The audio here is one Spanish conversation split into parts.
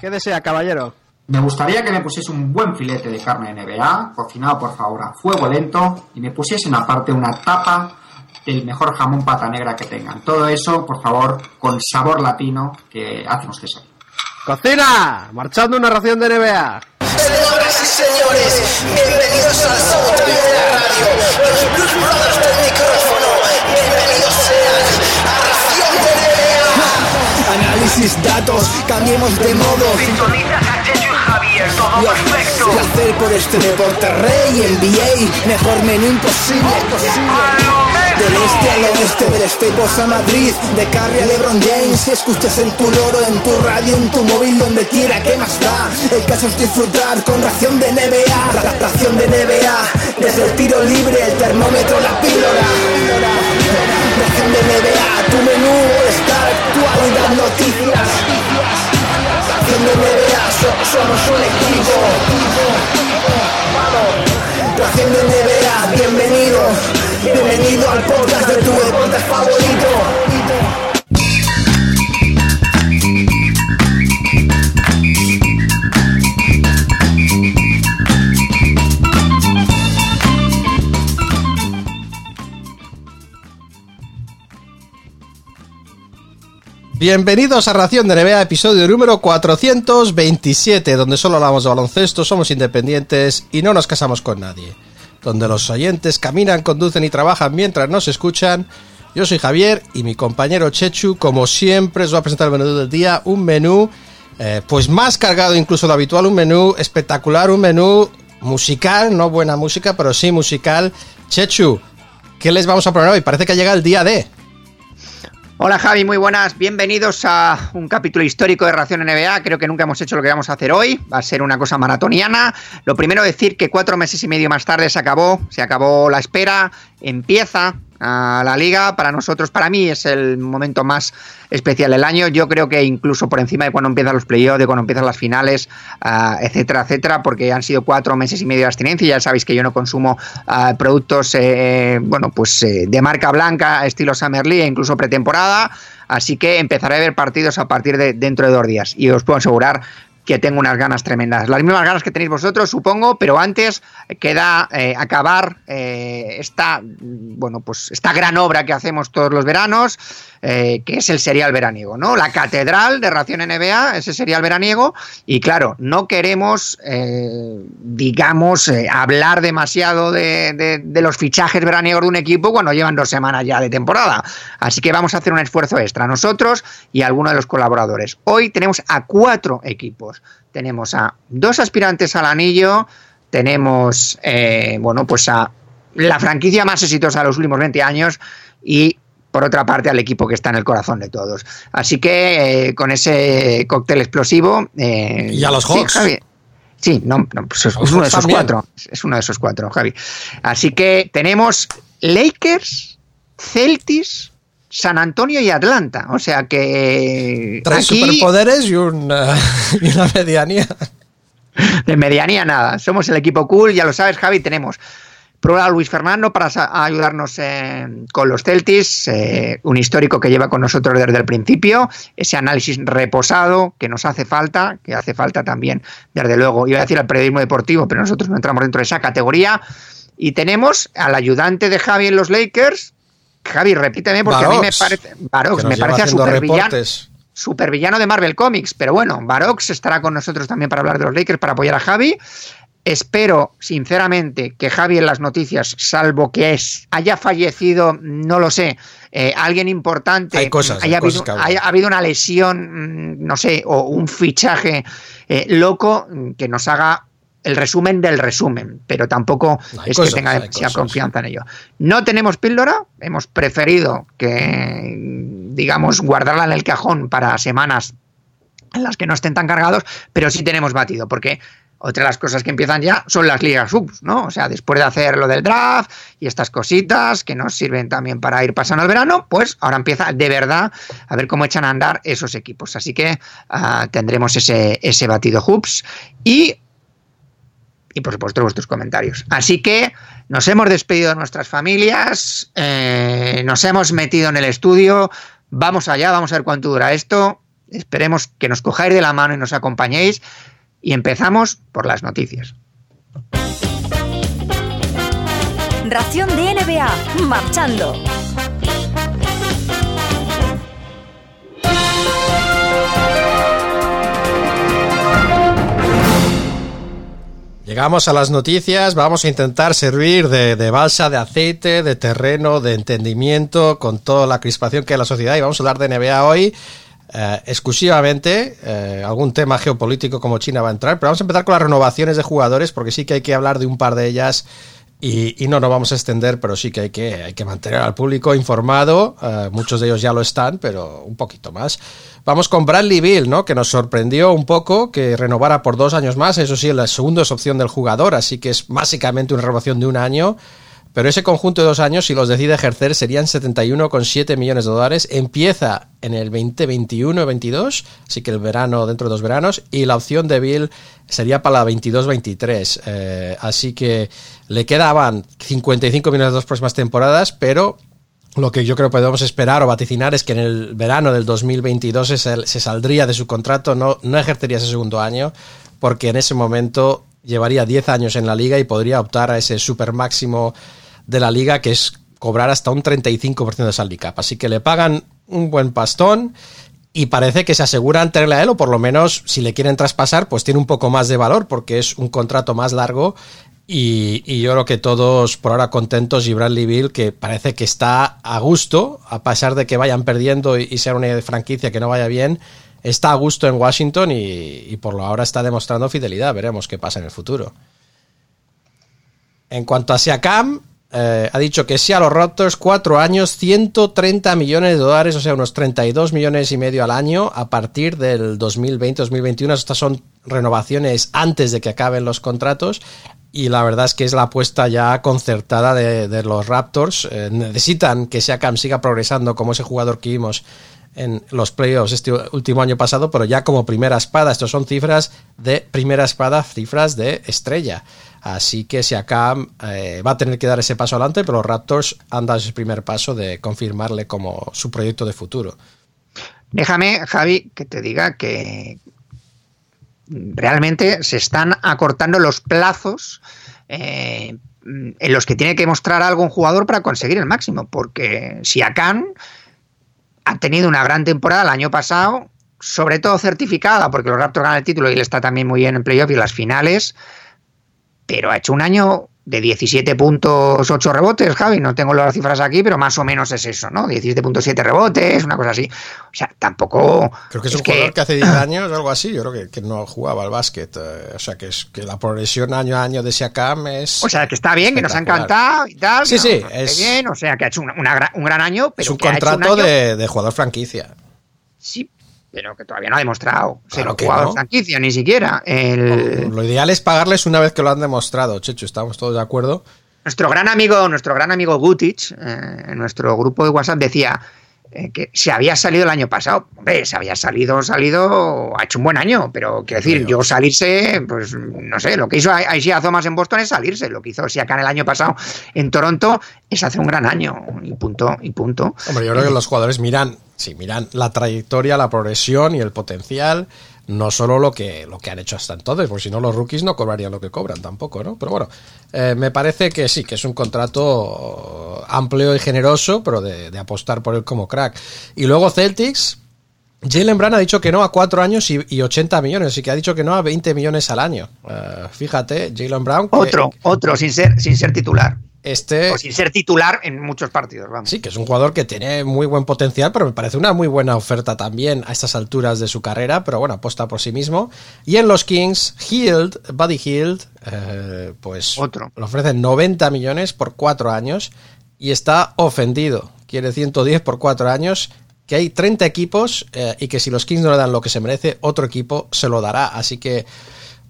¿Qué desea, caballero? Me gustaría que me pusiese un buen filete de carne NBA, cocinado por favor a fuego lento, y me pusiesen aparte una tapa del mejor jamón pata negra que tengan. Todo eso, por favor, con sabor latino que hacemos que sea. ¡Cocina! Marchando una ración de NBA. Señoras y señores, bienvenidos al soundtrack de la radio, los Blues Brothers del micrófono. Análisis, datos, cambiemos de modo. Sintonizas a y Javier, todo Yo, perfecto. Placer por este deporte rey, NBA, mejor menú imposible. Del este al oeste, del Staples a Madrid, de Carrie a LeBron James. Si escuchas en tu loro, en tu radio, en tu móvil, donde quiera, ¿qué más da? El caso es disfrutar con ración de NBA, ra- ración de NBA. Desde el tiro libre, el termómetro, la píldora. Ración de NBA, tu menú, está actualidad, noticias. Ración de NBA, so- somos un equipo. Ración de NBA, bienvenido. Bienvenido al podcast de tu deporte favorito. Bienvenidos a Ración de NBA, episodio número 427, donde solo hablamos de baloncesto, somos independientes y no nos casamos con nadie. Donde los oyentes caminan, conducen y trabajan mientras nos escuchan. Yo soy Javier y mi compañero Chechu, como siempre, os va a presentar el menú del día. Un menú, eh, pues más cargado incluso de lo habitual, un menú espectacular, un menú musical, no buena música, pero sí musical. Chechu, ¿qué les vamos a poner hoy? Parece que llega el día de... Hola Javi, muy buenas, bienvenidos a un capítulo histórico de Ración NBA, creo que nunca hemos hecho lo que vamos a hacer hoy, va a ser una cosa maratoniana. Lo primero decir que cuatro meses y medio más tarde se acabó, se acabó la espera, empieza a la liga, para nosotros, para mí es el momento más especial del año, yo creo que incluso por encima de cuando empiezan los playoffs, de cuando empiezan las finales, ah, etcétera, etcétera, porque han sido cuatro meses y medio de abstinencia, ya sabéis que yo no consumo ah, productos, eh, bueno, pues eh, de marca blanca, estilo Summer League, incluso pretemporada, así que empezaré a ver partidos a partir de dentro de dos días, y os puedo asegurar que tengo unas ganas tremendas. Las mismas ganas que tenéis vosotros, supongo, pero antes queda eh, acabar eh, esta, bueno, pues esta gran obra que hacemos todos los veranos, eh, que es el serial veraniego, ¿no? La catedral de Ración NBA, ese serial veraniego, y claro, no queremos, eh, digamos, eh, hablar demasiado de, de, los fichajes veraniegos de un equipo cuando llevan dos semanas ya de temporada. Así que vamos a hacer un esfuerzo extra, nosotros y algunos de los colaboradores. Hoy tenemos a cuatro equipos. Tenemos a dos aspirantes al anillo, tenemos, eh, bueno, pues a la franquicia más exitosa de los últimos 20 años y por otra parte al equipo que está en el corazón de todos. Así que eh, con ese cóctel explosivo... Eh, ¿Y a los sí, Hawks? Javi. Sí, no, no, pues es, uno de esos también. cuatro. Es uno de esos cuatro, Javi. Así que tenemos Lakers, Celtics, San Antonio y Atlanta. O sea que Tres aquí superpoderes y, un, eh, y una medianía. de medianía nada. Somos el equipo cool, ya lo sabes, Javi. Tenemos un lado Luis Fernando para ayudarnos eh, con los Celtics, eh, un histórico que lleva con nosotros desde el principio, ese análisis reposado que nos hace falta, que hace falta también, desde luego, iba a decir al periodismo deportivo, pero nosotros no entramos dentro de esa categoría. Y tenemos al ayudante de Javi en los Lakers. Javi, repíteme porque a mí me parece. Barox, me parece a supervillano supervillano de Marvel Comics. Pero bueno, Barox estará con nosotros también para hablar de los Lakers, para apoyar a Javi. Espero, sinceramente, que Javi en las noticias, salvo que es, haya fallecido, no lo sé, eh, alguien importante, Hay cosas, hay haya, cosas habido, haya habido una lesión, mm, no sé, o un fichaje eh, loco mm, que nos haga el resumen del resumen, pero tampoco Hay es cosas, que tenga hay demasiada confianza en ello. No tenemos píldora, hemos preferido que, digamos, guardarla en el cajón para semanas en las que no estén tan cargados, pero sí tenemos batido, porque otra de las cosas que empiezan ya son las ligas subs, ¿no? O sea, después de hacer lo del draft y estas cositas que nos sirven también para ir pasando el verano, pues ahora empieza de verdad a ver cómo echan a andar esos equipos. Así que ah, tendremos ese, ese batido hoops y y por supuesto vuestros comentarios. Así que nos hemos despedido de nuestras familias, eh, nos hemos metido en el estudio, vamos allá, vamos a ver cuánto dura esto Esperemos que nos cojáis de la mano y nos acompañéis. Y empezamos por las noticias. Ración de NBA, marchando. Llegamos a las noticias, vamos a intentar servir de, de, balsa, de aceite, de terreno, de entendimiento, con toda la crispación que hay en la sociedad y vamos a hablar de NBA hoy. Eh, exclusivamente, eh, algún tema geopolítico como China va a entrar, pero vamos a empezar con las renovaciones de jugadores porque sí que hay que hablar de un par de ellas y, no nos vamos a extender, pero sí que hay que, hay que mantener al público informado, eh, muchos de ellos ya lo están, pero un poquito más. Vamos con Bradley Bill, ¿no? que nos sorprendió un poco que renovara por dos años más, eso sí, la segunda es opción del jugador, así que es básicamente una renovación de un año. Pero ese conjunto de dos años, si los decide ejercer, serían 71,7 millones de dólares. Empieza en el 2021-22, así que el verano dentro de dos veranos, y la opción de Bill sería para la 22-23. Eh, así que le quedaban 55 millones de dos próximas temporadas, pero lo que yo creo que podemos esperar o vaticinar es que en el verano del 2022 se, se saldría de su contrato, no, no ejercería ese segundo año, porque en ese momento llevaría 10 años en la liga y podría optar a ese super máximo de la liga que es cobrar hasta un 35% de salary. Así que le pagan un buen pastón y parece que se aseguran tenerle a él o por lo menos si le quieren traspasar pues tiene un poco más de valor porque es un contrato más largo y, y, yo creo que todos por ahora contentos y Bradley Bill que parece que está a gusto a pesar de que vayan perdiendo y, y sea una franquicia que no vaya bien está a gusto en Washington y, por lo ahora está demostrando fidelidad. Veremos qué pasa en el futuro. En cuanto a Siakam, eh, ha dicho que sí a los Raptors, cuatro años, 130 millones de dólares, o sea, unos 32 millones y medio al año a partir del 2020-2021. Estas son renovaciones antes de que acaben los contratos. Y la verdad es que es la apuesta ya concertada de, de los Raptors. Eh, necesitan que Siakam siga progresando como ese jugador que vimos en los playoffs este último año pasado, pero ya como primera espada. Estos son cifras de primera espada, cifras de estrella. Así que si acá eh, va a tener que dar ese paso adelante, pero los Raptors han dado ese primer paso de confirmarle como su proyecto de futuro. Déjame, Javi, que te diga que realmente se están acortando los plazos eh, en los que tiene que mostrar algo un jugador para conseguir el máximo, porque si Akan ha tenido una gran temporada el año pasado, sobre todo certificada, porque los Raptors ganan el título y él está también muy bien en playoff y las finales, pero ha hecho un año de 17 puntos, 8 rebotes, Javi, no tengo las cifras aquí, pero más o menos es eso, ¿no? 17.7 rebotes, una cosa así. O sea, tampoco... Creo que es, es un que... jugador que hace 10 años, algo así, yo creo que, que no jugaba al básquet. Eh, o sea, que es que la progresión año a año de Siakam es... O sea, que está bien, que nos ha encantado y tal. Sí, sí. Es bien, o sea, que ha hecho una, una, un gran año, pero Es un que contrato ha hecho un año... de, de jugador franquicia. Sí, pero que todavía no ha demostrado ser Claro un que jugador no. franquicia, ni siquiera. El... Lo ideal es pagarles una vez que lo han demostrado, Checho, estamos todos de acuerdo. Nuestro gran amigo, nuestro gran amigo Gutic, eh, en nuestro grupo de WhatsApp decía eh, que se había salido el año pasado. Hombre, se había salido, salido, ha hecho un buen año, pero quiero decir, yo salirse, pues no sé, lo que hizo Isaiah Thomas en Boston es salirse, lo que hizo Siakam el año pasado en Toronto es hacer un gran año, y punto, y punto. Hombre, yo creo que los jugadores miran, sí, miran la trayectoria, la progresión y el potencial, no solo lo que, lo que han hecho hasta entonces, porque si no los rookies no cobrarían lo que cobran tampoco, ¿no? Pero bueno, eh, me parece que sí, que es un contrato amplio y generoso, pero de, de apostar por él como crack. Y luego Celtics, Jalen Brown ha dicho que no a 4 años y, y, 80 millones, y que ha dicho que no a 20 millones al año. Uh, fíjate, Jalen Brown. Que, otro, otro, sin ser, sin ser titular. Este, o sin ser titular en muchos partidos. Vamos. Sí, que es un jugador que tiene muy buen potencial, pero me parece una muy buena oferta también a estas alturas de su carrera, pero bueno, aposta por sí mismo. Y en los Kings, Hield, Buddy Hield, eh, pues Otro. le ofrecen 90 millones por 4 años y está ofendido. Quiere 110 por 4 años que hay 30 equipos eh, y que si los Kings no le dan lo que se merece, otro equipo se lo dará. Así que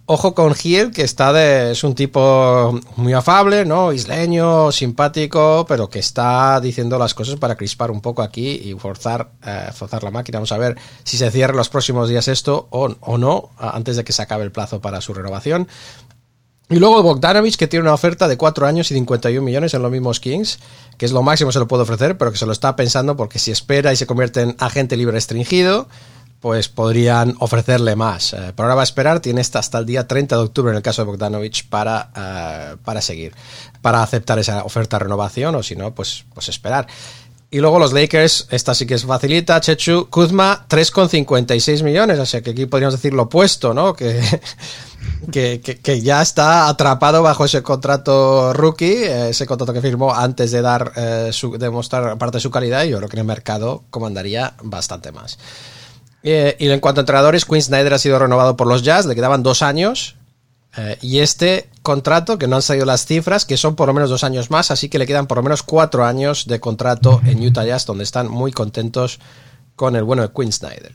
ojo con Hill, que está de, es un tipo muy afable, ¿no? Isleño, simpático, pero que está diciendo las cosas para crispar un poco aquí y forzar, eh, forzar la máquina. Vamos a ver si se cierra los próximos días esto o no, antes de que se acabe el plazo para su renovación. Y luego Bogdanovich, que tiene una oferta de 4 años y 51 millones en los mismos Kings, que es lo máximo que se lo puede ofrecer, pero que se lo está pensando porque si espera y se convierte en agente libre restringido, pues podrían ofrecerle más. Eh, pero ahora va a esperar, tiene hasta, el día 30 de octubre en el caso de Bogdanovich para, eh, para seguir, para aceptar esa oferta de renovación o si no, pues, pues esperar. Y luego los Lakers, esta sí que es facilita, Chechu, Kuzma, 3,56 millones, o sea que aquí podríamos decir lo opuesto, ¿no? Que, que, que- ya está atrapado bajo ese contrato rookie, eh, ese contrato que firmó antes de dar eh, de mostrar parte de su calidad, y yo creo que en el mercado comandaría bastante más. Eh, y en cuanto a entrenadores, Quinn Snyder ha sido renovado por los Jazz, le quedaban dos años. Eh, y este contrato, que no han salido las cifras, que son por lo menos dos años más, así que le quedan por lo menos cuatro años de contrato en Utah Jazz, donde están muy contentos con el bueno de Quinn Snyder.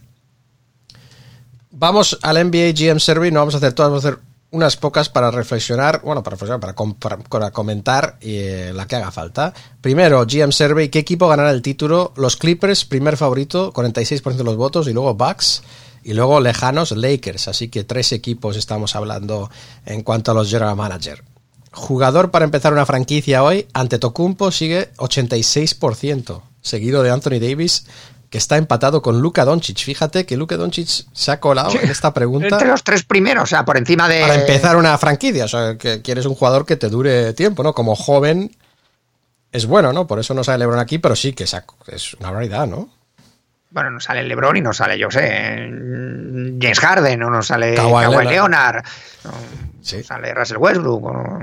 Vamos al NBA GM Survey, no vamos a hacer todas, vamos a hacer unas pocas para reflexionar, bueno, para reflexionar, para, com- para- para comentar eh, la que haga falta. Primero, GM Survey, ¿qué equipo ganará el título? Los Clippers, primer favorito, 46% de los votos, y luego Bucks, y luego lejanos Lakers, así que tres equipos estamos hablando en cuanto a los general manager. Jugador para empezar una franquicia hoy, ante Tocumpo sigue 86%, seguido de Anthony Davis, que está empatado con Luka Doncic. Fíjate que Luka Doncic se ha colado en esta pregunta Entre los tres primeros, o sea, por encima de. para empezar una franquicia. O sea, que quieres un jugador que te dure tiempo, ¿no? Como joven es bueno, ¿no? Por eso no sale LeBron aquí, pero sí que es una barbaridad, ¿no? Bueno, no sale LeBron y no sale, yo sé, James Harden, o no sale Kawhi Leonard. Leonard, no Sí. sale Russell Westbrook. o-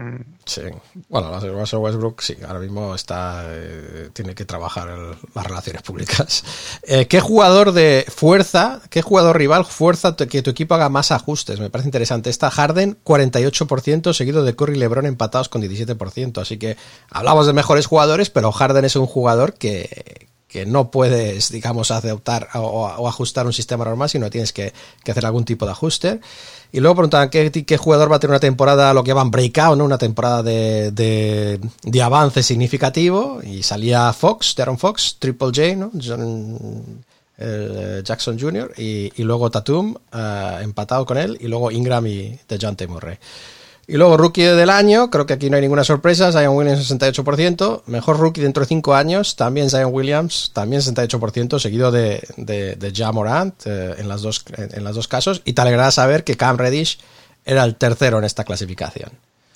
Sí. Bueno, Russell Westbrook sí, ahora mismo está eh, tiene que trabajar el- las relaciones públicas. Eh, ¿Qué jugador de fuerza, qué jugador rival fuerza que tu equipo haga más ajustes? Me parece interesante. Está Harden 48%, seguido de Curry y LeBron empatados con 17%. Así que hablamos de mejores jugadores, pero Harden es un jugador que, que no puedes, digamos, aceptar o, ajustar un sistema normal, sino tienes que, hacer algún tipo de ajuste. Y luego preguntaban ¿qué, jugador va a tener una temporada, lo que llaman breakout, ¿no? una temporada de, avance significativo. Y salía Fox, Darren Fox, Triple J, ¿no? John, eh, Jackson Jr. Y, y luego Tatum, eh, empatado con él. Y luego Ingram y DeJounte Murray. Y luego rookie del año, creo que aquí no hay ninguna sorpresa, Zion Williams 68%, mejor rookie dentro de 5 años, también Zion Williams, también 68%, seguido de, de, de Ja Morant eh, en, las dos, en, en las dos casos, y te alegrará saber que Cam Reddish era el tercero en esta clasificación.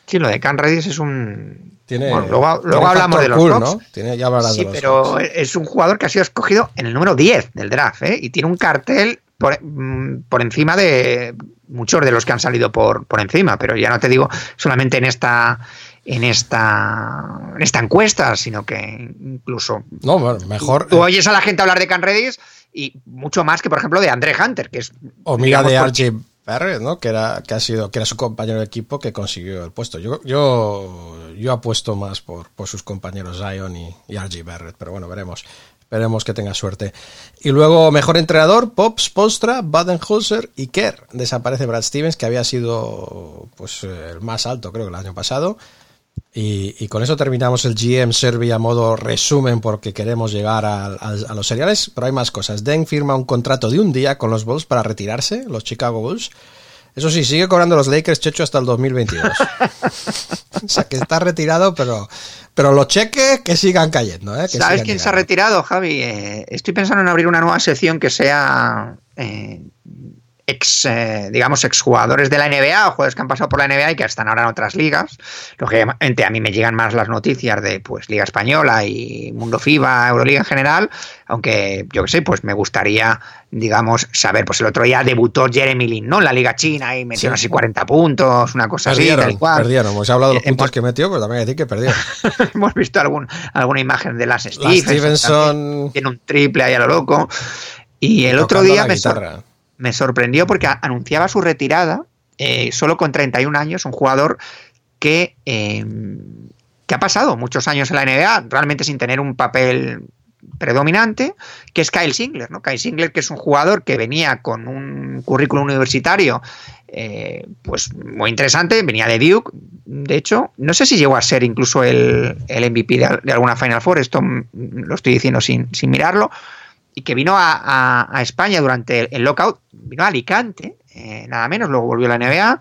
Sí, lo de Can Redis es un. Tiene, Bueno, luego tiene luego hablamos de los cool. Tiene, ya Sí, de los pero es un jugador que ha sido escogido en el número 10 del draft, ¿eh? Y tiene un cartel por, mm, por encima de muchos de los que han salido por, por encima, pero ya no te digo solamente en esta en esta en esta encuesta, sino que incluso No, bueno, mejor. tú eh, oyes a la gente hablar de Can Redis y mucho más que por ejemplo de Andre Hunter, que es O mira digamos, de por- Barrett, ¿no? Que era, que ha sido, que era su compañero de equipo que consiguió el puesto. Yo, yo, yo apuesto más por, por sus compañeros Zion y, y RJ Barrett, pero bueno, veremos. Esperemos que tenga suerte. Y luego, mejor entrenador, Pop, Spolstra, Badenholzer y Kerr. Desaparece Brad Stevens, que había sido pues eh, el más alto, creo que el año pasado. Y, y con eso terminamos el GM Survey a modo resumen porque queremos llegar a, a- a los seriales, pero hay más cosas. Den firma un contrato de un día con los Bulls para retirarse, los Chicago Bulls. Eso sí, sigue cobrando los Lakers Checho hasta el 2022. o sea, que está retirado, pero, pero los cheques que sigan cayendo. ¿eh? Que ¿Sabes sigan quién se ha retirado, Javi? Eh, estoy pensando en abrir una nueva sección que sea eh, ex, eh, digamos, exjugadores de la NBA o jugadores que han pasado por la NBA y que están ahora en otras ligas. Lógicamente a mí me llegan más las noticias de pues Liga Española y Mundo FIBA, Euroliga en general, aunque yo que sé, pues me gustaría, digamos, saber, pues el otro día debutó Jeremy Lin, ¿no? En la Liga China y metió Sí. sé 40 puntos, una cosa así, Perdieron, tal y cual. perdieron. Hemos hablado de los puntos hemos- que metió, pero también hay que decir que perdieron. Hemos visto algún, alguna imagen de las Stevenson. Stevenson. Tiene un triple ahí a lo loco. Y el otro día me. Me sorprendió porque anunciaba su retirada eh, solo con 31 años, un jugador que, eh, que ha pasado muchos años en la NBA, realmente sin tener un papel predominante, que es Kyle Singler, ¿no? Kyle Singler, que es un jugador que venía con un currículum universitario eh, pues muy interesante, venía de Duke, de hecho, no sé si llegó a ser incluso el, el MVP de, de alguna Final Four, esto lo estoy diciendo sin, sin mirarlo, y que vino a, a- a España durante el, el lockout, vino a Alicante, eh, nada menos, luego volvió a la NBA,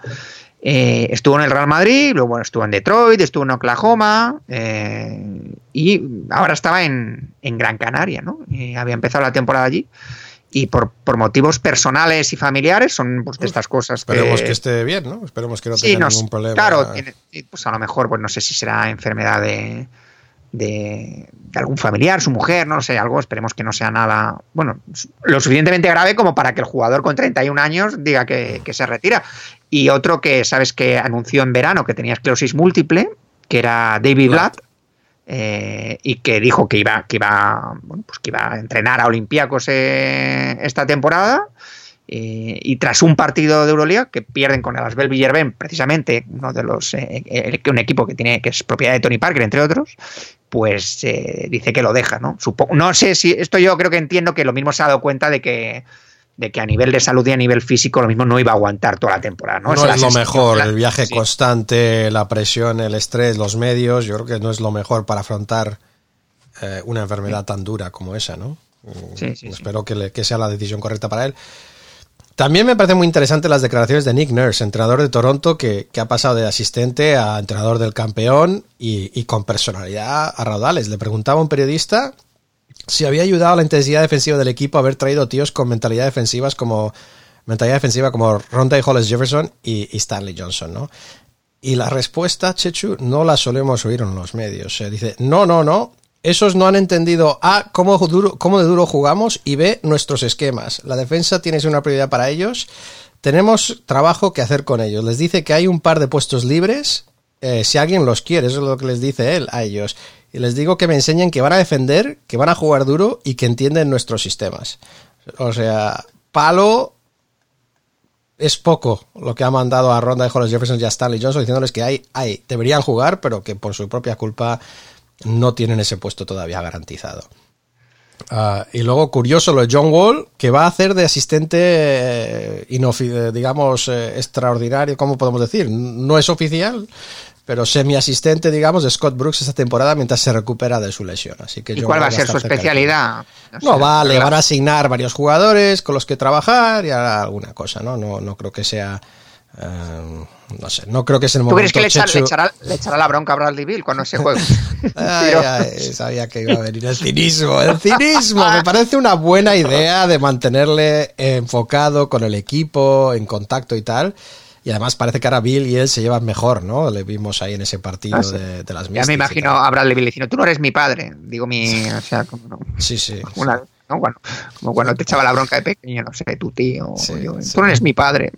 eh, estuvo en el Real Madrid, luego bueno, estuvo en Detroit, estuvo en Oklahoma eh, y ahora estaba en, en Gran Canaria, ¿no? Había empezado la temporada allí y por, por motivos personales y familiares son pues, de estas cosas Esperemos que, que esté bien, ¿no? Esperemos que no Sí, tenga no, ningún problema. Claro, pues a lo mejor, pues no sé si será enfermedad de, de, de algún familiar, su mujer, no sé, algo, esperemos que no sea nada, bueno, lo suficientemente grave como para que el jugador con 31 años diga que, que se retira. Y otro que, sabes, que anunció en verano que tenía esclerosis múltiple, que era David Blatt, eh, y que dijo que iba, que iba, bueno, pues que iba a entrenar a Olympiacos eh, esta temporada. eh, y tras un partido de Euroliga que pierden con el Asbel Villerben, precisamente uno de los eh, eh, un equipo que tiene que es propiedad de Tony Parker, entre otros, pues eh, dice que lo deja, ¿no? Supo- no sé si esto yo creo que entiendo que lo mismo se ha dado cuenta de que de que a nivel de salud y a nivel físico lo mismo no iba a aguantar toda la temporada, ¿no? No, es lo mejor, el viaje sí. constante, la presión, el estrés, los medios, yo creo que no es lo mejor para afrontar eh, una enfermedad tan dura como esa, ¿no? Mm, sí. Espero que, le- que sea la decisión correcta para él. También me parece muy interesante las declaraciones de Nick Nurse, entrenador de Toronto, que, que ha pasado de asistente a entrenador del campeón y, y con personalidad a raudales. Le preguntaba a un periodista si había ayudado a la intensidad defensiva del equipo haber traído tíos con mentalidad defensivas como mentalidad defensiva como Ronda Hollis Jefferson y, y Stanley Johnson, ¿no? Y la respuesta, Chechu, no la solemos oír en los medios. Se dice, no, no, no. Esos no han entendido A, cómo, de duro jugamos y B, nuestros esquemas. La defensa tiene que una prioridad para ellos. Tenemos trabajo que hacer con ellos. Les dice que hay un par de puestos libres eh, si alguien los quiere. Eso es lo que les dice él a ellos. Y les digo que me enseñen que van a defender, que van a jugar duro y que entienden nuestros sistemas. O sea, palo es poco lo que ha mandado a Ronda de Hollis Jefferson y a Stanley Johnson diciéndoles que hay, hay, deberían jugar, pero que por su propia culpa no tienen ese puesto todavía garantizado. Ah, y luego, curioso lo de John Wall, que va a hacer de asistente, eh, eh, digamos, eh, extraordinario, ¿cómo podemos decir? No es oficial, pero semi-asistente, digamos, de Scott Brooks esta temporada mientras se recupera de su lesión. Así que ¿Y John cuál va a ser su especialidad? no, sé, va, le pero van a asignar varios jugadores con los que trabajar y hará alguna cosa, ¿no? No, no creo que sea. No sé, no creo que es el ¿Tú momento. crees que le, echará, le echará la bronca a Bradley Bill cuando se juegue? Ay, Pero- ay, sabía que iba a venir el cinismo. El cinismo me parece una buena idea de mantenerle enfocado con el equipo, en contacto y tal. Y además parece que ahora Bill y él se llevan mejor, ¿no? Le vimos ahí en ese partido Ah, sí. de, de las Ya Mystics me imagino a Bradley Bill diciendo, tú no eres mi padre. Digo, mi... O sea, como, no, Sí, sí. una- ¿no? Cuando, como cuando te echaba la bronca de pequeño, no sé, tu tío. Sí, yo, sí. Tú no eres mi padre.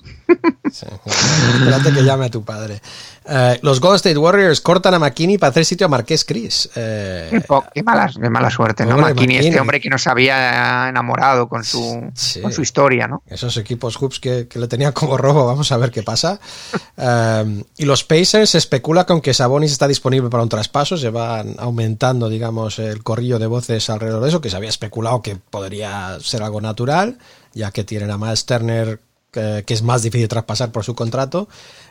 Sí. Espérate que llame a tu padre. Eh, los Golden State Warriors cortan a McKinney para hacer sitio a Marqués Chris. Eh, Qué, qué mala, qué mala suerte, ¿no? Pobre McKinney, este McKinney. hombre que nos había enamorado con su, Sí. con su historia, ¿no? esos equipos hoops que, que le tenían como robo, vamos a ver qué pasa. Eh, y los Pacers se especula con que Sabonis está disponible para un traspaso, se van aumentando, digamos, el corrillo de voces alrededor de eso, que se había especulado que podría ser algo natural, ya que tienen a Miles Turner que, es más difícil traspasar por su contrato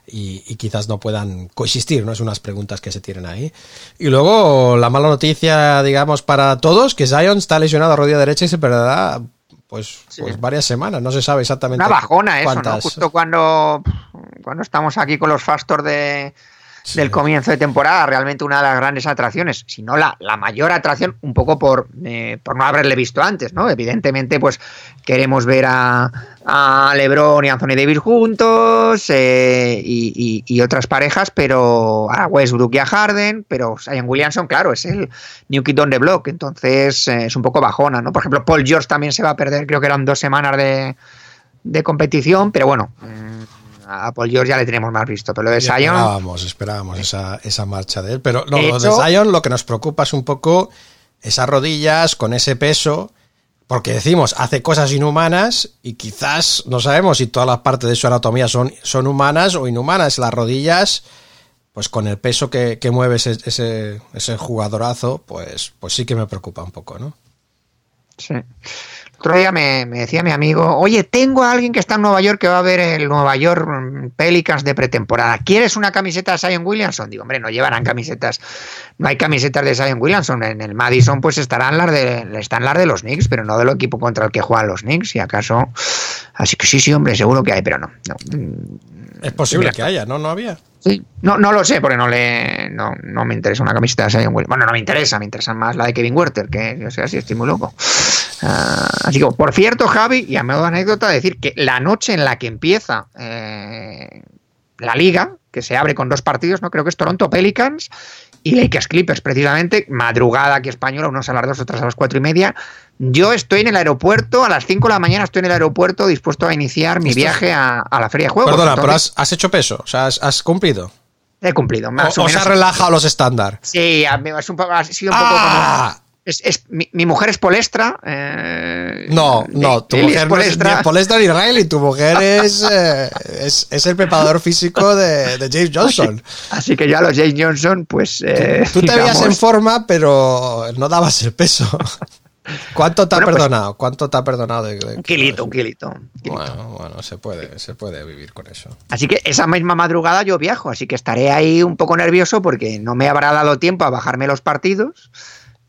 y, y quizás no puedan coexistir, ¿no? Es unas preguntas que se tienen ahí. Y luego la mala noticia, digamos, para todos, que Zion está lesionado a rodilla derecha y se perderá pues, pues varias semanas, no se sabe exactamente Una bajona eso, ¿no? cuántas. Justo cuando, cuando estamos aquí con los Fastor de, Del comienzo de temporada, realmente una de las grandes atracciones, si no la, la mayor atracción, un poco por, eh, por no haberle visto antes, ¿no? Evidentemente, pues queremos ver a, a LeBron y Anthony Davis juntos eh, y, y- y otras parejas, pero a Westbrook y a Harden, pero Zion Williamson, claro, es el New Kid on the Block, entonces eh, es un poco bajona, ¿no? Por ejemplo, Paul George también se va a perder, creo que eran dos semanas de, de competición, pero bueno, mm, a Paul George ya le tenemos más visto, pero lo de Y Zion... Esperábamos, esperábamos esa, esa marcha de él. Pero no, lo de Zion lo que nos preocupa es un poco esas rodillas con ese peso. Porque decimos, hace cosas inhumanas y quizás no sabemos si todas las partes de su anatomía son, son humanas o inhumanas. Las rodillas, pues con el peso que, que mueve ese, ese, ese jugadorazo, pues, pues sí que me preocupa un poco, ¿no? Sí. Otro día me, me decía mi amigo, oye, tengo a alguien que está en Nueva York que va a ver el Nueva York mm, Pelicans de pretemporada. ¿Quieres una camiseta de Zion Williamson? Digo, hombre, no llevarán camisetas, no hay camisetas de Zion Williamson. En el Madison pues estarán las de, están las de los Knicks, pero no del equipo contra el que juegan los Knicks, si acaso. Así que sí, sí, hombre, seguro que hay, pero no. no. Es posible Mira. que haya, ¿no? No había. Sí. No, no lo sé, porque no le no, no me interesa una camiseta de Zion Williamson. Bueno, no me interesa, me interesa más la de Kevin Werther, que yo sé si estoy muy loco. Ah, así que, por cierto, Javi, y a modo de anécdota, decir que la noche en la que empieza eh, la liga, que se abre con dos partidos, no creo que es Toronto Pelicans y Lakers Clippers, precisamente, madrugada aquí española, unos a las dos, otras a las cuatro y media. Yo estoy en el aeropuerto, a las 5 de la mañana estoy en el aeropuerto dispuesto a iniciar mi viaje a, a la Feria de Juegos. Perdona, pero has, has hecho peso, o sea, has, has cumplido. He cumplido, O, más o, o se ha menos. relajado los estándar. Sí, es un ha sido un poco Ah. como... Es, es- mi, mi mujer es polestra. eh, No, no, tu mujer no es ni Polestar ni Riley, tu mujer es, eh, es, es el preparador físico de, de James Johnson. Así que ya los James Johnson, pues. eh, Tú te veías en digamos, forma, pero no dabas el peso. ¿Cuánto te ha Bueno, pues- perdonado? ¿Cuánto te ha perdonado? De, de- Un kilito, un kilito. un kilito. Bueno, bueno, se puede, se puede vivir con eso. Así que esa misma madrugada yo viajo, así que estaré ahí un poco nervioso porque no me habrá dado tiempo a bajarme los partidos.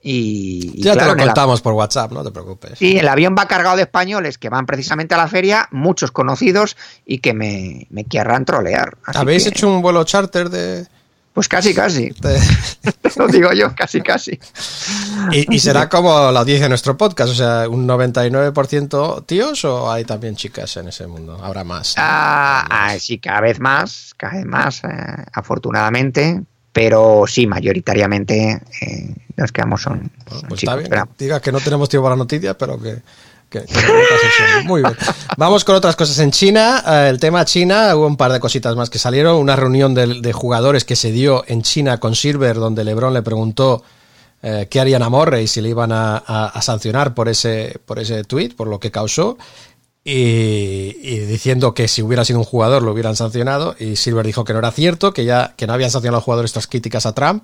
Y, y Ya claro, te lo contamos por WhatsApp, no te preocupes. Sí, el avión va cargado de españoles que van precisamente a la feria, muchos conocidos y que me, me querrán trolear. Así ¿Habéis que, hecho un vuelo charter de...? Pues casi, casi. de- lo digo yo, casi, casi. y, y será como la audiencia de nuestro podcast, o sea, un 99% tíos o hay también chicas en ese mundo? Habrá más. ¿no? Ah, ah, sí, cada vez más, cada vez más, eh, afortunadamente, pero sí, mayoritariamente eh, los que vamos son, pues chicos. está bien. pero- Diga que no tenemos tiempo para la noticia, pero que. que- que. Muy bien. Vamos con otras cosas en China. Eh, el tema China, hubo un par de cositas más que salieron. Una reunión de, de jugadores que se dio en China con Silver, donde LeBron le preguntó eh, qué harían a Morre y si le iban a, a- a sancionar por ese, por ese tweet, por lo que causó. Y, diciendo que si hubiera sido un jugador lo hubieran sancionado. Y Silver dijo que no era cierto, que ya que no habían sancionado a los jugadores estas críticas a Trump.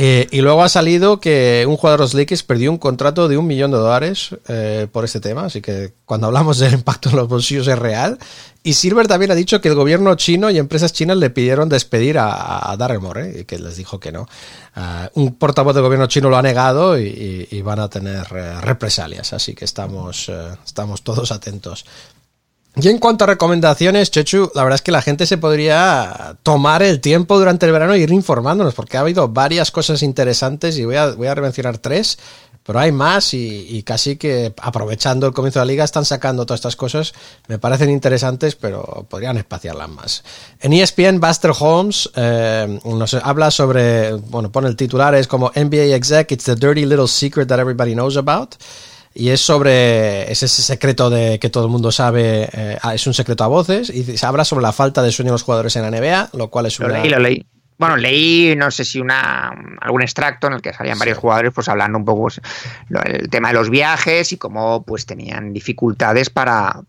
Eh, y luego ha salido que un jugador de los Lakers perdió un contrato de un millón de dólares eh, por este tema, así que cuando hablamos del impacto en los bolsillos es real. Y Silver también ha dicho que el gobierno chino y empresas chinas le pidieron despedir a, a Darren Moore y que les dijo que no. Ah, un portavoz del gobierno chino lo ha negado y, y- y van a tener eh, represalias, así que estamos, eh, estamos todos atentos. Y en cuanto a recomendaciones, Chechu, la verdad es que la gente se podría tomar el tiempo durante el verano e ir informándonos, porque ha habido varias cosas interesantes y voy a, voy a tres, pero hay más y, y casi que aprovechando el comienzo de la liga están sacando todas estas cosas. Me parecen interesantes, pero podrían espaciarlas más. En ESPN, Buster Holmes eh, nos habla sobre, bueno, pone el titular, es como NBA Exec, it's the dirty little secret that everybody knows about. Y es sobre es ese secreto de que todo el mundo sabe, eh, ah, es un secreto a voces, y se habla sobre la falta de sueño de los jugadores en la NBA, lo cual es Lo una... leí, lo leí. Bueno, leí, no sé si una algún extracto en el que salían varios jugadores, pues hablando un poco pues, lo- el tema de los viajes y cómo pues tenían dificultades para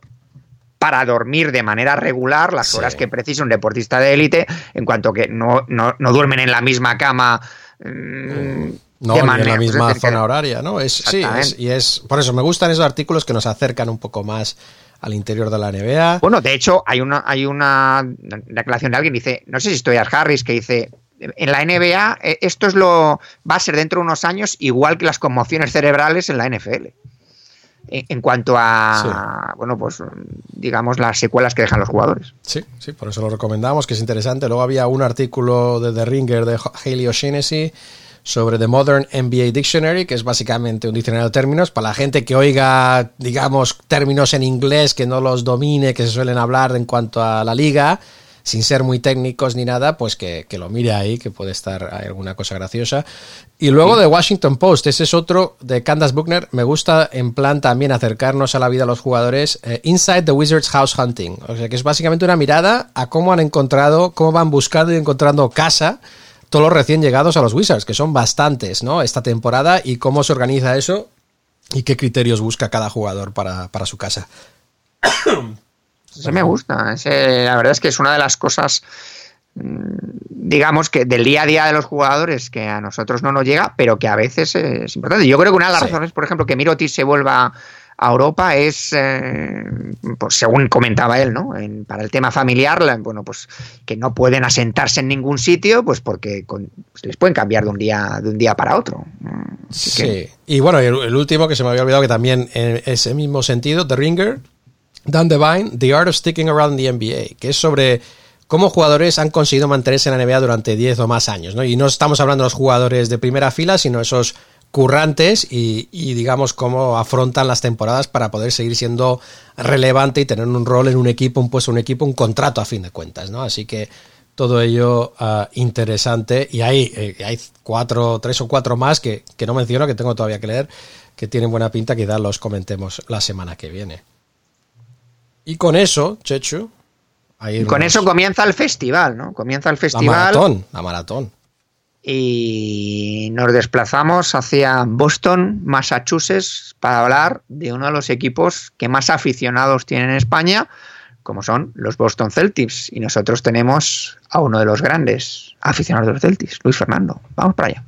para dormir de manera regular las Sí. horas que precisa un deportista de élite, en cuanto que no, no, no duermen en la misma cama. mm, No, en la misma que- zona horaria, ¿no? Es, sí, es- y es... Por eso me gustan esos artículos que nos acercan un poco más al interior de la NBA. Bueno, de hecho, hay una, hay una declaración de alguien que dice, no sé si estoy a Harris, que dice, en la NBA eh, esto es lo va a ser dentro de unos años igual que las conmociones cerebrales en la NFL. En, en cuanto a, bueno, pues digamos las secuelas que dejan los jugadores. Sí, sí, por eso lo recomendamos, que es interesante. Luego había un artículo de The Ringer de Haley O'Shaughnessy sobre The Modern NBA Dictionary, que es básicamente un diccionario de términos para la gente que oiga, digamos, términos en inglés que no los domine, que se suelen hablar en cuanto a la liga, sin ser muy técnicos ni nada, pues que, que lo mire ahí, que puede estar hay alguna cosa graciosa. Y luego de Washington Post, ese es otro de Candace Buckner. Me gusta en plan también acercarnos a la vida de los jugadores. eh, Inside the Wizards House Hunting. O sea que es básicamente una mirada a cómo han encontrado, cómo van buscando y encontrando casa todos los recién llegados a los Wizards, que son bastantes, ¿no? Esta temporada y cómo se organiza eso y qué criterios busca cada jugador para, para su casa. Eso me gusta. Ese, la verdad es que es una de las cosas, mm, digamos, que del día a día de los jugadores que a nosotros no nos llega, pero que a veces es importante. Yo creo que una de las Sí. razones, por ejemplo, que Mirotic se vuelva a Europa es, eh, pues según comentaba él, ¿no? Para el tema familiar, bueno, pues que no pueden asentarse en ningún sitio, pues porque pues, les pueden cambiar de un día de un día para otro. Mm, Sí. Y bueno, el, el último que se me había olvidado que también en ese mismo sentido, The Ringer, Dan Devine, The Art of Sticking Around the NBA, que es sobre cómo jugadores han conseguido mantenerse en la NBA durante 10 o más años, ¿no? Y no estamos hablando de los jugadores de primera fila, sino esos currantes y, y, digamos cómo afrontan las temporadas para poder seguir siendo relevante y tener un rol en un equipo, un puesto, un equipo, un contrato a fin de cuentas, ¿no? Así que todo ello uh, interesante y hay, eh, hay cuatro, tres o cuatro más que, que, no menciono, que tengo todavía que leer, que tienen buena pinta, quizás los comentemos la semana que viene. Y con eso, Chechu, y con eso comienza el festival, ¿no? Comienza el festival. La maratón, la maratón y nos desplazamos hacia Boston, Massachusetts, para hablar de uno de los equipos que más aficionados tienen en España, como son los Boston Celtics. Y nosotros tenemos a uno de los grandes aficionados de los Celtics, Luis Fernando. Vamos para allá.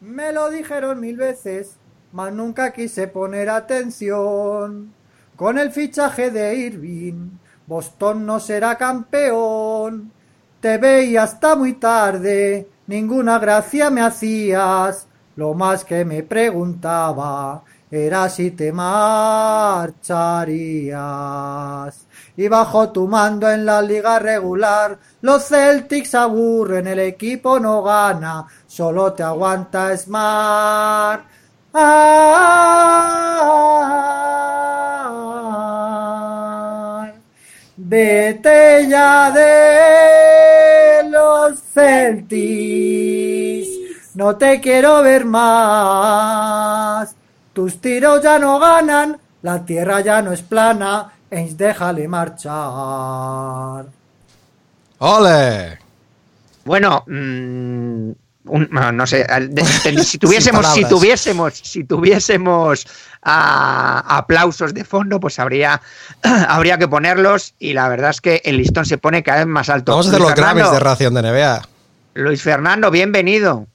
Me lo dijeron mil veces, mas nunca quise poner atención. Con el fichaje de Irving, Boston no será campeón. Te veía hasta muy tarde, ninguna gracia me hacías. Lo más que me preguntaba era si te marcharías. Y bajo tu mando en la liga regular, los Celtics aburren, el equipo no gana, solo te aguanta Smart. Ah, vete ya de los Celtics, no te quiero ver más. Tus tiros ya no ganan, la tierra ya no es plana, Eins déjale marchar. ¡Ole! Bueno, mmm, un, no sé, de, de, si tuviésemos, si tuviésemos, si tuviésemos a, aplausos de fondo, pues habría, habría que ponerlos y la verdad es que el listón se pone cada vez más alto. Vamos a hacer Luis los Fernando, Grammys de ración de NBA. Luis Fernando, bienvenido.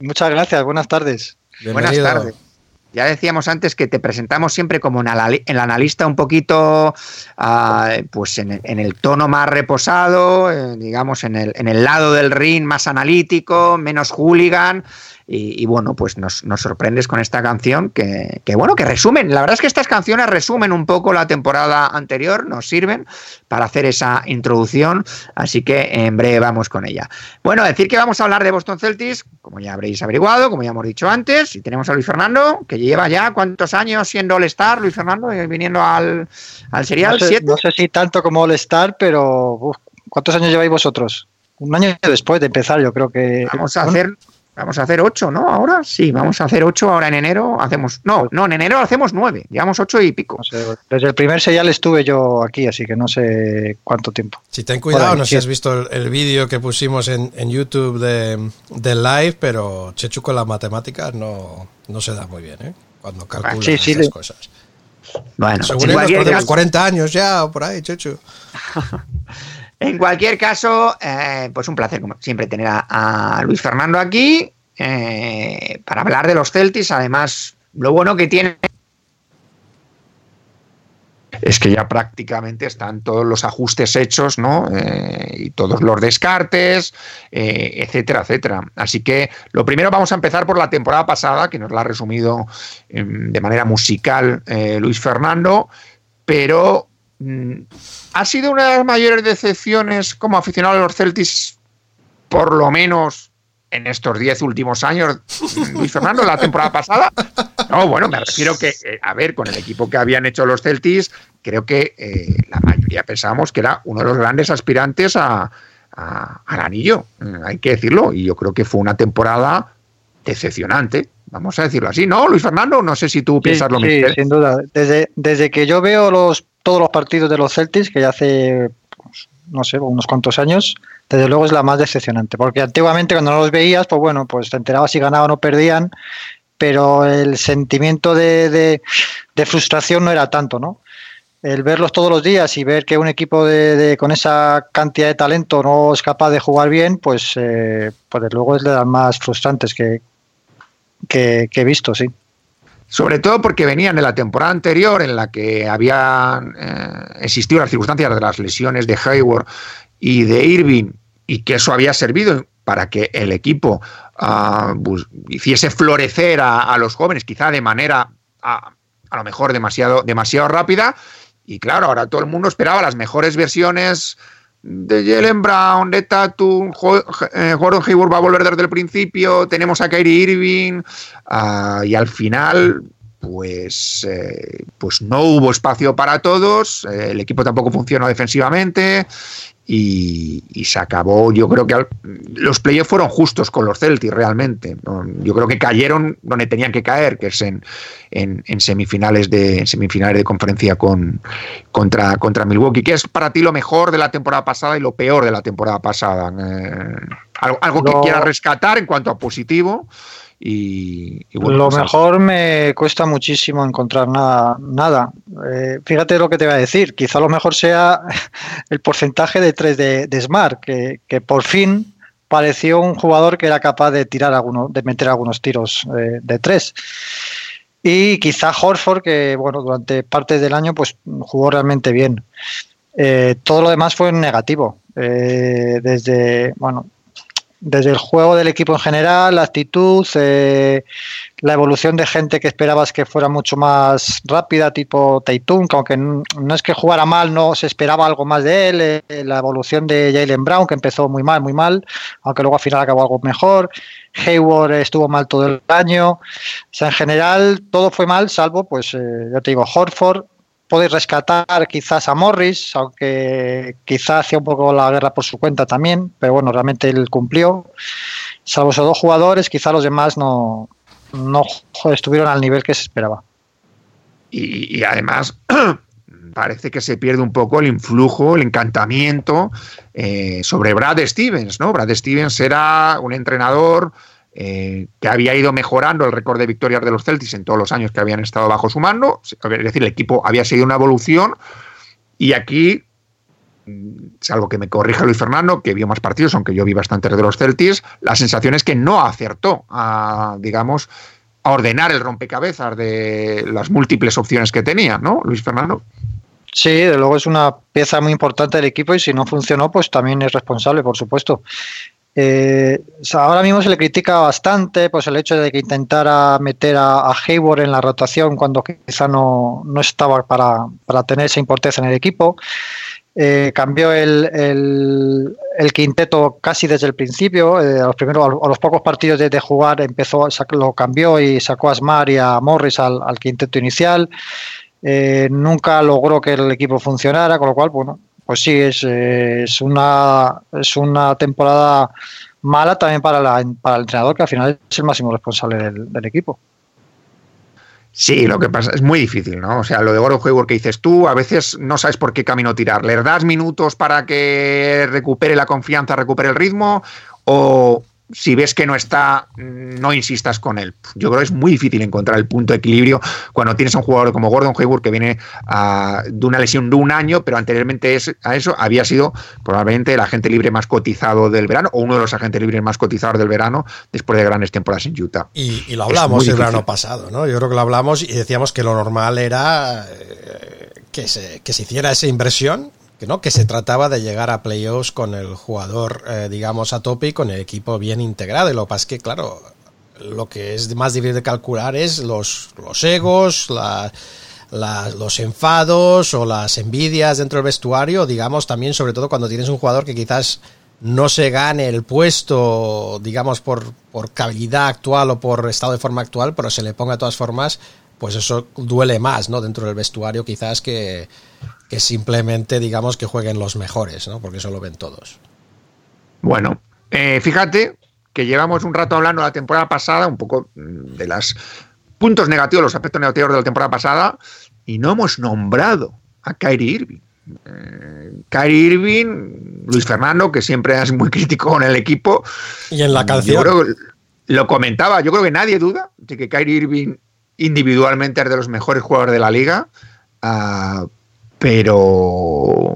Muchas gracias, buenas tardes. Bienvenido. Buenas tardes. Ya decíamos antes que te presentamos siempre como el analista un poquito, uh, pues en, en, el tono más reposado, eh, digamos, en el, en el lado del ring más analítico, menos hooligan. Y, y, bueno, pues nos, nos, sorprendes con esta canción que, que, bueno, que resumen. La verdad es que estas canciones resumen un poco la temporada anterior, nos sirven para hacer esa introducción, así que en breve vamos con ella. Bueno, decir que vamos a hablar de Boston Celtics, como ya habréis averiguado, como ya hemos dicho antes, y tenemos a Luis Fernando, que lleva ya cuántos años siendo All-Star, Luis Fernando, y viniendo al, al serial. No sé, no sé, si tanto como All-Star, pero uf, ¿cuántos años lleváis vosotros? Un año después de empezar, yo creo que. Vamos a hacer Vamos a hacer ocho, ¿no? Ahora sí, vamos a hacer ocho. Ahora en enero hacemos. No, no, en enero hacemos nueve. Llevamos ocho y pico. No sé, desde el primer serial estuve yo aquí, así que no sé cuánto tiempo. Si ten cuidado, no sé si has visto el, el vídeo que pusimos en, en YouTube de, de, live, pero Chechu con las matemáticas no, no se da muy bien, ¿eh? Cuando calcula ah, sí, sí, esas le... cosas. Bueno, según los 40 años ya, o por ahí, Chechu. En cualquier caso, eh, pues un placer, como siempre, tener a, Luis Fernando aquí eh, para hablar de los Celtics. Además, lo bueno que tiene es que ya prácticamente están todos los ajustes hechos, ¿no? Eh, y todos los descartes, etcétera, etcétera. Así que lo primero vamos a empezar por la temporada pasada, que nos la ha resumido eh, de manera musical Luis Fernando, pero ha sido una de las mayores decepciones como aficionado a los Celtics, por lo menos en estos diez últimos años, Luis Fernando, la temporada pasada. No, bueno, me refiero que, eh, a ver, con el equipo que habían hecho los Celtics, creo que eh, la mayoría pensábamos que era uno de los grandes aspirantes a, a, al anillo, hay que decirlo, y yo creo que fue una temporada decepcionante, vamos a decirlo así, ¿no, Luis Fernando? No sé si tú piensas sí, lo mismo. Sí, sin duda. Desde, desde que yo veo los todos los partidos de los Celtics, que ya hace, pues, no sé, unos cuantos años, desde luego es la más decepcionante. Porque antiguamente cuando no los veías, pues bueno, pues te enterabas si ganaban o perdían, pero el sentimiento de, de, de frustración no era tanto, ¿no? El verlos todos los días y ver que un equipo de, de, con esa cantidad de talento no es capaz de jugar bien, pues, eh, pues desde luego es de las más frustrantes que, que, que he visto, sí sobre todo porque venían de la temporada anterior en la que habían eh, existido las circunstancias de las lesiones de Hayward y de Irving y que eso había servido para que el equipo uh, hiciese florecer a, a, los jóvenes quizá de manera a, a, lo mejor demasiado, demasiado rápida. Y claro, ahora todo el mundo esperaba las mejores versiones de Jalen Brown, de Tatum, eh, Gordon Hayward va a volver desde el principio, tenemos a Kyrie Irving ah, y al final pues, eh, pues no hubo espacio para todos, eh, el equipo tampoco funcionó defensivamente y, y se acabó. Yo creo que al- los playoffs fueron justos con los Celtics realmente. ¿no? Yo creo que cayeron donde tenían que caer, que es en, en- en semifinales de en semifinales de conferencia con contra, contra Milwaukee. ¿Qué es para ti lo mejor de la temporada pasada y lo peor de la temporada pasada? Eh, algo algo que Lo- quieras rescatar en cuanto a positivo. Y, y bueno, lo pues, mejor me cuesta muchísimo encontrar nada. nada. Eh, fíjate lo que te voy a decir. Quizá lo mejor sea el porcentaje de 3 de, de Smart, que, que por fin pareció un jugador que era capaz de tirar algunos, de meter algunos tiros eh, de 3. Y quizá Horford, que bueno, durante parte del año pues jugó realmente bien. Eh, todo lo demás fue negativo. Eh, desde, bueno, desde el juego del equipo en general, la actitud, eh, la evolución de gente que esperabas que fuera mucho más rápida, tipo Tatum, que aunque no es que jugara mal, no se esperaba algo más de él, eh, la evolución de Jalen Brown, que empezó muy mal, muy mal, aunque luego al final acabó algo mejor, Hayward estuvo mal todo el año, o sea, en general todo fue mal, salvo, pues, eh, ya te digo, Horford, podéis rescatar quizás a Morris, aunque quizás hacía un poco la guerra por su cuenta también, pero bueno, realmente él cumplió. Salvo esos dos jugadores, quizás los demás no, no estuvieron al nivel que se esperaba. y, además parece que se pierde un poco el influjo, el encantamiento eh, sobre Brad Stevens, ¿no? Brad Stevens era un entrenador eh, que había ido mejorando el récord de victorias de los Celtics en todos los años que habían estado bajo su mando, es decir, el equipo había seguido una evolución y aquí mm, salvo que me corrija Luis Fernando, que vio más partidos, aunque yo vi bastante de los Celtics, la sensación es que no acertó a, digamos, a ordenar el rompecabezas de las múltiples opciones que tenía, ¿no, Luis Fernando? Sí, de luego es una pieza muy importante del equipo y si no funcionó, pues también es responsable, por supuesto. Eh, ahora mismo se le critica bastante pues el hecho de que intentara meter a, Hayward en la rotación cuando quizá no, no estaba para, para tener esa importancia en el equipo. Eh, cambió el, el, quinteto casi desde el principio. Eh, a, los primeros, a los pocos partidos de, jugar empezó, lo cambió y sacó a Smart y a Morris al, al quinteto inicial. Nunca logró que el equipo funcionara, con lo cual, bueno, pues sí, es, es, una, es una temporada mala también para, la, para el entrenador, que al final es el máximo responsable del, equipo. Sí, lo que pasa es muy difícil, ¿no? O sea, lo de Gordon Hayward que dices tú, a veces no sabes por qué camino tirar. ¿Le das minutos para que recupere la confianza, recupere el ritmo? ¿O si ves que no está, no insistas con él. Yo creo que es muy difícil encontrar el punto de equilibrio cuando tienes a un jugador como Gordon Hayward que viene a, de una lesión de un año, pero anteriormente es, a eso había sido probablemente el agente libre más cotizado del verano o uno de los agentes libres más cotizados del verano después de grandes temporadas en Utah. Y, y lo hablamos el verano pasado, ¿no? Yo creo que lo hablamos y decíamos que lo normal era eh, que, se, que se hiciera esa inversión que no que se trataba de llegar a playoffs con el jugador eh, digamos a tope y con el equipo bien integrado. Y lo que pasa es que claro lo que es más difícil de calcular es los, los egos los enfados o las envidias dentro del vestuario digamos también sobre todo cuando tienes un jugador que quizás no se gane el puesto digamos por, por calidad actual o por estado de forma actual pero se le ponga de todas formas pues eso duele más no dentro del vestuario quizás que que simplemente digamos que jueguen los mejores, ¿no? Porque eso lo ven todos. Bueno, eh, fíjate que llevamos un rato hablando de la temporada pasada, un poco de los puntos negativos, los aspectos negativos de la temporada pasada, y no hemos nombrado a Kyrie Irving. Eh, Kyrie Irving, Luis Fernando, que siempre es muy crítico con el equipo. Y en la canción. Yo creo lo comentaba, yo creo que nadie duda de que Kyrie Irving individualmente es de los mejores jugadores de la liga. Uh, pero,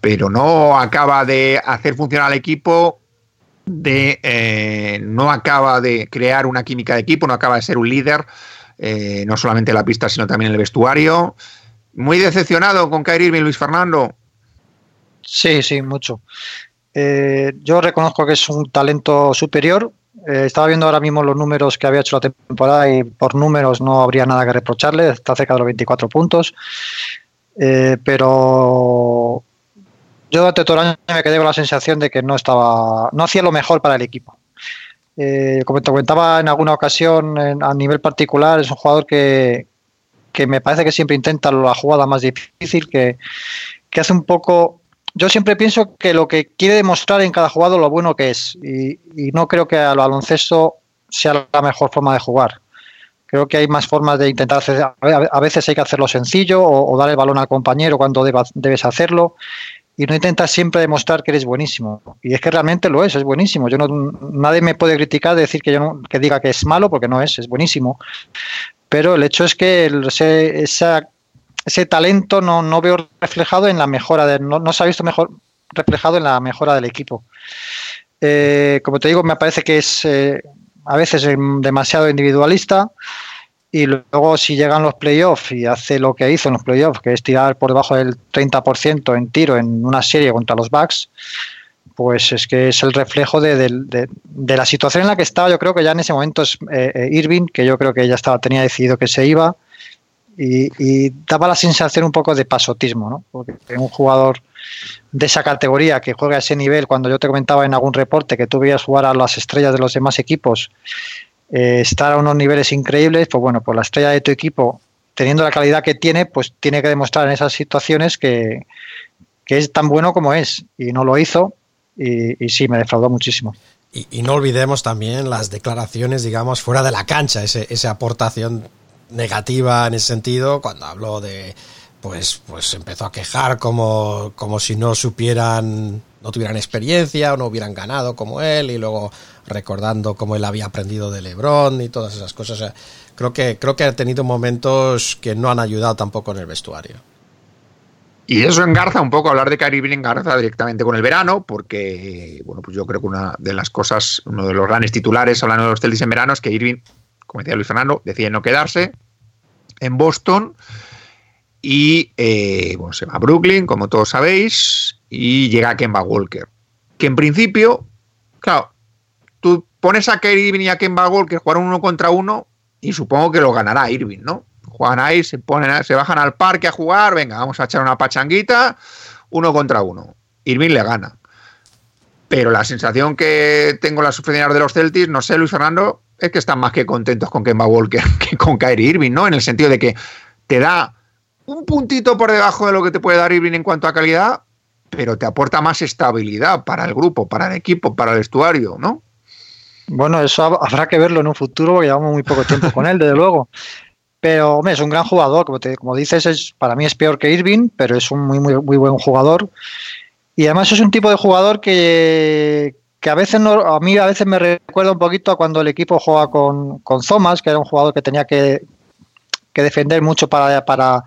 pero no acaba de hacer funcionar al equipo, de, eh, no acaba de crear una química de equipo, no acaba de ser un líder, eh, no solamente en la pista, sino también en el vestuario. Muy decepcionado con Kyrie Irving, Luis Fernando. Sí, sí, mucho. Eh, yo reconozco que es un talento superior. Eh, estaba viendo ahora mismo los números que había hecho la temporada y por números no habría nada que reprocharle. Está cerca de los 24 puntos. Eh, pero yo durante todo el año me quedé con la sensación de que no estaba, no hacía lo mejor para el equipo. Eh, como te comentaba en alguna ocasión a nivel particular, es un jugador que, que me parece que siempre intenta la jugada más difícil, que, que hace un poco yo siempre pienso que lo que quiere demostrar en cada jugado lo bueno que es y, no creo que al baloncesto sea la mejor forma de jugar. Creo que hay más formas de intentar hacer. A veces hay que hacerlo sencillo o, dar el balón al compañero cuando debes hacerlo y no intentas siempre demostrar que eres buenísimo. Y es que realmente lo es, es buenísimo. Yo no, nadie me puede criticar de decir que yo no, que diga que es malo porque no es, es buenísimo. Pero el hecho es que esa ese talento no, no veo reflejado en la mejora, de, no, no, se ha visto mejor reflejado en la mejora del equipo. Eh, como te digo, me parece que es eh, a veces demasiado individualista y luego si llegan los playoffs y hace lo que hizo en los playoffs, que es tirar por debajo del 30% en tiro en una serie contra los Bucks, pues es que es el reflejo de, de, la situación en la que estaba. Yo creo que ya en ese momento es eh, Irving, que yo creo que ya estaba, tenía decidido que se iba y, daba la sensación un poco de pasotismo, ¿no? Porque un jugador de esa categoría que juega a ese nivel, cuando yo te comentaba en algún reporte que tú veías jugar a las estrellas de los demás equipos, eh, estar a unos niveles increíbles, pues bueno, pues la estrella de tu equipo, teniendo la calidad que tiene, pues tiene que demostrar en esas situaciones que, es tan bueno como es, y no lo hizo, y, sí, me defraudó muchísimo. Y, no olvidemos también las declaraciones, digamos, fuera de la cancha, ese, esa aportación negativa en ese sentido cuando habló de pues pues empezó a quejar como como si no supieran no tuvieran experiencia o no hubieran ganado como él y luego recordando cómo él había aprendido de LeBron y todas esas cosas. Creo que creo que ha tenido momentos que no han ayudado tampoco en el vestuario. Y eso engarza un poco, hablar de Kyrie engarza directamente con el verano, porque, bueno, pues yo creo que una de las cosas, uno de los grandes titulares hablando de los Celtics en verano es que Irving como decía Luis Fernando, decide no quedarse en Boston y eh, bueno, se va a Brooklyn, como todos sabéis, y llega Kemba Walker. Que en principio, claro, tú pones a Kyrie Irving y a Kemba Walker jugar uno contra uno y supongo que lo ganará Irving, ¿no? Juegan ahí, se, ponen, se bajan al parque a jugar, venga, vamos a echar una pachanguita, uno contra uno. Irving le gana. Pero la sensación que tengo las oficinas de los Celtics, no sé, Luis Fernando, es que están más que contentos con Kemba Walker que con Kyrie Irving, ¿no? En el sentido de que te da un puntito por debajo de lo que te puede dar Irving en cuanto a calidad, pero te aporta más estabilidad para el grupo, para el equipo, para el vestuario, ¿no? Bueno, eso habrá que verlo en un futuro, porque llevamos muy poco tiempo con él, desde luego. Pero, hombre, es un gran jugador, como, como dices, es, para mí es peor que Irving, pero es un muy, muy, buen jugador. Y además es un tipo de jugador que, que a veces no, a mí a veces me recuerda un poquito a cuando el equipo juega con, con Thomas, que era un jugador que tenía que, defender mucho para, para,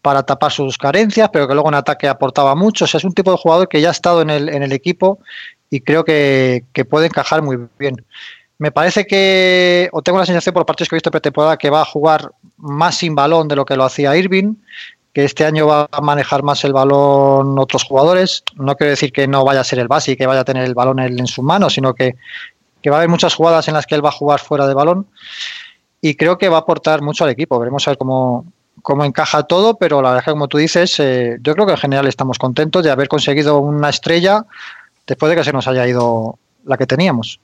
para, tapar sus carencias, pero que luego en ataque aportaba mucho. O sea, es un tipo de jugador que ya ha estado en el, en el equipo y creo que, que puede encajar muy bien. Me parece que, o tengo la sensación por partidos que he visto pretemporada, que va a jugar más sin balón de lo que lo hacía Irving que este año va a manejar más el balón otros jugadores. No quiero decir que no vaya a ser el base y que vaya a tener el balón en, su mano, sino que, va a haber muchas jugadas en las que él va a jugar fuera de balón y creo que va a aportar mucho al equipo. Veremos a ver cómo, cómo encaja todo, pero la verdad que como tú dices, eh, yo creo que en general estamos contentos de haber conseguido una estrella después de que se nos haya ido la que teníamos.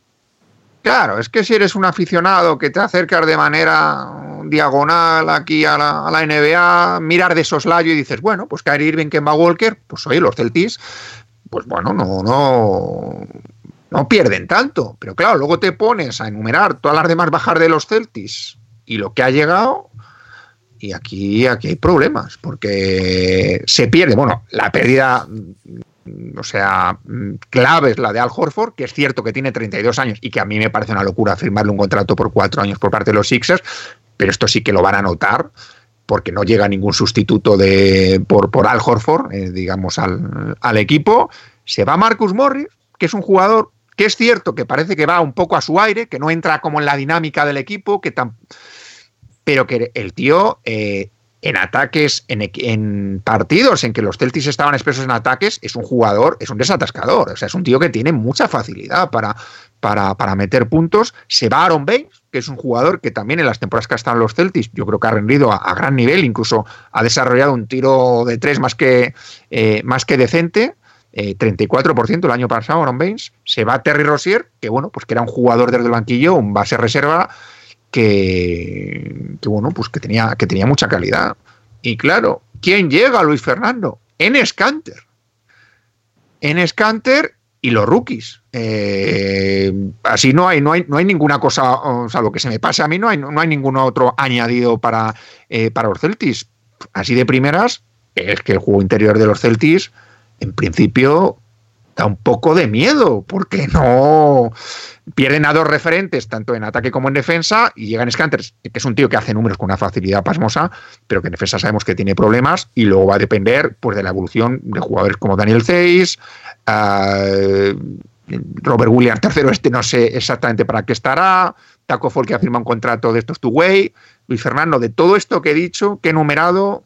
Claro, es que si eres un aficionado que te acercas de manera diagonal aquí a la, NBA, mirar de soslayo y dices, bueno, pues Kyrie Irving, Kemba Walker, pues oye, los Celtics, pues bueno, no, no, no pierden tanto. Pero claro, luego te pones a enumerar todas las demás bajas de los Celtics y lo que ha llegado, y aquí, aquí hay problemas, porque se pierde, bueno, la pérdida o sea, clave es la de Al Horford, que es cierto que tiene 32 años y que a mí me parece una locura firmarle un contrato por cuatro años por parte de los Sixers, pero esto sí que lo van a notar porque no llega ningún sustituto de, por, por Al Horford, eh, digamos, al, al, equipo. Se va Marcus Morris, que es un jugador que es cierto que parece que va un poco a su aire, que no entra como en la dinámica del equipo, que tan, pero que el tío eh, en ataques, en, partidos en que los Celtics estaban expresos en ataques, es un jugador, es un desatascador. O sea, es un tío que tiene mucha facilidad para, para, meter puntos. Se va Aaron Baines, que es un jugador que también en las temporadas que en los Celtics, yo creo que ha rendido a, gran nivel, incluso ha desarrollado un tiro de tres más que, eh, más que decente. Eh, 34% el año pasado, Aaron Baines. Se va Terry Rozier, que bueno, pues que era un jugador desde el banquillo, un base reserva, que, que bueno, pues que tenía, que tenía mucha calidad. Y claro, ¿quién llega, Luis Fernando? En Scanter. En Scanter y los rookies. Eh, así no hay, no hay, no hay ninguna cosa, o sea, lo que se me pase a mí, no hay, no hay ningún otro añadido para, eh, para los Celtics. Así de primeras, es que el juego interior de los Celtics, en principio, da un poco de miedo, porque no pierden a dos referentes, tanto en ataque como en defensa, y llegan Scanters, que es un tío que hace números con una facilidad pasmosa, pero que en defensa sabemos que tiene problemas, y luego va a depender pues, de la evolución de jugadores como Daniel Zeiss, uh, Robert Williams tercero, este no sé exactamente para qué estará, Taco Fall que ha firmado un contrato de estos two-way, Luis Fernando, de todo esto que he dicho, que he numerado,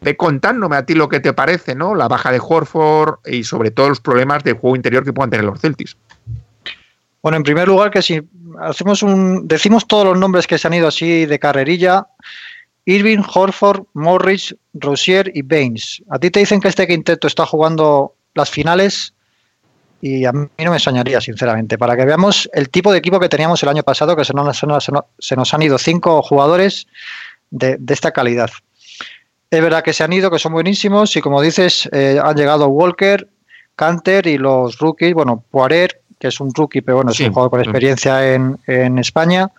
ve contándome a ti lo que te parece, ¿no? La baja de Horford y sobre todo los problemas de juego interior que puedan tener los Celtics. Bueno, en primer lugar, que si hacemos un. decimos todos los nombres que se han ido así de carrerilla. Irving, Horford, Morris, Rosier y Baines. A ti te dicen que este quinteto está jugando las finales y a mí no me soñaría, sinceramente, para que veamos el tipo de equipo que teníamos el año pasado, que se nos, han ido cinco jugadores de, de, esta calidad. Es verdad que se han ido, que son buenísimos, y como dices, eh, han llegado Walker, Canter y los rookies, bueno, Poiret, que es un rookie, pero bueno, es sí. un jugador con experiencia en, en, España.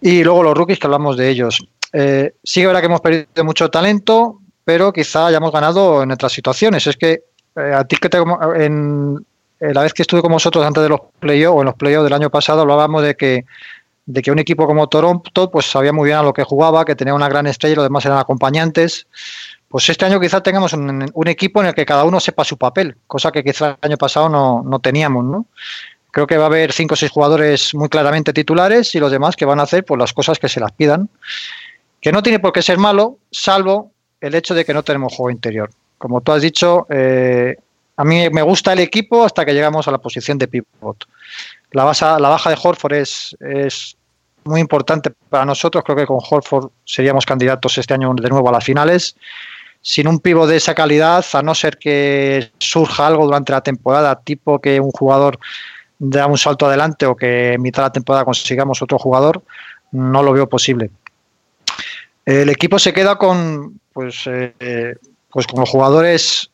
Y luego los rookies que hablamos de ellos. Eh, sí que verá que hemos perdido mucho talento, pero quizá hayamos ganado en otras situaciones. Es que eh, a ti que te, en, en, la vez que estuve con vosotros antes de los playoffs o en los playoffs del año pasado hablábamos de que de que un equipo como Toronto pues sabía muy bien a lo que jugaba, que tenía una gran estrella y los demás eran acompañantes. Pues este año quizás tengamos un, equipo en el que cada uno sepa su papel, cosa que quizás el año pasado no, no teníamos, ¿no? Creo que va a haber cinco o seis jugadores muy claramente titulares y los demás que van a hacer pues las cosas que se las pidan. Que no tiene por qué ser malo, salvo el hecho de que no tenemos juego interior. Como tú has dicho, eh, a mí me gusta el equipo hasta que llegamos a la posición de pivot. La, baja de Horford es, muy importante para nosotros. Creo que con Horford seríamos candidatos este año de nuevo a las finales. Sin un pivo de esa calidad, a no ser que surja algo durante la temporada, tipo que un jugador da un salto adelante o que en mitad de la temporada consigamos otro jugador, no lo veo posible. El equipo se queda con, pues, eh, pues con los jugadores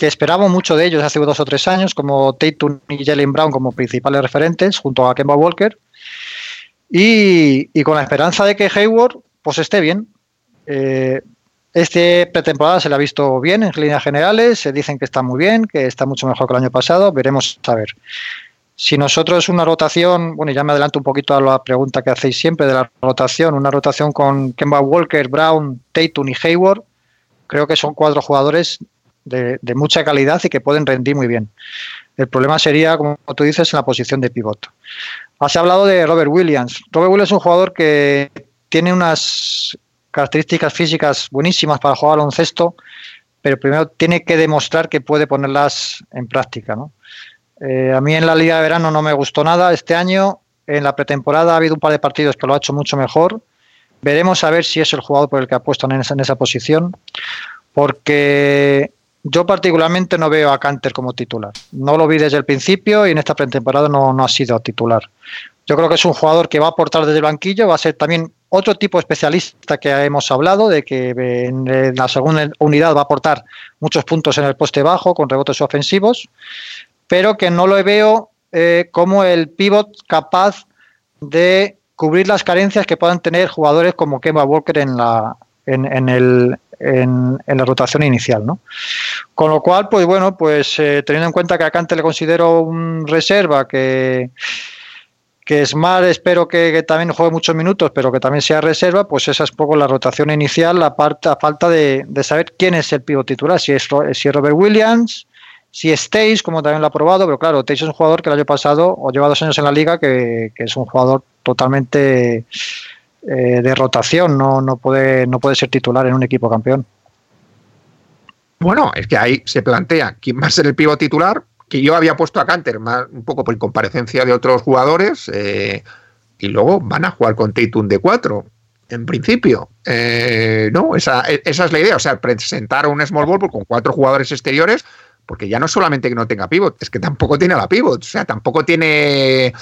que esperábamos mucho de ellos hace dos o tres años, como Tatum y Jalen Brown como principales referentes, junto a Kemba Walker, y, y con la esperanza de que Hayward pues esté bien. Eh, este pretemporada se le ha visto bien en líneas generales, se dicen que está muy bien, que está mucho mejor que el año pasado, veremos a ver. Si nosotros una rotación, bueno, ya me adelanto un poquito a la pregunta que hacéis siempre de la rotación, una rotación con Kemba Walker, Brown, Tatum y Hayward, creo que son cuatro jugadores de, mucha calidad y que pueden rendir muy bien. El problema sería, como tú dices, en la posición de pivot. Has hablado de Robert Williams. Robert Williams es un jugador que tiene unas características físicas buenísimas para jugar baloncesto, pero primero tiene que demostrar que puede ponerlas en práctica. Eh, a mí en la Liga de Verano no me gustó nada este año. En la pretemporada ha habido un par de partidos que lo ha hecho mucho mejor. Veremos a ver si es el jugador por el que ha puesto en esa, en esa posición, porque yo particularmente no veo a Canter como titular. No lo vi desde el principio y en esta pretemporada no, no, ha sido titular. Yo creo que es un jugador que va a aportar desde el banquillo, va a ser también otro tipo de especialista que hemos hablado, de que en la segunda unidad va a aportar muchos puntos en el poste bajo con rebotes ofensivos, pero que no lo veo eh, como el pivot capaz de cubrir las carencias que puedan tener jugadores como Kemba Walker en la, en, el, en, la rotación inicial. ¿no? Con lo cual, pues bueno, pues eh, teniendo en cuenta que a Cante le considero un reserva, que, que Smart espero que, también juegue muchos minutos, pero que también sea reserva, pues esa es poco la rotación inicial, la parte, a falta de, saber quién es el pivot titular, si es, si es Robert Williams, si es como también lo ha probado, pero claro, Tays es un jugador que el año pasado, o lleva dos años en la liga, que es un jugador totalmente eh, de rotación, no, no, puede, no puede ser titular en un equipo campeón. Bueno, es que ahí se plantea quién va a ser el pivo titular, que yo había puesto a Canter más, un poco por comparecencia de otros jugadores, eh, y luego van a jugar con Tatum de 4, en principio. Eh, no, esa, esa, es la idea, o sea, presentar un small ball con cuatro jugadores exteriores, porque ya no solamente que no tenga pivot, es que tampoco tiene la pivot, o sea, tampoco tiene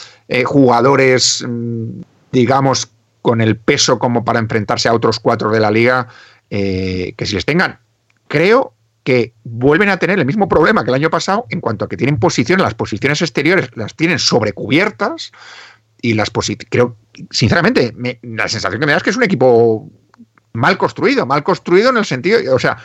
jugadores, mm, digamos, con el peso como para enfrentarse a otros cuatro de la liga eh, que si les tengan. Creo que vuelven a tener el mismo problema que el año pasado en cuanto a que tienen posiciones, las posiciones exteriores las tienen sobrecubiertas y las posiciones, creo, sinceramente, me- la sensación que me da es que es un equipo mal construido, mal construido en el sentido, o sea,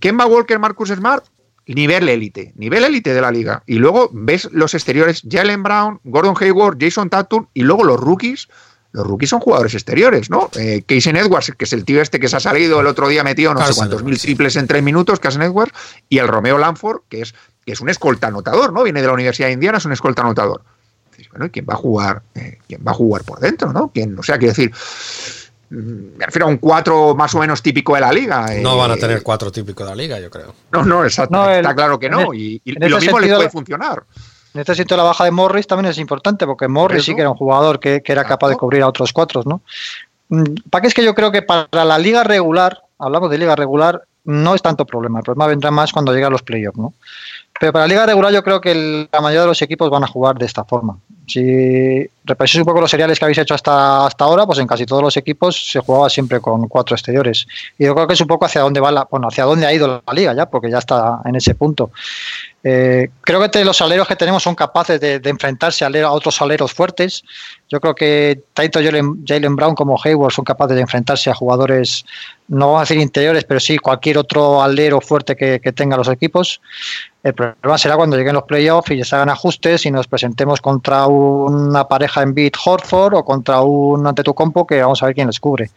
Kemba Walker, Marcus Smart, nivel élite, nivel élite de la liga. Y luego ves los exteriores, Jalen Brown, Gordon Hayward, Jason Tatum, y luego los rookies. Los rookies son jugadores exteriores, ¿no? Eh, Casey Edwards, que es el tío este que se ha salido el otro día metido no sé cuántos Edwards, mil triples en tres minutos, Casey Edwards, y el Romeo Lanford, que es, que es un escolta anotador, ¿no? Viene de la Universidad de Indiana, es un escolta anotador. Bueno, ¿y quién va a jugar? eh, ¿Quién va a jugar por dentro, no? ¿Quién? O sea, quiero decir, mm, me refiero a un 4 más o menos típico de la liga. No eh, van a tener cuatro típicos de la liga, yo creo. No, no, exacto. No, el- está claro que no. en Y, y- en y lo mismo les sentido- puede funcionar. En este sitio la baja de Morris también es importante, porque Morris eso. sí que era un jugador que, que era capaz de cubrir a otros cuatro, ¿no? ¿Para qué es que yo creo que para la liga regular, hablamos de liga regular, no es tanto problema. El problema vendrá más cuando lleguen los playoffs, ¿no? Pero para la liga regular yo creo que la mayoría de los equipos van a jugar de esta forma. Si repasáis un poco los seriales que habéis hecho hasta, hasta ahora, pues en casi todos los equipos se jugaba siempre con cuatro exteriores. Y yo creo que es un poco hacia dónde va la, bueno, hacia dónde ha ido la liga ya, porque ya está en ese punto. Eh, creo que los aleros que tenemos son capaces de, enfrentarse a, a otros aleros fuertes. Yo creo que tanto Jalen, Brown como Hayward son capaces de enfrentarse a jugadores, no vamos a decir interiores, pero sí cualquier otro alero fuerte que, que tengan los equipos. El problema será cuando lleguen los playoffs y se hagan ajustes y nos presentemos contra una pareja en beat Horford o contra un Antetokounmpo que vamos a ver quién les cubre.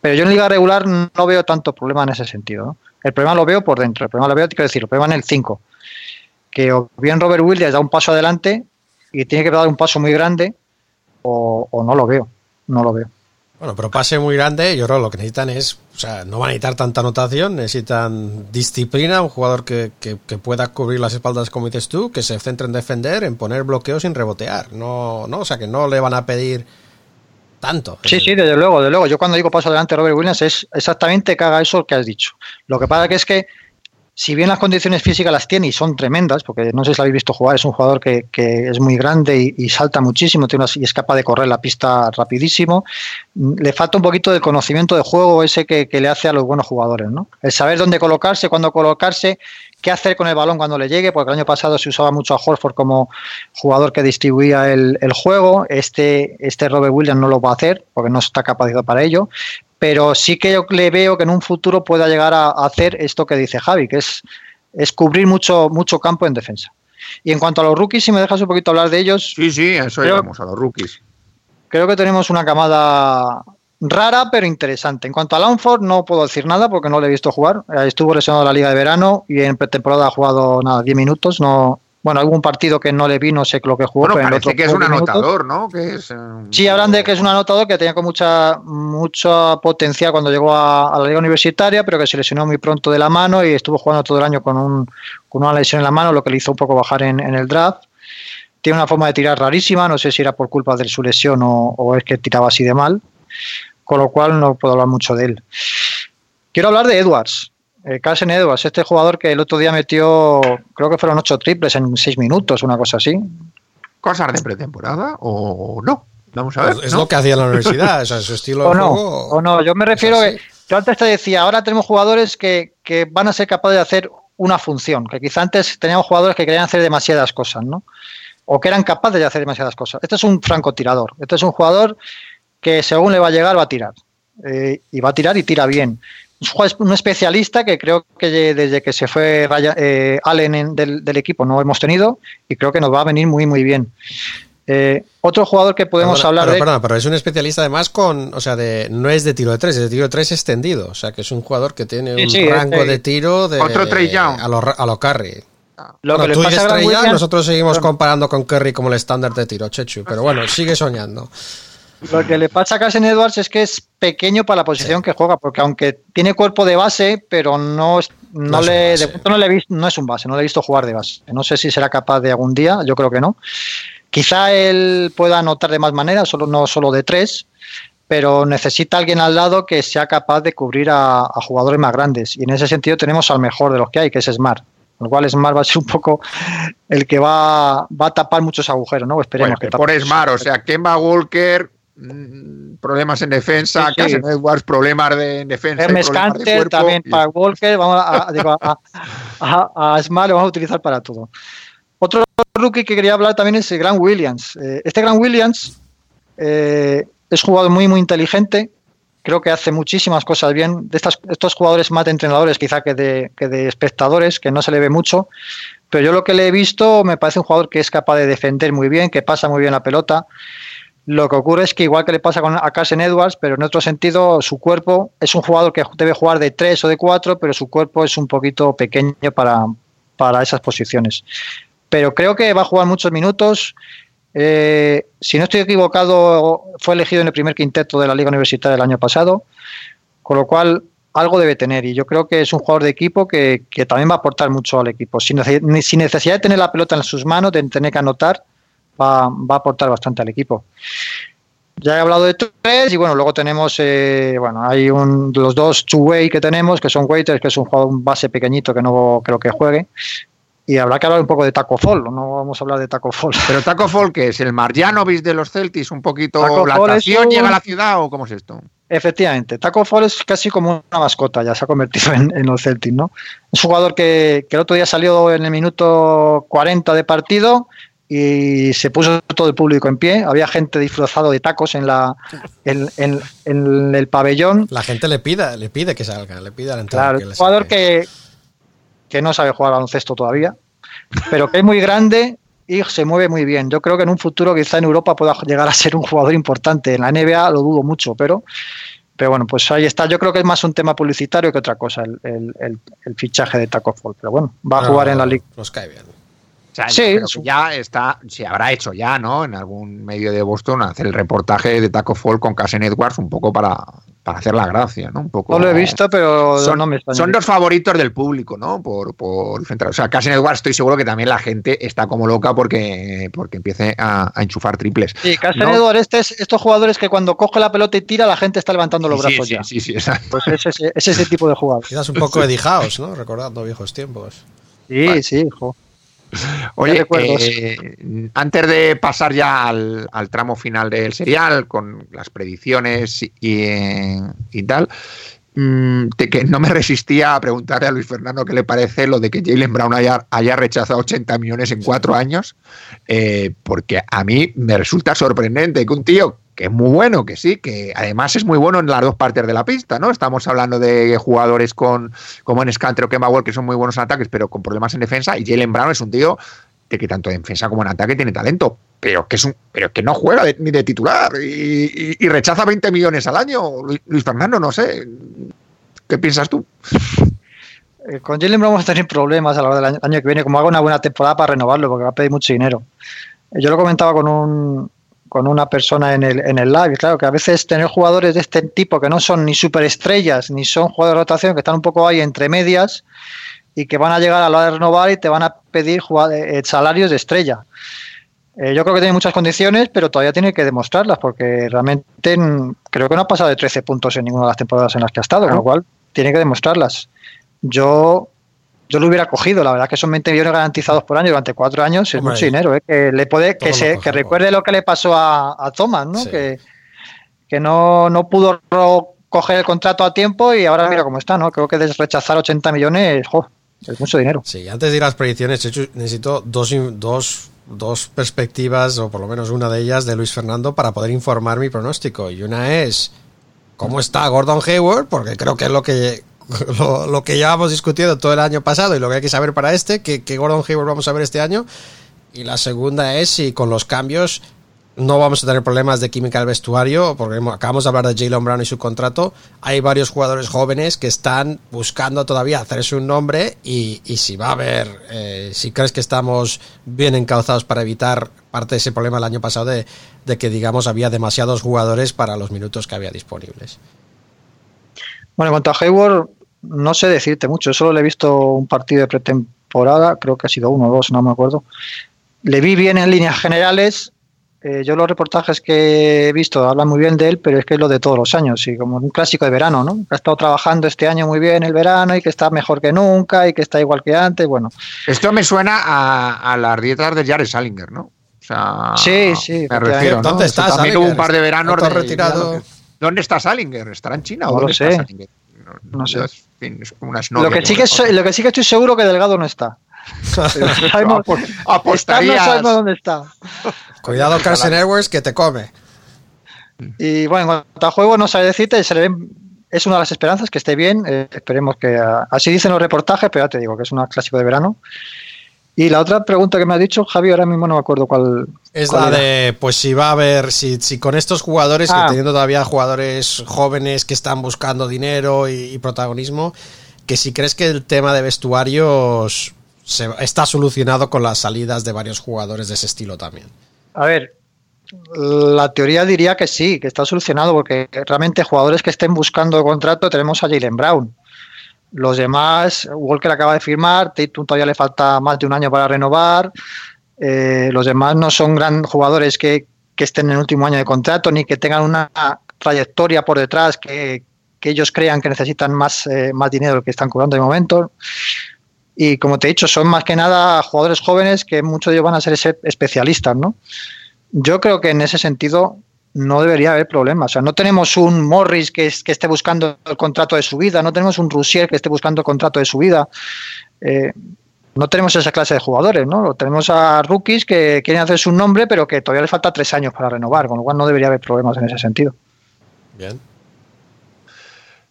Pero yo en liga regular no veo tanto problema en ese sentido. El problema lo veo por dentro, el problema lo veo, quiero decir, el problema en el 5 que o bien Robert Williams da un paso adelante y tiene que dar un paso muy grande o, o no lo veo, no lo veo. Bueno, pero pase muy grande, yo creo que lo que necesitan es, o sea, no van a necesitar tanta anotación, necesitan disciplina, un jugador que, que- que pueda cubrir las espaldas, como dices tú, que se centre en defender, en poner bloqueos sin rebotear. No, no, o sea, que no le van a pedir tanto. Sí, sí, desde luego, desde luego. Yo cuando digo paso adelante Robert Williams es exactamente que haga eso que has dicho. Lo que pasa que es que si bien las condiciones físicas las tiene y son tremendas, porque no sé si lo habéis visto jugar, es un jugador que, es muy grande y, salta muchísimo tiene unas- y es capaz de correr la pista rapidísimo, le falta un poquito de conocimiento de juego ese que, que le hace a los buenos jugadores, ¿no? El saber dónde colocarse, cuándo colocarse, qué hacer con el balón cuando le llegue, porque el año pasado se usaba mucho a Horford como jugador que distribuía el, el juego, este, este Robert Williams no lo va a hacer porque no está capacitado para ello, pero sí que yo le veo que en un futuro pueda llegar a, a hacer esto que dice Javi, que es, es cubrir mucho, mucho campo en defensa. Y en cuanto a los rookies, si me dejas un poquito hablar de ellos, Sí, sí, a eso llegamos a los rookies. creo que tenemos una camada rara pero interesante. En cuanto a Langford, no puedo decir nada porque no le he visto jugar. Eh, Estuvo lesionado en la Liga de Verano y en pretemporada ha jugado nada, 10 minutos. No, bueno, algún partido que no le vi, no sé lo que jugó. Bueno, pero parece otro que es un 10 minutos. anotador, ¿no? Que es, eh, Sí, hablan de que es un anotador que tenía con mucha mucha potencial cuando llegó a, a la liga universitaria, pero que se lesionó muy pronto de la mano y estuvo jugando todo el año con, un, con una lesión en la mano, lo que le hizo un poco bajar en, en el draft. Tiene una forma de tirar rarísima, no sé si era por culpa de su lesión o, o es que tiraba así de mal, con lo cual no puedo hablar mucho de él. Quiero hablar de Edwards, eh, Carson Edwards, este jugador que el otro día metió, creo que fueron ocho triples en seis minutos, una cosa así. ¿Cosas de pretemporada o no? Vamos a ver. Es ¿no? lo que hacía la universidad, o sea, su estilo o de no, juego. o no, yo me refiero que yo antes te decía, ahora tenemos jugadores que, que van a ser capaces de hacer una función, que quizá antes teníamos jugadores que querían hacer demasiadas cosas, ¿no? O que eran capaces de hacer demasiadas cosas. Este es un francotirador, este es un jugador que según le va a llegar va a tirar. Eh, y va a tirar y tira bien. Es un jugador- un especialista que creo que desde que se fue Ryan- eh, Allen en- del, del equipo no hemos tenido y creo que nos va a venir muy muy bien. Eh, otro jugador que podemos Perdona, hablar pero, de... perdona, pero es un especialista además con, o sea, de no es de tiro de tres, es de tiro de tres extendido, o sea, que es un jugador que tiene Sí, un sí, rango este- de tiro de Otro Trey Young. a lo, ra- a lo Curry. Lo Bueno, que le tú pasa dices a Grant Trey Young, Williams- nosotros seguimos Bueno. comparando con Curry como el estándar de tiro, Chechu, pero bueno, sigue soñando. Lo que le pasa a Carson Edwards es que es pequeño para la posición que juega, porque aunque tiene cuerpo de base, pero no, es- no, No le de no le he visto, no es un base, no le he visto jugar de base. No sé si será capaz de algún día, yo creo que no. Quizá él pueda anotar de más maneras, solo no solo de tres, pero necesita alguien al lado que sea capaz de cubrir a, a jugadores más grandes. Y en ese sentido tenemos al mejor de los que hay, que es Smart. Con lo cual Smart va a ser un poco el que va, va a tapar muchos agujeros, ¿no? Esperemos Bueno, que por tape. Smart, o sea, Kemba Walker, problemas en defensa, Sí, sí. Casen Edwards, problemas de en defensa. Hermes de Canter, también para Walker, vamos a, a- digo, a, a- a Smart lo vamos a utilizar para todo. Otro rookie que quería hablar también es el Grant Williams. Eh, este Grant Williams eh, es jugador muy, muy inteligente. Creo que hace muchísimas cosas bien. De estas, estos jugadores más de entrenadores quizá que de, que de espectadores, que no se le ve mucho. Pero yo lo que le he visto me parece un jugador que es capaz de defender muy bien, que pasa muy bien la pelota. Lo que ocurre es que igual que le pasa con a Carson Edwards, pero en otro sentido, su cuerpo es un jugador que debe jugar de tres o de cuatro, pero su cuerpo es un poquito pequeño para, para esas posiciones. Pero creo que va a jugar muchos minutos. Eh, si no estoy equivocado, fue elegido en el primer quinteto de la Liga Universitaria el año pasado, con lo cual algo debe tener. Y yo creo que es un jugador de equipo que, que también va a aportar mucho al equipo. Sin, sin necesidad de tener la pelota en sus manos, de tener que anotar, va, va a aportar bastante al equipo. Ya he hablado de tres y bueno, luego tenemos, eh, bueno, hay un, los dos two-way que tenemos, que son Waiters, que es un jugador, un base pequeñito que no creo que juegue. Y habrá que hablar un poco de Taco Fall, no vamos a hablar de Taco Fall. Pero Taco Fall, que es el Marjanovic de los Celtics, un poquito. Taco ¿La atracción un- llega a la ciudad o cómo es esto? Efectivamente, Taco Fall es casi como una mascota, ya se ha convertido en, en los Celtics, ¿no? Es un jugador que, que el otro día salió en el minuto 40 de partido y se puso todo el público en pie. Había gente disfrazado de tacos en la en, en- en el pabellón. La gente le pide, le pide que salga, le pide al entrenador Claro, que un jugador que, que no sabe jugar baloncesto todavía, pero que es muy grande y se mueve muy bien. Yo creo que en un futuro quizá en Europa pueda llegar a ser un jugador importante. En la NBA lo dudo mucho, pero, pero bueno, pues ahí está. Yo creo que es más un tema publicitario que otra cosa el, el- el- el fichaje de Taco Fall. Pero bueno, va a jugar en la liga. Nos cae bien. O sea, Sí, que ya está, se habrá hecho ya, ¿no? En algún medio de Boston hacer el reportaje de Taco Fall con Casen Edwards un poco para, para hacer la gracia, ¿no? Un poco. No lo he visto, pero Son, no me extraña. son los favoritos del público, ¿no? Por, por central. O sea, Casen Edwards estoy seguro que también la gente está como loca porque, porque empiece a, a enchufar triples. Sí, Carson No. Edwards, este es, estos jugadores que cuando coge la pelota y tira, la gente está levantando los Sí, brazos sí, ya. sí, sí, exacto. Pues es ese, es ese tipo de jugador. Quizás un poco House, ¿no? Recordando viejos tiempos. Sí, sí, hijo. Oye, eh, antes de pasar ya al, al tramo final del serial, con las predicciones y, y tal, mm, de que no me resistía a preguntarle a Luis Fernando qué le parece lo de que Jalen Brown haya, haya rechazado 80 millones en cuatro años, eh, porque a mí me resulta sorprendente que un tío que es muy bueno, que sí, que además es muy bueno en las dos partes de la pista, ¿no? Estamos hablando de jugadores con como en Scanter o Kemba que son muy buenos en ataques, pero con problemas en defensa, y Jalen Brown es un tío de que tanto en defensa como en ataque tiene talento, pero que es un, pero que no juega ni de titular y, rechaza 20 millones al año. Luis, Fernando, no sé. ¿Qué piensas tú? Eh, con Jalen Brown vamos a tener problemas a la hora del año, año que viene, como haga una buena temporada para renovarlo, porque va a pedir mucho dinero. Eh, Yo lo comentaba con un con una persona en el, en el live, claro, que a veces tener jugadores de este tipo que no son ni superestrellas, ni son jugadores de rotación, que están un poco ahí entre medias y que van a llegar a la hora de renovar y te van a pedir eh, salarios de estrella. Eh, yo creo que tiene muchas condiciones, pero todavía tiene que demostrarlas, porque realmente mm, creo que no ha pasado de 13 puntos en ninguna de las temporadas en las que ha estado, con lo cual tiene que demostrarlas. Yo, yo lo hubiera cogido, la verdad que son 20 millones garantizados por año durante cuatro años, es Hombre, mucho dinero, ¿eh? que le puede, que se, que recuerde lo que le pasó a, a Thomas, ¿no? Sí. Que, que no, no pudo coger el contrato a tiempo y ahora mira cómo está, ¿no? Creo que de rechazar 80 millones, jo, es mucho dinero. Sí, antes de ir a las predicciones, necesito dos, dos, dos perspectivas, o por lo menos una de ellas, de Luis Fernando para poder informar mi pronóstico. Y una es cómo está Gordon Hayward, porque creo que es lo que lo, lo que ya hemos discutido todo el año pasado y lo que hay que saber para este, que, Gordon Hayward vamos a ver este año. Y la segunda es si con los cambios no vamos a tener problemas de química al vestuario, porque acabamos de hablar de Jalen Brown y su contrato. Hay varios jugadores jóvenes que están buscando todavía hacerse un nombre y, y si va a haber, eh, si crees que estamos bien encauzados para evitar parte de ese problema el año pasado de, de que, digamos, había demasiados jugadores para los minutos que había disponibles. Bueno, en cuanto a Hayward, no sé decirte mucho. Solo le he visto un partido de pretemporada, creo que ha sido uno o dos, no me acuerdo. Le vi bien en líneas generales. eh, yo los reportajes que he visto hablan muy bien de él, pero es que es lo de todos los años, y como un clásico de verano, ¿no? Ha estado trabajando este año muy bien el verano y que está mejor que nunca y que está igual que antes, bueno. Esto me suena a, a las dietas de Jared Salinger, ¿no? O sea, Sí, sí, me refiero, ¿no? ¿Dónde está También hubo un par de veranos ¿Está de- retirado? ¿Dónde está Salinger? ¿Estará en China No o lo dónde sé. está Salinger? No sé. Fin, es como una Lo que, sí que lo que sí que estoy seguro que Delgado no está. Sabemos- Apo- está, no apostarías. sabemos dónde está. Cuidado, Carson Edwards, que te come. Y bueno, en cuanto a juego, no sabe decirte, se le ven- es una de las esperanzas que esté bien. eh, esperemos que ah, así dicen los reportajes, pero ya te digo que es un clásico de verano. Y la otra pregunta que me ha dicho Javi, ahora mismo no me acuerdo cuál. Es cuál la era. de, pues si va a haber, si, si con estos jugadores, Ah. que teniendo todavía jugadores jóvenes que están buscando dinero y, y protagonismo, que si crees que el tema de vestuarios se- está solucionado con las salidas de varios jugadores de ese estilo también. A ver, la teoría diría que sí, que está solucionado, porque realmente jugadores que estén buscando contrato tenemos a Jalen Brown. Los demás, Walker acaba de firmar, Tatum todavía le falta más de un año para renovar. eh, los demás no son gran jugadores que, que estén en el último año de contrato ni que tengan una trayectoria por detrás que, que ellos crean que necesitan más, eh, más dinero que están cobrando de momento. Y como te he dicho, son más que nada jugadores jóvenes que muchos de ellos van a ser especialistas, ¿no? Yo creo que en ese sentido no debería haber problemas. O sea, no tenemos un Morris que, es- que esté buscando el contrato de su vida, no tenemos un Rousier que esté buscando el contrato de su vida. Eh, no tenemos esa clase de jugadores, ¿no? Tenemos a rookies que quieren hacer su nombre, pero que todavía les falta tres años para renovar, con lo cual no debería haber problemas en ese sentido. Bien.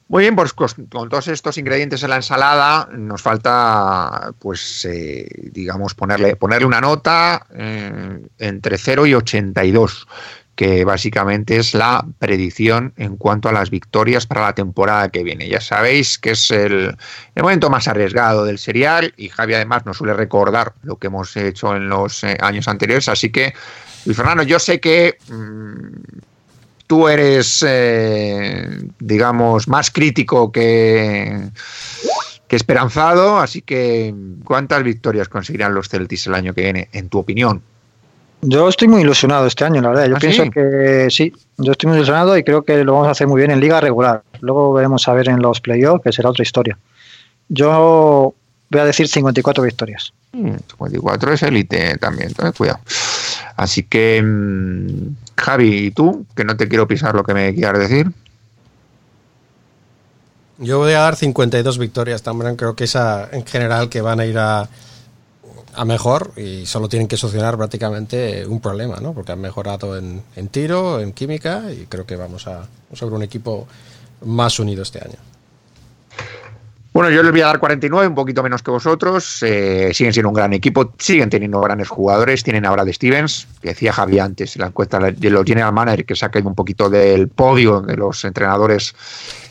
Muy bien, pues con todos estos ingredientes en la ensalada nos falta, pues, eh, digamos, ponerle, ponerle una nota eh, entre 0 y 82, que básicamente es la predicción en cuanto a las victorias para la temporada que viene. Ya sabéis que es el, el momento más arriesgado del serial y Javi además nos suele recordar lo que hemos hecho en los eh, años anteriores, así que, Luis Fernando, yo sé que... mm, tú eres, eh, digamos, más crítico que, que esperanzado, así que ¿cuántas victorias conseguirán los Celtics el año que viene, en tu opinión? Yo estoy muy ilusionado este año, la verdad. Yo ¿Ah, pienso sí? que sí, yo estoy muy ilusionado y creo que lo vamos a hacer muy bien en liga regular. Luego veremos a ver en los playoffs, que será otra historia. Yo voy a decir 54 victorias. Mm, 54 es élite también, entonces cuidado. Así que, mm, Javi, ¿y tú? Que no te quiero pisar lo que me quieras decir. Yo voy a dar 52 victorias también. Creo que esa en general que van a ir a, a mejor y solo tienen que solucionar prácticamente un problema, ¿no? Porque han mejorado en, tiro, en química y creo que vamos a, vamos a ver un equipo más unido este año. Bueno, yo les voy a dar 49, un poquito menos que vosotros. Eh, siguen siendo un gran equipo, siguen teniendo grandes jugadores. Tienen ahora de Stevens, que decía Javi antes, la encuesta de los General Manager, que caído un poquito del podio de los entrenadores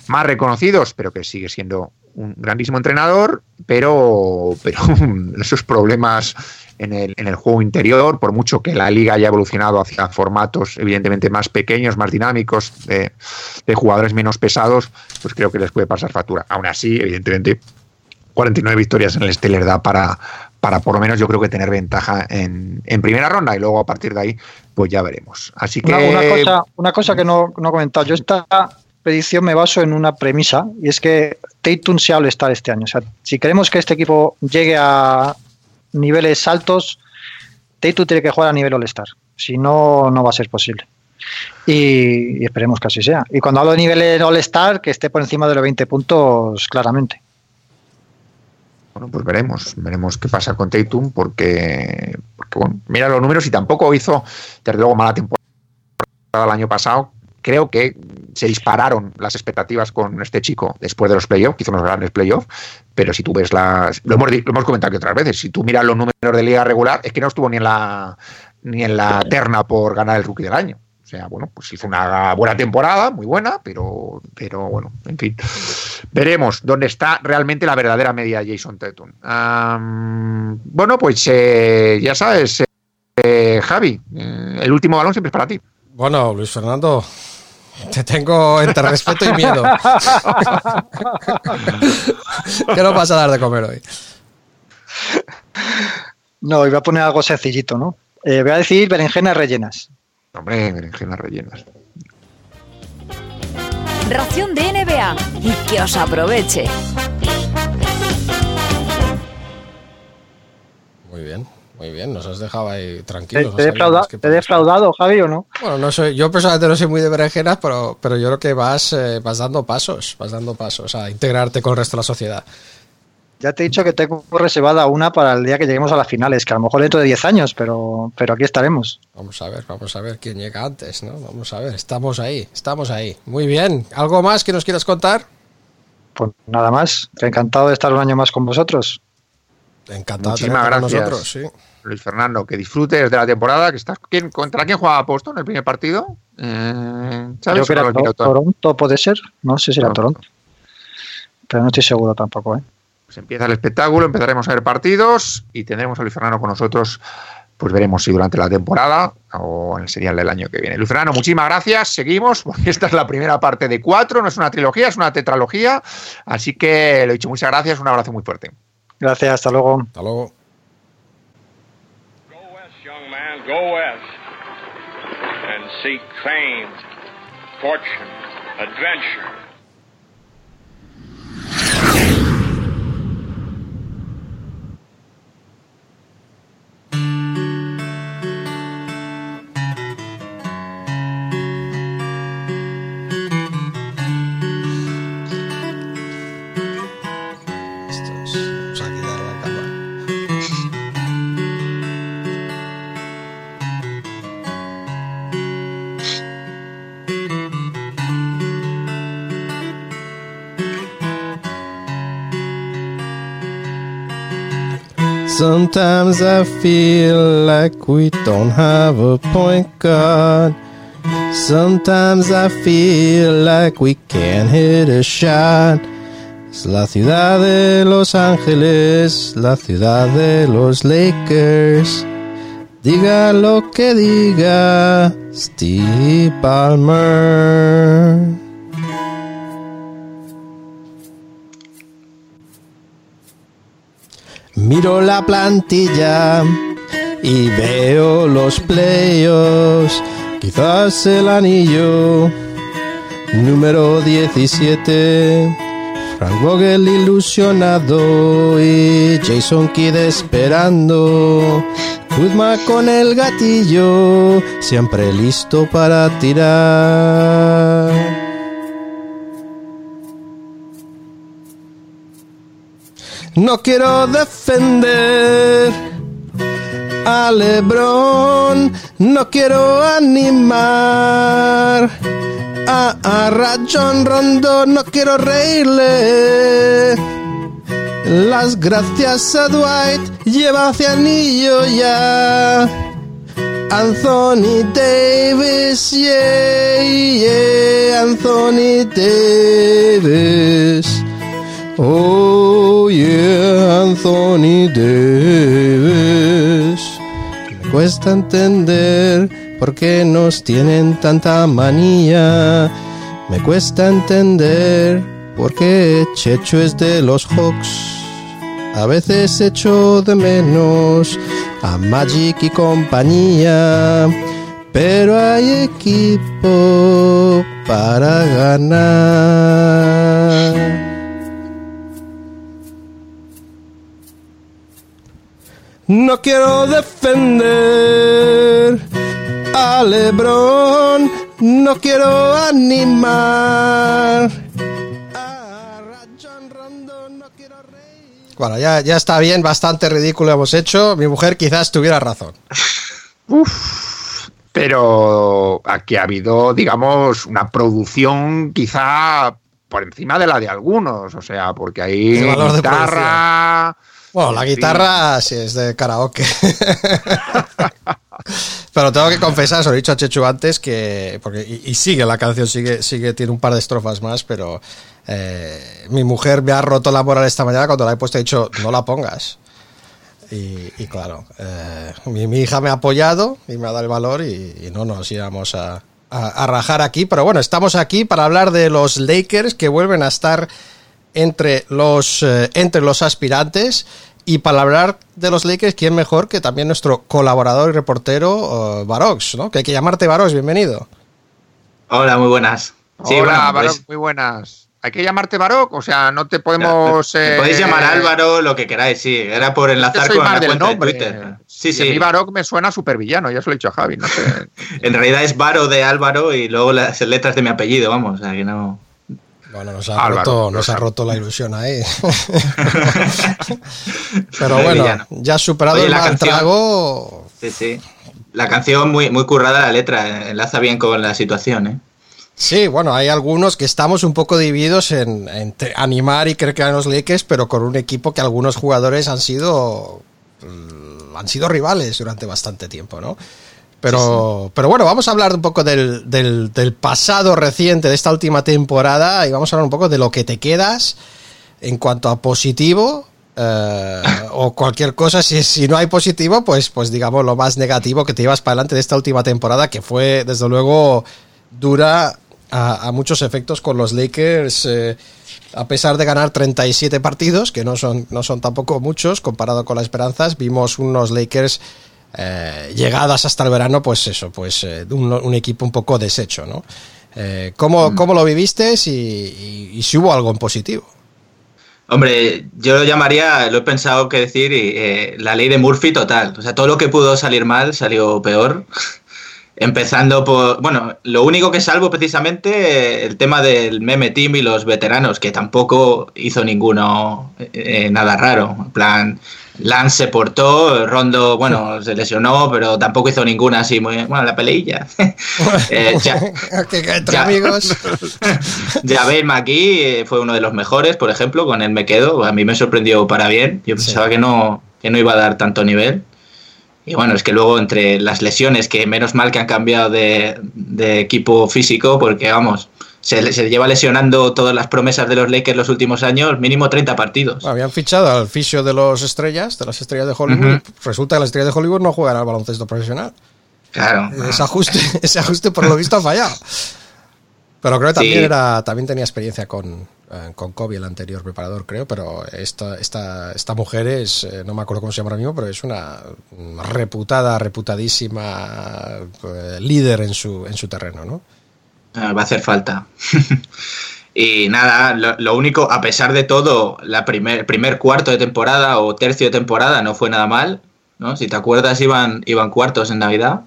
más reconocidos, pero que sigue siendo un grandísimo entrenador, pero, pero esos problemas en el, en el juego interior, por mucho que la liga haya evolucionado hacia formatos evidentemente más pequeños, más dinámicos, de, de jugadores menos pesados, pues creo que les puede pasar factura. Aún así, evidentemente, 49 victorias en el les da para, para por lo menos yo creo que tener ventaja en, en primera ronda y luego a partir de ahí pues ya veremos. Así que Una, una cosa, una cosa que no, no he comentado. Yo esta predicción me baso en una premisa y es que Tatum se all estar este año. O sea, si queremos que este equipo llegue a niveles altos, Tatum tiene que jugar a nivel All-Star. Si no, no va a ser posible. Y, y esperemos que así sea. Y cuando hablo de nivel All-Star, que esté por encima de los 20 puntos, claramente. Bueno, pues veremos, veremos qué pasa con Tatum, porque, porque, bueno, mira los números y tampoco hizo, desde luego, mala temporada el año pasado. Creo que se dispararon las expectativas con este chico después de los playoffs, que hizo unos grandes playoffs, pero si tú ves las. Lo hemos, lo hemos comentado aquí otras veces, si tú miras los números de liga regular, es que no estuvo ni en la ni en la terna por ganar el rookie del año. O sea, bueno, pues hizo una buena temporada, muy buena, pero, pero bueno, en fin. Veremos dónde está realmente la verdadera media de Jason Tatum. Am, bueno, pues eh, ya sabes, eh, Javi, eh, el último balón siempre es para ti. Bueno, Luis Fernando, te tengo entre respeto y miedo. ¿Qué nos vas a dar de comer hoy? No, voy a poner algo sencillito, ¿no? Eh, voy a decir berenjenas rellenas. Hombre, berenjenas rellenas. Ración de NBA y que os aproveche. Muy bien, muy bien, nos has dejado ahí ¿Te, tranquilos. te he defrauda- te he defraudado, Javi, o no? Bueno, no soy, yo personalmente no soy muy de berenjenas, pero, pero yo creo que vas, eh, vas dando pasos, vas dando pasos a integrarte con el resto de la sociedad. Ya te he dicho que tengo reservada una para el día que lleguemos a las finales, que a lo mejor dentro de 10 años, pero, pero aquí estaremos. Vamos a ver, vamos a ver quién llega antes, ¿no? Vamos a ver, estamos ahí, estamos ahí. Muy bien, ¿algo más que nos quieras contar? Pues nada más, encantado de estar un año más con vosotros. Encantado de Muchísimas tenerte con gracias. nosotros, sí. Luis Fernando, que disfrutes de la temporada. Que estás, ¿quién, ¿Contra quién jugaba Boston en el primer partido? Eh, ¿Sabes? Creo que era. Toronto, puede ser. No sé si era No. Toronto. Pero no estoy seguro tampoco, ¿eh? Pues empieza el espectáculo, empezaremos a ver partidos y tendremos a Luis Fernando con nosotros. Pues veremos si durante la temporada o en el serial del año que viene. Luis Fernando, muchísimas gracias. Seguimos, porque esta es la primera parte de cuatro. No es una trilogía, es una tetralogía. Así que lo he dicho, muchas gracias. Un abrazo muy fuerte. Gracias, hasta luego. Hasta luego. Go west and seek fame, fortune, adventure. Sometimes I feel like we don't have a point guard. Sometimes I feel like we can't hit a shot. Es la ciudad de Los Ángeles, la ciudad de los Lakers. Diga lo que diga Steve Ballmer. Miro la plantilla y veo los playoffs. Quizás el anillo número 17. Frank Vogel ilusionado y Jason Kidd esperando. Kuzma con el gatillo, siempre listo para tirar. No quiero defender a Lebron, no quiero animar a, a Rajon Rondo, no quiero reírle. Las gracias a Dwight, lleva hacia anillo ya. Anthony Davis, yeah, yeah, Anthony Davis. Oh yeah, Anthony Davis. Me cuesta entender por qué nos tienen tanta manía. Me cuesta entender por qué Checho es de los Hawks. A veces echo de menos a Magic y compañía. Pero hay equipo para ganar. No quiero defender a Lebron, no quiero animar. Bueno, ya, ya está bien, bastante ridículo hemos hecho. Mi mujer quizás tuviera razón. Pero aquí ha habido, digamos, una producción quizá por encima de la de algunos. O sea, porque hay El valor de guitarra. Bueno, la guitarra sí es de karaoke. Pero tengo que confesar, se lo he dicho a Chechu antes, que. Porque, y, y sigue la canción, sigue, sigue, tiene un par de estrofas más, pero eh, mi mujer me ha roto la moral esta mañana cuando la he puesto y he dicho, no la pongas. Y, y claro, eh, mi, mi hija me ha apoyado y me ha dado el valor y, y no nos íbamos a, a- a rajar aquí. Pero bueno, estamos aquí para hablar de los Lakers que vuelven a estar entre los, eh, entre los aspirantes. Y para hablar de los Lakers, ¿quién mejor que también nuestro colaborador y reportero, eh, Barox, ¿no? Que hay que llamarte Barox, bienvenido. Hola, muy buenas. Sí, Hola, bueno, pues- muy buenas. ¿Hay que llamarte Baroc? O sea, no te podemos... Eh, podéis llamar Álvaro, lo que queráis, sí. Era por enlazar soy con más la del cuenta nombre. de Twitter. Sí, Y a mí sí. Baroc me suena súper villano, ya se lo he dicho a Javi, no sé. En realidad es Varo de Álvaro y luego las letras de mi apellido, vamos. O sea, que no. Bueno, nos ha, Álvaro, roto, nos ha roto la ilusión ahí. Pero bueno, ya superado Oye, el la mal canción- trago, Sí, sí. La canción muy, muy currada la letra, enlaza bien con la situación, ¿eh? Sí, bueno, hay algunos que estamos un poco divididos en, entre animar y creer que eran los Lakers, pero con un equipo que algunos jugadores han sido mm, han sido rivales durante bastante tiempo, ¿no? Pero, pero bueno, vamos a hablar un poco del, del, del pasado reciente de esta última temporada y vamos a hablar un poco de lo que te quedas en cuanto a positivo eh, o cualquier cosa. Si, si no hay positivo, pues, pues digamos lo más negativo que te llevas para adelante de esta última temporada, que fue desde luego dura a, a muchos efectos con los Lakers. eh, a pesar de ganar 37 partidos, que no son, no son tampoco muchos comparado con las esperanzas, vimos unos Lakers eh, llegadas hasta el verano, pues eso, pues eh, un, un equipo un poco deshecho, ¿no? Eh, ¿cómo, ¿Cómo lo viviste y, y- y si hubo algo en positivo? Hombre, yo lo llamaría, lo he pensado que decir, y, la ley de Murphy total. O sea, todo lo que pudo salir mal salió peor. Empezando por, bueno, lo único que salvo precisamente el tema del meme team y los veteranos, que tampoco hizo ninguno eh, nada raro. En plan, Lance se portó, Rondo, bueno, se lesionó, pero tampoco hizo ninguna así muy, bueno, la peleilla. Eh, ya- entre amigos. Eh, fue uno de los mejores, por ejemplo, con él me quedo. A mí me sorprendió para bien. Yo pensaba que, no, que no iba a dar tanto nivel. Y bueno, es que luego entre las lesiones, que menos mal que han cambiado de, de equipo físico, porque vamos, se, se lleva lesionando todas las promesas de los Lakers los últimos años, mínimo 30 partidos. Habían fichado al fisio de los estrellas, de las estrellas de Hollywood. Resulta que las estrellas de Hollywood no juegan al baloncesto profesional. Claro. Ese ajuste, ese ajuste por lo visto ha fallado. Pero creo que también Sí. era, también tenía experiencia con, eh, con Kobe, el anterior preparador, creo, pero esta, esta, esta mujer es, eh, no me acuerdo cómo se llama ahora mismo, pero es una una reputada, reputadísima eh, líder en su, en su terreno, ¿no? Ah, va a hacer falta. y nada, lo, lo único, a pesar de todo, la primer, primer cuarto de temporada o tercio de temporada no fue nada mal, ¿no? Si te acuerdas, iban, iban cuartos en Navidad.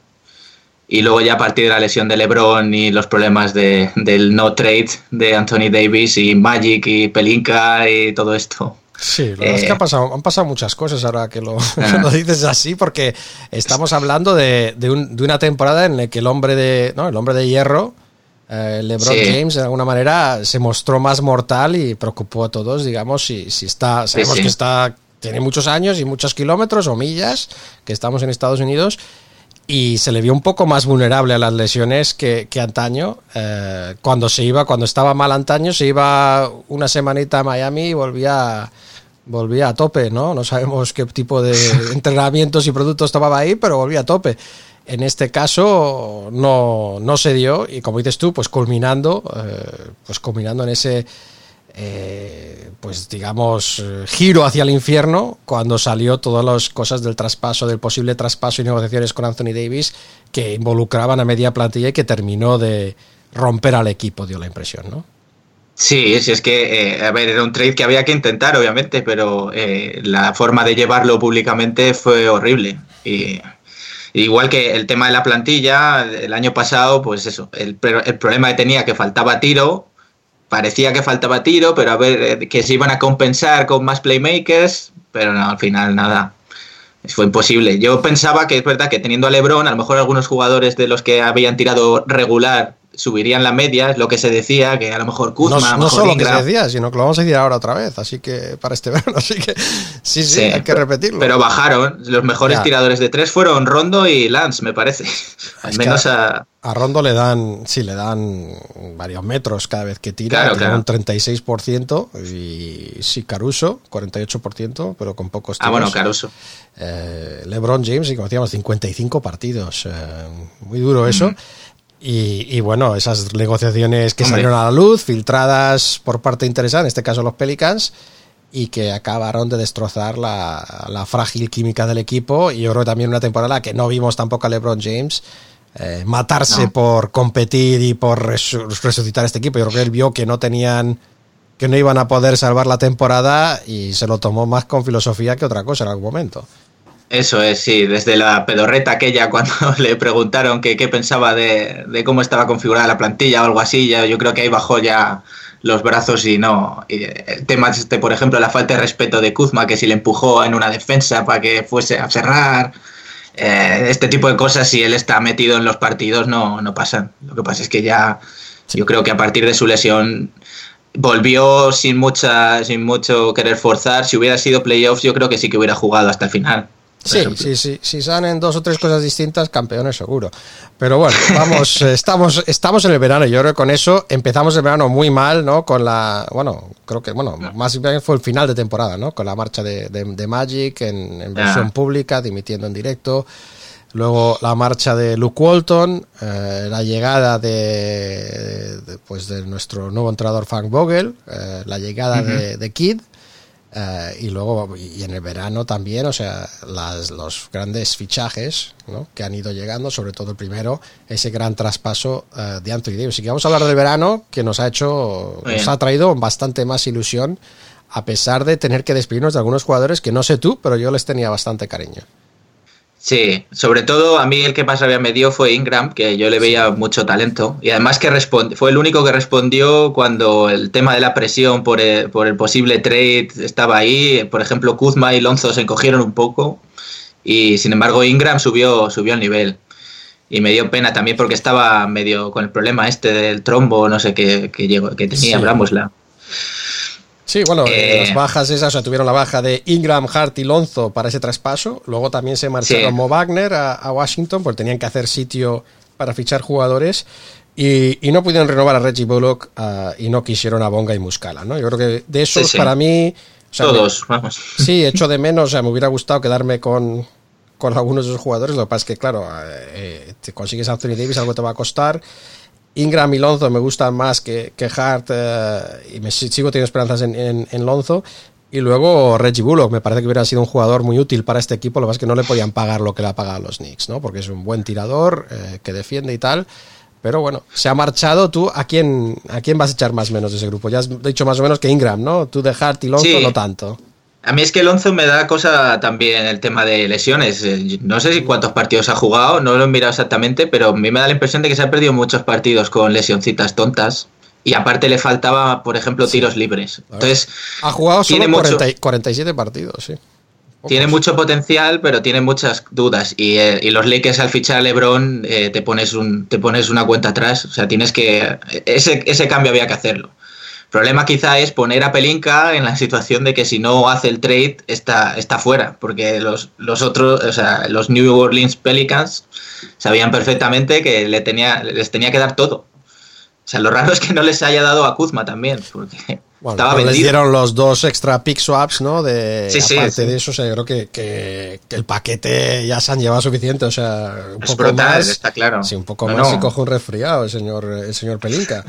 Y luego ya a partir de la lesión de LeBron y los problemas de, del no trade de Anthony Davis y Magic y Pelinka y todo esto. Sí, la verdad es Eh, que han pasado, han pasado muchas cosas ahora que lo, Ah. lo dices así, porque estamos hablando de, de un- de una temporada en la que el hombre de, ¿no? el hombre de hierro, eh, LeBron Sí. James, de alguna manera se mostró más mortal y preocupó a todos, digamos, si, si está, sabemos sí. que está, tiene muchos años y muchos kilómetros o millas, que estamos en Estados Unidos, y se le vio un poco más vulnerable a las lesiones que, que antaño. eh, cuando se iba, cuando estaba mal antaño, se iba una semanita a Miami y volvía, volvía a tope, ¿no? No sabemos qué tipo de entrenamientos y productos tomaba ahí, pero volvía a tope. En este caso no, no se dio y como dices tú, pues culminando, eh, pues culminando en ese eh, pues digamos, eh, giro hacia el infierno cuando salió todas las cosas del traspaso, del posible traspaso y negociaciones con Anthony Davis que involucraban a media plantilla y que terminó de romper al equipo, dio la impresión, ¿no? Sí, sí, es que, a ver, era un trade que había que intentar, obviamente, pero la forma de llevarlo públicamente fue horrible. Y, igual que el tema de la plantilla, el año pasado, pues eso, el, el problema que tenía que faltaba tiro, parecía que faltaba tiro, pero a ver, eh, que se iban a compensar con más playmakers, pero no, al final nada. Fue imposible. Yo pensaba que es verdad que teniendo a LeBron, a lo mejor algunos jugadores de los que habían tirado regular subirían la media, es lo que se decía, que a lo mejor Kuzma, no a lo no mejor solo que se Ingram. decía, sino que lo vamos a decir ahora otra vez, así que para este verano, así que sí, sí, Sí, hay que repetirlo. Pero bajaron. Los mejores Ya. tiradores de tres fueron Rondo y Lance, me parece. Al que menos a, a. Rondo le dan, sí, le dan varios metros cada vez que tira, Claro, claro. un 36% y sí, Caruso, 48%, pero con pocos Ah, tiros. bueno, Caruso. Eh, LeBron James, y como decíamos, 55 partidos. eh, muy duro eso. Y, y bueno, esas negociaciones que Hombre. salieron a la luz, filtradas por parte interesada, en este caso los Pelicans, y que acabaron de destrozar la, la frágil química del equipo. Y yo creo que también una temporada que no vimos tampoco a LeBron James eh, matarse No. por competir y por resu- resucitar este equipo. Yo creo que él vio que no tenían que no iban a poder salvar la temporada y se lo tomó más con filosofía que otra cosa en algún momento. Eso es, sí, desde la pedorreta aquella cuando le preguntaron que qué pensaba de, de cómo estaba configurada la plantilla o algo así, ya, yo creo que ahí bajó ya los brazos y no. y el tema este, por ejemplo, la falta de respeto de Kuzma, que si le empujó en una defensa para que fuese a cerrar, eh, este tipo de cosas, si él está metido en los partidos, no, no pasan. Lo que pasa es que ya, yo creo que a partir de su lesión volvió sin mucha, sin mucho querer forzar. Si hubiera sido playoffs, yo creo que sí que hubiera jugado hasta el final. Sí, sí, sí, si salen dos o tres cosas distintas, campeones seguro. Pero bueno, vamos, estamos, estamos en el verano. Yo creo que con eso empezamos el verano muy mal, ¿no? Con la, bueno, creo que, bueno, más bien fue el final de temporada, ¿no? Con la marcha de, de- de Magic en, en versión pública, dimitiendo en directo. Luego la marcha de Luke Walton, eh, la llegada de, de, pues de nuestro nuevo entrenador Frank Vogel, eh, la llegada de, de Kid, eh, y luego, y en el verano también, o sea, las, los grandes fichajes ¿no? que han ido llegando, sobre todo el primero, ese gran traspaso eh, de Anthony Davis. Así que vamos a hablar del verano, que nos ha hecho, Muy nos bien. ha traído bastante más ilusión, a pesar de tener que despedirnos de algunos jugadores que no sé tú, pero yo les tenía bastante cariño. Sí, sobre todo a mí el que más rabia me dio fue Ingram, que yo le veía mucho talento. Y además que fue el único que respondió cuando el tema de la presión por el, por el posible trade estaba ahí. Por ejemplo, Kuzma y Lonzo se encogieron un poco. Y sin embargo Ingram subió, subió el nivel. Y me dio pena también porque estaba medio con el problema este del trombo, no sé qué, que, llegó, que tenía Sí. Bramosla. Sí, bueno, Eh, las bajas esas, o sea, tuvieron la baja de Ingram, Hart y Lonzo para ese traspaso. Luego también se marcharon Sí. Mo Wagner a, a Washington porque tenían que hacer sitio para fichar jugadores. Y, y no pudieron renovar a Reggie Bullock ah, y no quisieron a Bonga y Muscala, ¿no? Yo creo que de esos Sí, sí. para mí... o sea, Todos, me- vamos. Sí, echo de menos, o sea, me hubiera gustado quedarme con, con algunos de esos jugadores. Lo que pasa es que, claro, eh, te consigues a Anthony Davis, algo te va a costar. Ingram y Lonzo me gustan más que, que Hart eh, y me si- sigo teniendo esperanzas en, en- en Lonzo. Y luego Reggie Bullock, me parece que hubiera sido un jugador muy útil para este equipo. Lo que pasa es que no le podían pagar lo que le ha pagado a los Knicks, ¿no? Porque es un buen tirador eh, que defiende y tal. Pero bueno, se ha marchado. ¿Tú a quién, a quién vas a echar más o menos de ese grupo? Ya has dicho más o menos que Ingram, ¿no? Tú de Hart y Lonzo Sí. no tanto. A mí es que Lonzo me da cosa también el tema de lesiones. Eh, No sé si cuántos partidos ha jugado, no lo he mirado exactamente, pero a mí me da la impresión de que se ha perdido muchos partidos con lesioncitas tontas. Y aparte le faltaba, por ejemplo, tiros libres. Entonces, Ha jugado solo Tiene mucho- 40 y- 47 partidos, sí. tiene mucho potencial, pero tiene muchas dudas. Y, eh, y los Lakers al fichar a LeBron eh, te, pones un, te pones una cuenta atrás. O sea, tienes que... Ese, ese cambio había que hacerlo. Problema quizá es poner a Pelinka en la situación de que si no hace el trade está, está fuera, porque los, los otros, o sea, los New Orleans Pelicans sabían perfectamente que le tenía, les tenía que dar todo. O sea, lo raro es que no les haya dado a Kuzma también, porque Bueno, estaba pero les vendido. dieron los dos extra pick swaps, ¿no? De, Sí, sí, aparte sí. de eso, o sea, yo creo que, que- que el paquete ya se han llevado suficiente, o sea, un Es poco brutal, más. está claro. Sí, un poco No, más no. y coge un resfriado el señor, el señor Pelinka.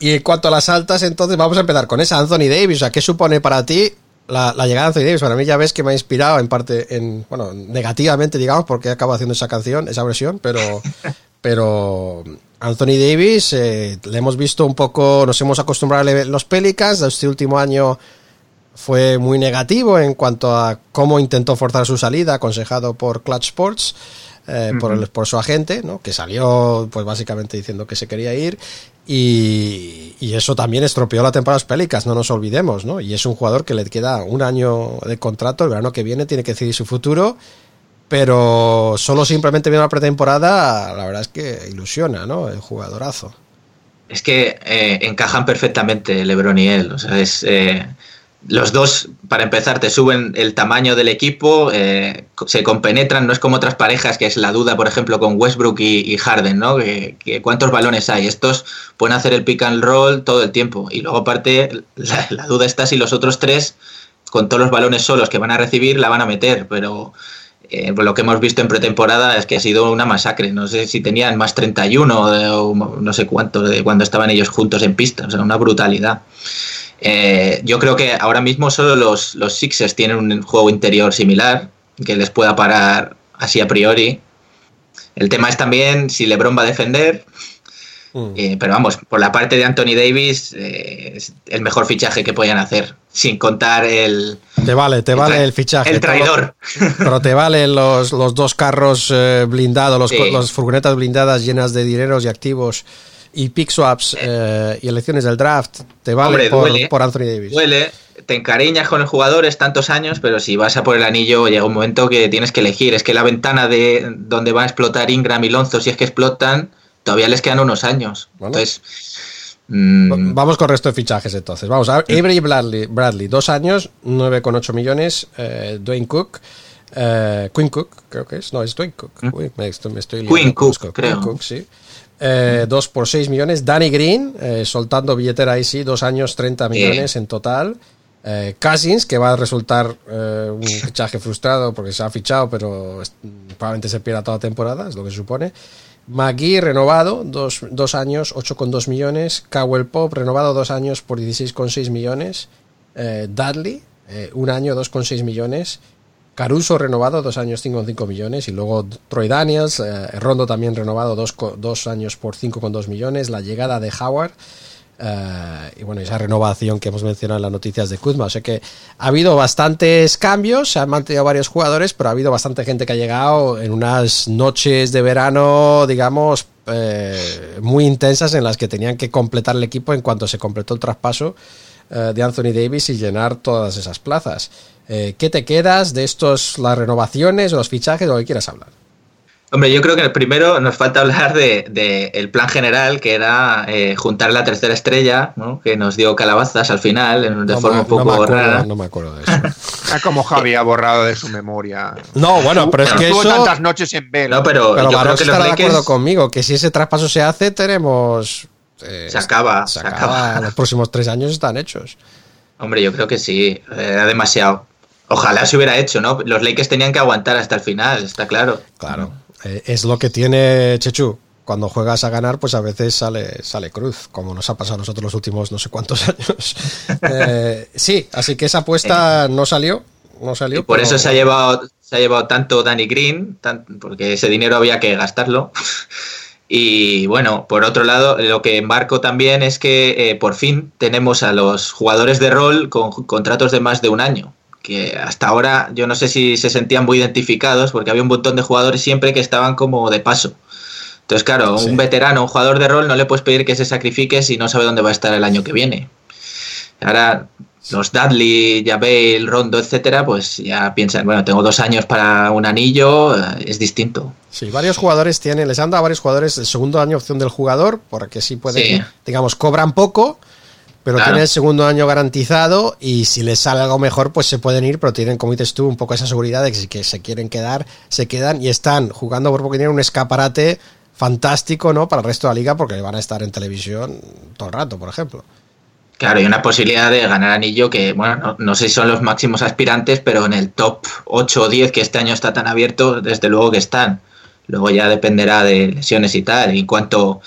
Y en cuanto a las altas, entonces vamos a empezar con esa Anthony Davis. O sea, ¿qué supone para ti la, la llegada de Anthony Davis? Para mí ya ves que me ha inspirado en parte, en bueno, negativamente, digamos, porque acabo haciendo esa canción, esa versión, pero, pero Anthony Davis, eh, le hemos visto un poco, nos hemos acostumbrado a los Pelicans, este último año fue muy negativo en cuanto a cómo intentó forzar su salida, aconsejado por Clutch Sports, eh, por, el- por su agente, ¿no? que salió pues básicamente diciendo que se quería ir. Y, y eso también estropeó la temporada de los Pelicans, no nos olvidemos, ¿no? Y es un jugador que le queda un año de contrato, el verano que viene tiene que decidir su futuro, pero solo simplemente viendo la pretemporada, la verdad es que ilusiona, ¿no? El jugadorazo. Es que eh, encajan perfectamente LeBron y él. O sea, es, eh, los dos, para empezar, te suben el tamaño del equipo, eh, se compenetran, no es como otras parejas, que es la duda, por ejemplo, con Westbrook y, Harden, ¿no? Que, que cuántos balones hay. Estos pueden hacer el pick and roll todo el tiempo. Y luego, aparte, la, la duda está si los otros tres, con todos los balones solos que van a recibir, la van a meter. Pero eh, lo que hemos visto en pretemporada es que ha sido una masacre. No sé si tenían más 31 de- o no sé cuánto de cuando estaban ellos juntos en pista. O sea, una brutalidad. Eh, yo creo que ahora mismo solo los, los Sixers tienen un juego interior similar que les pueda parar así a priori. El tema es también si LeBron va a defender. Eh, pero vamos, por la parte de Anthony Davis, eh, es el mejor fichaje que podían hacer, sin contar el, Te vale, te El vale el fichaje. el todo- traidor. pero te valen los, los dos carros eh, blindados, los, Sí. las furgonetas blindadas llenas de dineros y activos y pick swaps eh, y elecciones del draft. Te vale Hombre, por, duele. por Anthony Davis. Duele, te encariñas con el jugador, es tantos años, pero si vas a por el anillo llega un momento que tienes que elegir. Es que la ventana de donde van a explotar Ingram y Lonzo, si es que explotan, todavía les quedan unos años. Entonces, mm, Vamos con el resto de fichajes entonces. Vamos a ver. Avery Bradley, Bradley, dos años, 9,8 millones. Eh, Dwayne Cook, eh, Quinn Cook, creo que es. No, es Dwayne Cook. Uy, me, estoy, me estoy Quinn Cook, Cook. creo. Quinn Cook, sí. Eh, dos por 6 millones. Danny Green, eh, soltando billetera ahí sí, dos años, 30 millones en total. Eh, Cousins, que va a resultar eh, un fichaje frustrado porque se ha fichado, pero probablemente se pierda toda la temporada, es lo que se supone. McGee renovado, dos, dos años, 8,2 millones. Cowell Pop renovado, dos años por 16,6 millones. Eh, Dudley, eh, un año, 2,6 millones. Caruso renovado, dos años, 5,5 millones. Y luego Troy Daniels, eh, Rondo también renovado, dos, dos años por 5,2 millones. La llegada de Howard. Eh, y bueno, esa renovación que hemos mencionado en las noticias de Kuzma. O sea que ha habido bastantes cambios, se han mantenido varios jugadores, pero ha habido bastante gente que ha llegado en unas noches de verano, digamos, eh, muy intensas en las que tenían que completar el equipo en cuanto se completó el traspaso eh, de Anthony Davis y llenar todas esas plazas. ¿Qué te quedas de estos, las renovaciones o los fichajes lo que quieras hablar? Hombre, yo creo que el primero nos falta hablar de, de el plan general, que era eh, juntar la tercera estrella, ¿no? que nos dio calabazas al final, en- de No forma me- un poco no acuerdo, rara. no me acuerdo de eso. Ah, como Javi ha borrado de su memoria. No, bueno, pero es que Estuvo eso- tantas noches en vela. No, pero, Pero yo creo que los estará de acuerdo Lakers conmigo que si ese traspaso se hace, tenemos. eh, se acaba, se se acaba. acaba. Los próximos tres años están hechos. Hombre, yo creo que sí, era demasiado. Ojalá se hubiera hecho, ¿no? Los Lakers tenían que aguantar hasta el final, está claro. Claro. Eh, es lo que tiene Chechu. Cuando juegas a ganar, pues a veces sale, sale cruz, como nos ha pasado a nosotros los últimos no sé cuántos años. Eh, sí, así que esa apuesta no salió. No salió. Y por pero- eso se ha llevado se ha llevado tanto Danny Green, tan- porque ese dinero había que gastarlo. Y bueno, por otro lado, lo que embarco también es que eh, por fin tenemos a los jugadores de rol con contratos de más de un año. Que hasta ahora yo no sé si se sentían muy identificados, porque había un montón de jugadores siempre que estaban como de paso. Entonces, claro, un veterano, un jugador de rol, no le puedes pedir que se sacrifique si no sabe dónde va a estar el año que viene. Ahora, los Dudley, Jabel, Rondo, etcétera, pues ya piensan, bueno, tengo dos años para un anillo, es distinto. Sí, varios jugadores tienen, les han dado a varios jugadores el segundo año opción del jugador, porque sí pueden, Sí. digamos, cobran poco, pero Claro. tienen el segundo año garantizado y si les sale algo mejor, pues se pueden ir, pero tienen, como dices tú, un poco esa seguridad de que si que se quieren quedar, se quedan y están jugando por porque tienen un escaparate fantástico, ¿no? Para el resto de la liga, porque van a estar en televisión todo el rato, por ejemplo. Claro, y una posibilidad de ganar anillo que, bueno, no, no sé si son los máximos aspirantes, pero en el top 8 o 10 que este año está tan abierto, desde luego que están. Luego ya dependerá de lesiones y tal. Y en cuanto,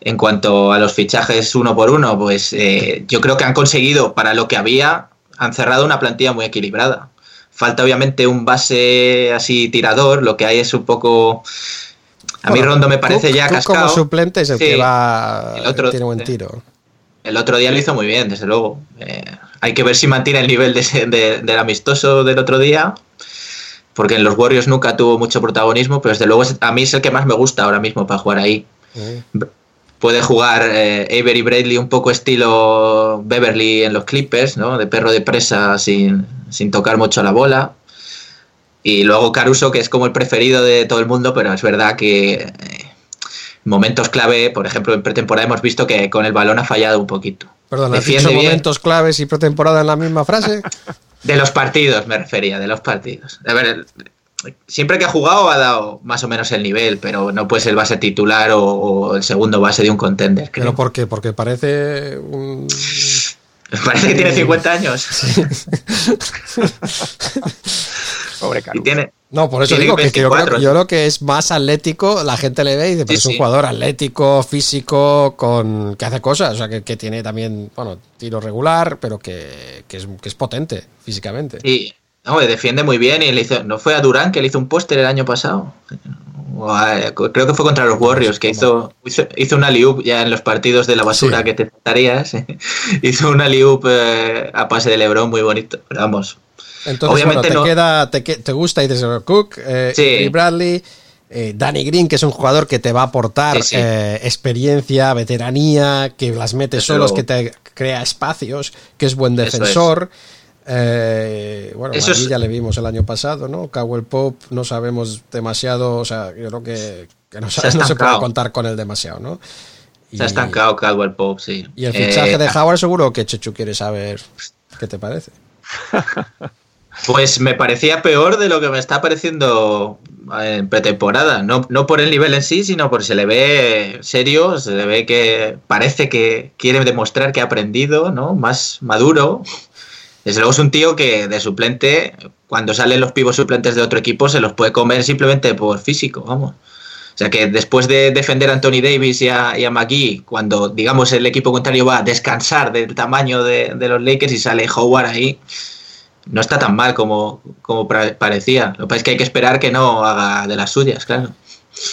en cuanto a los fichajes uno por uno, pues eh, yo creo que han conseguido, para lo que había, han cerrado una plantilla muy equilibrada. Falta obviamente un base así tirador, lo que hay es un poco... A mí Bueno, Rondo me parece Cook- ya Cook cascado. como suplente es el Sí. que va, El otro- tiene buen tiro. El otro día lo hizo muy bien, desde luego. Eh, hay que ver si mantiene el nivel de ese- de- del amistoso del otro día, porque en los Warriors nunca tuvo mucho protagonismo, pero desde luego a mí es el que más me gusta ahora mismo para jugar ahí. Puede jugar eh, Avery Bradley un poco estilo Beverly en los Clippers, ¿no? De perro de presa sin, sin tocar mucho la bola. Y luego Caruso, que es como el preferido de todo el mundo, pero es verdad que eh, momentos clave, por ejemplo, en pretemporada hemos visto que con el balón ha fallado un poquito. Perdón, ¿has bien. momentos claves y pretemporada en la misma frase? De los partidos me refería, de los partidos. A ver, siempre que ha jugado ha dado más o menos el nivel, pero no puede ser el base titular o, o el segundo base de un contender. creo. ¿Pero por qué? Porque parece un... Parece que tiene 50 años. Pobre Y Caruso. tiene, No, por eso digo que, que yo, creo, 24, yo creo que es más atlético, la gente le ve y dice, pero Sí, es un sí. jugador atlético, físico, con que hace cosas, o sea, que, que tiene también, bueno, tiro regular, pero que, que es, que es potente físicamente. Y no, defiende muy bien y le hizo, no fue a Durán que le hizo un póster el año pasado. A- creo que fue contra los Warriors que hizo, hizo, hizo una liup ya en los partidos de la basura Sí. que te estarías. hizo una liup eh, a pase de Lebron muy bonito. Pero vamos. Entonces, Obviamente bueno, te no- queda, te, te gusta, dices Cook, eh, Sí. y Bradley, eh, Danny Green, que es un jugador que te va a aportar Sí, eh, experiencia, veteranía, que las mete solos, que te crea espacios, que es buen es. Eh, bueno, Eso es- ya le vimos el año pasado, ¿no? Cowell Pope no sabemos demasiado, o sea, yo creo que, que no, Se ha no se puede contar con él demasiado, ¿no? Se ha estancado Caldwell Pope, sí. Y el fichaje Eh, de Howard seguro que Chechu quiere saber qué te parece. Pues me parecía peor de lo que me está pareciendo en pretemporada. No, no por el nivel en sí, sino porque se le ve serio, se le ve que parece que quiere demostrar que ha aprendido, ¿no? Más maduro. Desde luego es un tío que de suplente, cuando salen los pivos suplentes de otro equipo, se los puede comer simplemente por físico, vamos. O sea que después de defender a Anthony Davis y a, y McGee, cuando digamos el equipo contrario va a descansar del tamaño de, los Lakers y sale Howard ahí, no está tan mal como, como parecía. Lo que pasa es que hay que esperar que no haga de las suyas, claro.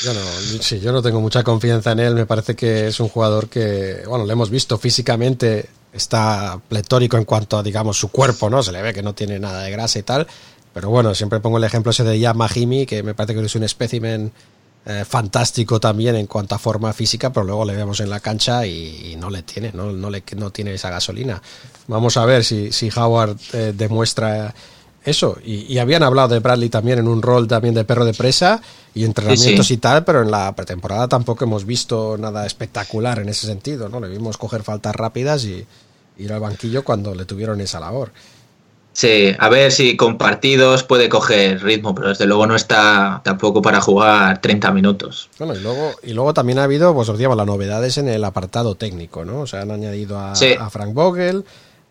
Yo no, sí, yo no tengo mucha confianza en él. Me parece que es un jugador que, bueno, lo hemos visto físicamente, está pletórico en cuanto a, digamos, su cuerpo, ¿no? Se le ve que no tiene nada de grasa y tal. Pero bueno, siempre pongo el ejemplo ese de Yamahimi, que me parece que es un espécimen eh, fantástico también en cuanto a forma física, pero luego le vemos en la cancha y, no le tiene, no, no, le, no tiene esa gasolina. Vamos a ver si, si Howard eh, demuestra eso. Y, y habían hablado de Bradley también en un rol también de perro de presa y entrenamientos Sí, sí. y tal, pero en la pretemporada tampoco hemos visto nada espectacular en ese sentido, ¿no? Le vimos coger faltas rápidas y ir al banquillo cuando le tuvieron esa labor. Sí, a ver si con partidos puede coger ritmo, pero desde luego no está tampoco para jugar 30 minutos. Bueno, y luego, y luego también ha habido, pues os digamos, las novedades en el apartado técnico, ¿no? O sea, han añadido a, Sí. a Frank Vogel,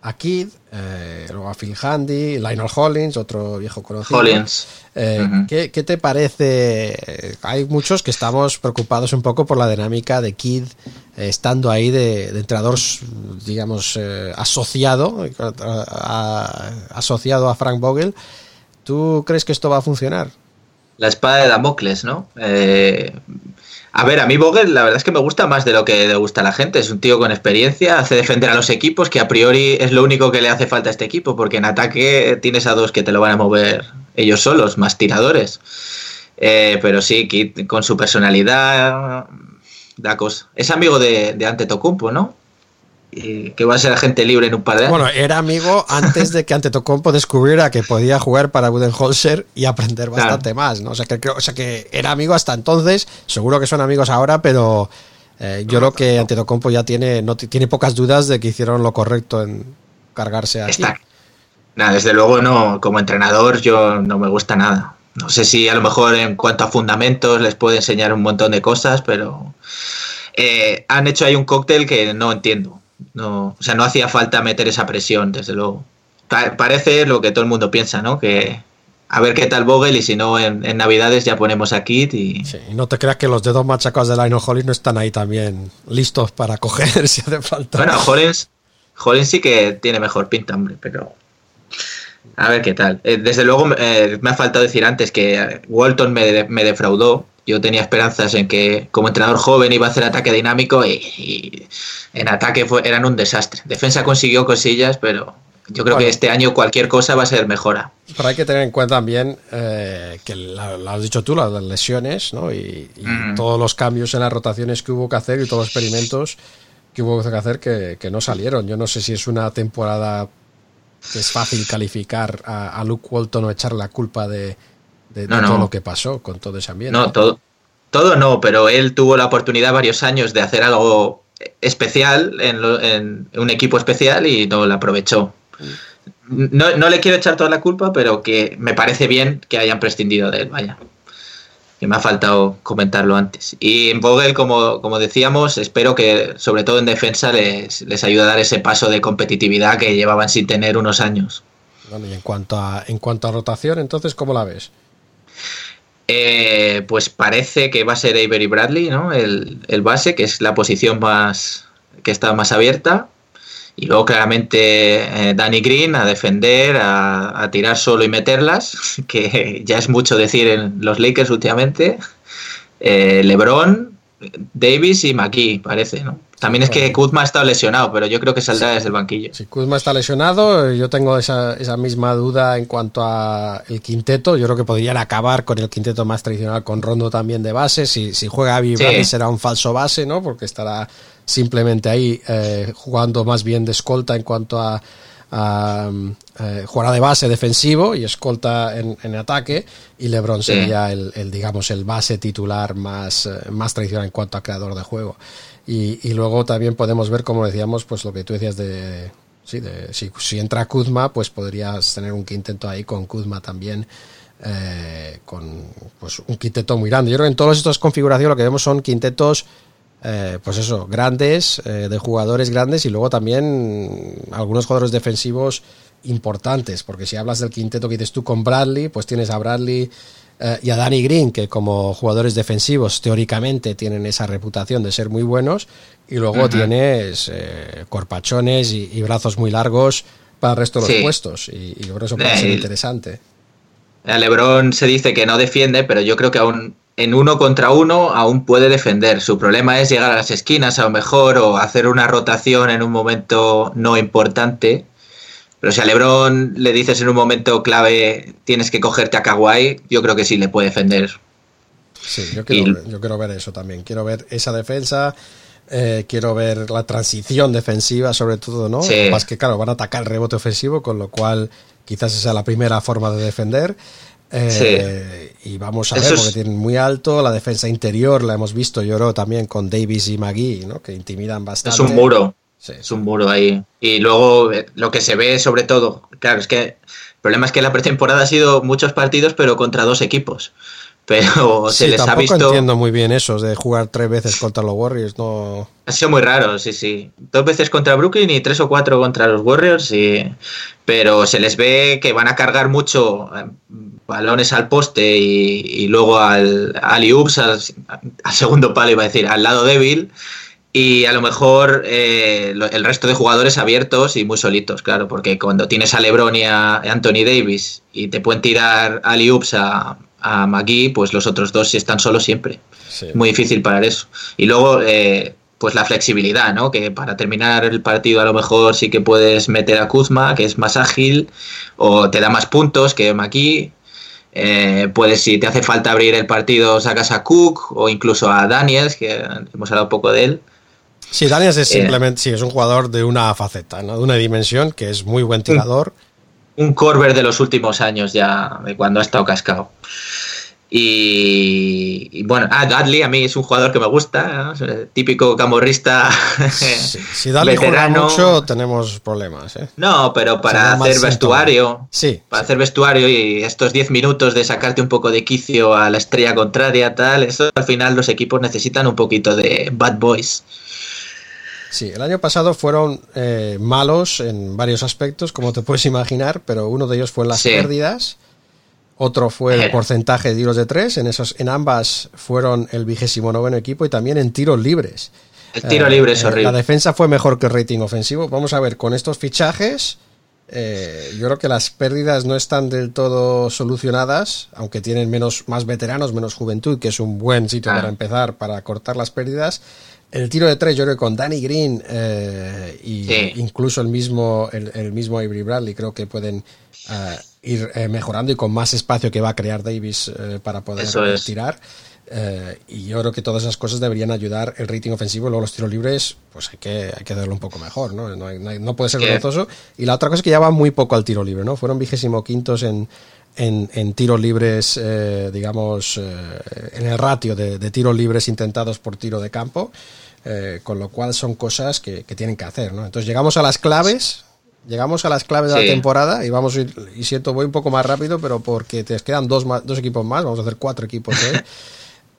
a Kid, eh, luego a Phil Handy, Lionel Hollins, otro viejo conocido. Hollins. Eh. ¿qué, qué te parece? Eh, Hay muchos que estamos preocupados un poco por la dinámica de Kid eh, estando ahí de, de entrenador, digamos, asociado, a- a- asociado a Frank Vogel. ¿Tú crees que esto va a funcionar? La espada de Damocles, ¿no? A ver, a mí Vogel la verdad es que me gusta más de lo que le gusta a la gente. Es un tío con experiencia, hace defender a los equipos, que a priori es lo único que le hace falta a este equipo, porque en ataque tienes a dos que te lo van a mover ellos solos, más tiradores. Eh, pero sí, Kid con su personalidad da cosa. Es amigo de, de Antetokounmpo, ¿no? Y que va a ser agente libre en un par de años. Bueno, era amigo antes de que Antetokounmpo descubriera que podía jugar para Budenholzer y aprender Claro. bastante más, ¿no? O sea, que, creo- o sea, que era amigo hasta entonces, seguro que son amigos ahora, pero eh, yo creo que Antetokounmpo ya tiene, no, ti- tiene pocas dudas de que hicieron lo correcto en cargarse a Está. Nada, desde luego no, como entrenador yo no me gusta nada. No sé si a lo mejor en cuanto a fundamentos les puede enseñar un montón de cosas, pero eh, han hecho ahí un cóctel que no entiendo. No, o sea, no hacía falta meter esa presión, desde luego. Pa- parece lo que todo el mundo piensa, ¿no? Que a ver qué tal Vogel y si no en, en Navidades ya ponemos a Kit y... Y no te creas que los dedos machacados de Lionel Hollins no están ahí también listos para coger si hace falta. Bueno, Hollins, Hollins sí que tiene mejor pinta, hombre, pero a ver qué tal. Eh, desde luego eh, me ha faltado decir antes que Walton me, me defraudó. Yo tenía esperanzas en que como entrenador joven iba a hacer ataque dinámico y, y en ataque fue, eran un desastre. Defensa consiguió cosillas, pero yo creo Bueno. que este año cualquier cosa va a ser mejora. Pero hay que tener en cuenta también eh, que lo has dicho tú, las lesiones, ¿no? Y, y Mm. todos los cambios en las rotaciones que hubo que hacer y todos los experimentos que hubo que hacer que, que no salieron. Yo no sé si es una temporada que es fácil calificar a, a Luke Walton o echarle la culpa de, de- de No, no. todo lo que pasó con todo ese ambiente. No, todo, todo no, pero él tuvo la oportunidad varios años de hacer algo especial en, lo- en un equipo especial y no lo aprovechó. No, no le quiero echar toda la culpa, pero que me parece bien que hayan prescindido de él, vaya. Que me ha faltado comentarlo antes. Y en Vogel, como, como decíamos, espero que, sobre todo en defensa, les, les ayude a dar ese paso de competitividad que llevaban sin tener unos años. Bueno, y en cuanto a, en cuanto a rotación, entonces, ¿cómo la ves? Eh, pues parece que va a ser Avery Bradley, ¿no? El, el base, que es la posición más que está más abierta. Y luego claramente eh, Danny Green a defender, a, tirar solo y meterlas, que ya es mucho decir en los Lakers últimamente. Eh, LeBron, Davis y McKee, parece, ¿no? También es que Kuzma ha estado lesionado, pero yo creo que saldrá desde el banquillo. Si Kuzma está lesionado, yo tengo esa, esa misma duda en cuanto a el quinteto. Yo creo que podrían acabar con el quinteto más tradicional, con Rondo también de base. Si, si juega Abby Sí. Será un falso base, ¿no? Porque estará simplemente ahí eh, jugando más bien de escolta en cuanto a, eh, jugará de base defensivo y escolta en, en ataque y LeBron Sí. sería el, el, digamos el base titular más, eh, más tradicional en cuanto a creador de juego y, y luego también podemos ver como decíamos pues lo que tú decías de sí de si, si entra Kuzma pues podrías tener un quinteto ahí con Kuzma también eh, con pues un quinteto muy grande yo creo que en todas estas configuraciones lo que vemos son quintetos eh, pues eso, grandes, eh, de jugadores grandes y luego también algunos jugadores defensivos importantes, porque si hablas del quinteto que dices tú con Bradley, pues tienes a Bradley eh, y a Danny Green, que como jugadores defensivos teóricamente tienen esa reputación de ser muy buenos, y luego tienes corpachones y, y brazos muy largos para el resto de los Sí. puestos, y, y que eso puede ser interesante. A LeBron se dice que no defiende, pero yo creo que aún en uno contra uno aún puede defender. Su problema es llegar a las esquinas a lo mejor o hacer una rotación en un momento no importante. Pero si a LeBron le dices en un momento clave tienes que cogerte a Kawhi, yo creo que sí le puede defender. Sí, yo quiero, Y- yo quiero ver eso también. Quiero ver esa defensa. eh, quiero ver la transición defensiva, sobre todo, ¿no? Sí. Más que, claro, van a atacar el rebote ofensivo, con lo cual quizás esa es la primera forma de defender. Eh, Y vamos a ver, Eso es- porque tienen muy alto. La defensa interior la hemos visto, creo, también con Davis y McGee, ¿no? Que intimidan bastante. Es un muro. Sí. Es un muro ahí. Y luego eh, lo que se ve sobre todo, claro, es que el problema es que la pretemporada ha sido muchos partidos, pero contra dos equipos. Pero se Sí, les ha tampoco visto. entiendo muy bien eso de jugar tres veces contra los Warriors. No, Ha sido muy raro, sí, sí. Dos veces contra Brooklyn y tres o cuatro contra los Warriors, y... pero se les ve que van a cargar mucho eh, balones al poste y, y luego al, al oops al, al segundo palo, iba a decir, al lado débil. Y a lo mejor eh, el resto de jugadores abiertos y muy solitos, claro, porque cuando tienes a LeBron y a Anthony Davis y te pueden tirar alley oops a, a McGee, pues los otros dos sí están solos siempre. Sí. Muy difícil parar eso. Y luego, eh, pues la flexibilidad, ¿no? Que para terminar el partido a lo mejor sí que puedes meter a Kuzma, que es más ágil, o te da más puntos que McGee. Eh, puedes, si te hace falta abrir el partido, sacas a Cook o incluso a Daniels, que hemos hablado un poco de él. Sí, Daniels es Eh. simplemente, sí, es un jugador de una faceta, ¿no? de una dimensión, que es muy buen tirador. Un Corber de los últimos años ya, de cuando ha estado cascado. Y, y bueno, ah, Dudley a mí es un jugador que me gusta, típico camorrista Sí, si Dudley juega veterano. mucho, tenemos problemas. ¿eh? No, pero para hacer síntoma. vestuario, Sí, para hacer vestuario y estos 10 minutos de sacarte un poco de quicio a la estrella contraria, tal, eso al final los equipos necesitan un poquito de bad boys. Sí. El año pasado fueron eh, malos en varios aspectos, como te puedes imaginar, pero uno de ellos fue en las Sí. pérdidas. Otro fue el Eh. porcentaje de tiros de tres. En, esos, en ambas fueron el vigésimo noveno equipo y también en tiros libres. El tiro Eh, libre es eh, horrible. La defensa fue mejor que el rating ofensivo. Vamos a ver, con estos fichajes, eh, yo creo que las pérdidas no están del todo solucionadas, aunque tienen menos, más veteranos, menos juventud, que es un buen sitio Ah. para empezar, para cortar las pérdidas. El tiro de tres, yo creo que con Danny Green eh, y Sí. incluso el mismo, el, el mismo Avery Bradley, creo que pueden eh, ir eh, mejorando y con más espacio que va a crear Davis eh, para poder Eso es. Eh, y yo creo que todas esas cosas deberían ayudar el rating ofensivo. Luego los tiros libres, pues hay que, hay que darlo un poco mejor, ¿no? No, puede ser vergonzoso. Y la otra cosa es que ya va muy poco al tiro libre, ¿no? Fueron vigésimo quintos en, en, en tiros libres, eh, digamos, eh, en el ratio de, de tiros libres intentados por tiro de campo. eh, con lo cual son cosas que, que tienen que hacer, ¿no? Entonces llegamos a las claves. Llegamos a las claves de la temporada y vamos a ir, y siento voy un poco más rápido, pero porque te quedan dos, más- dos equipos más, vamos a hacer cuatro equipos hoy.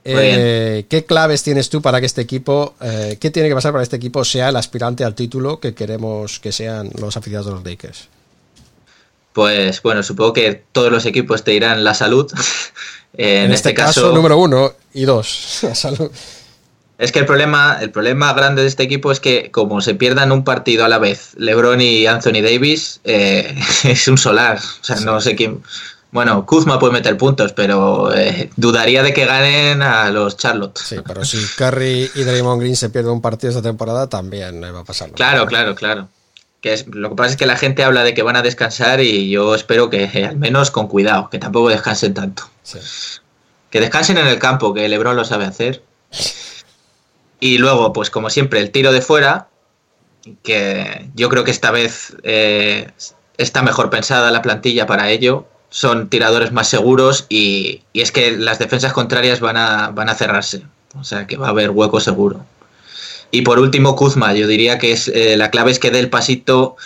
Eh, ¿Qué claves tienes tú para que este equipo, eh, qué tiene que pasar para que este equipo sea el aspirante al título que queremos que sean los aficionados de los Lakers? Pues bueno, supongo que todos los equipos te dirán la salud. En, este, caso, número uno y dos. La salud. Es que el problema, el problema grande de este equipo es que como se pierdan un partido a la vez, LeBron y Anthony Davis, eh, es un solar. O sea, no sé quién. Bueno, Kuzma puede meter puntos, pero eh, dudaría de que ganen a los Charlotte. Sí, pero si Curry y Draymond Green se pierden un partido esta temporada, también va a pasar. lo Claro, claro, claro. Que es, lo que pasa es que la gente habla de que van a descansar y yo espero que eh, al menos con cuidado, que tampoco descansen tanto. Sí. Que descansen en el campo, que LeBron lo sabe hacer. Y luego, pues como siempre, el tiro de fuera, que yo creo que esta vez eh, está mejor pensada la plantilla para ello. Son tiradores más seguros y, y es que las defensas contrarias van a, van a cerrarse. O sea que va a haber hueco seguro. Y por último, Kuzma, yo diría que es eh, la clave es que dé el pasito,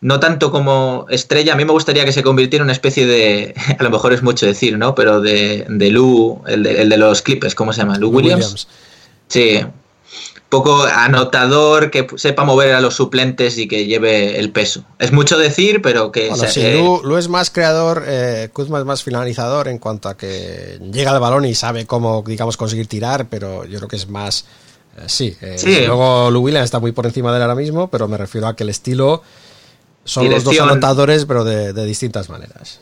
no tanto como estrella, a mí me gustaría que se convirtiera en una especie de, a lo mejor es mucho decir, ¿no? Pero de, de Lou, el de, el de los Clippers, ¿cómo se llama? Lou Williams. Williams. Sí, poco anotador, que sepa mover a los suplentes y que lleve el peso. Es mucho decir, pero que... Bueno, se- sí, eh, Lu, Lu es más creador, eh, Kuzma es más finalizador en cuanto a que llega al balón y sabe cómo, digamos, conseguir tirar, pero yo creo que es más... eh, sí, eh, Sí. luego Lu Williams está muy por encima de él ahora mismo, pero me refiero a que el estilo son los dos anotadores, pero de, de distintas maneras.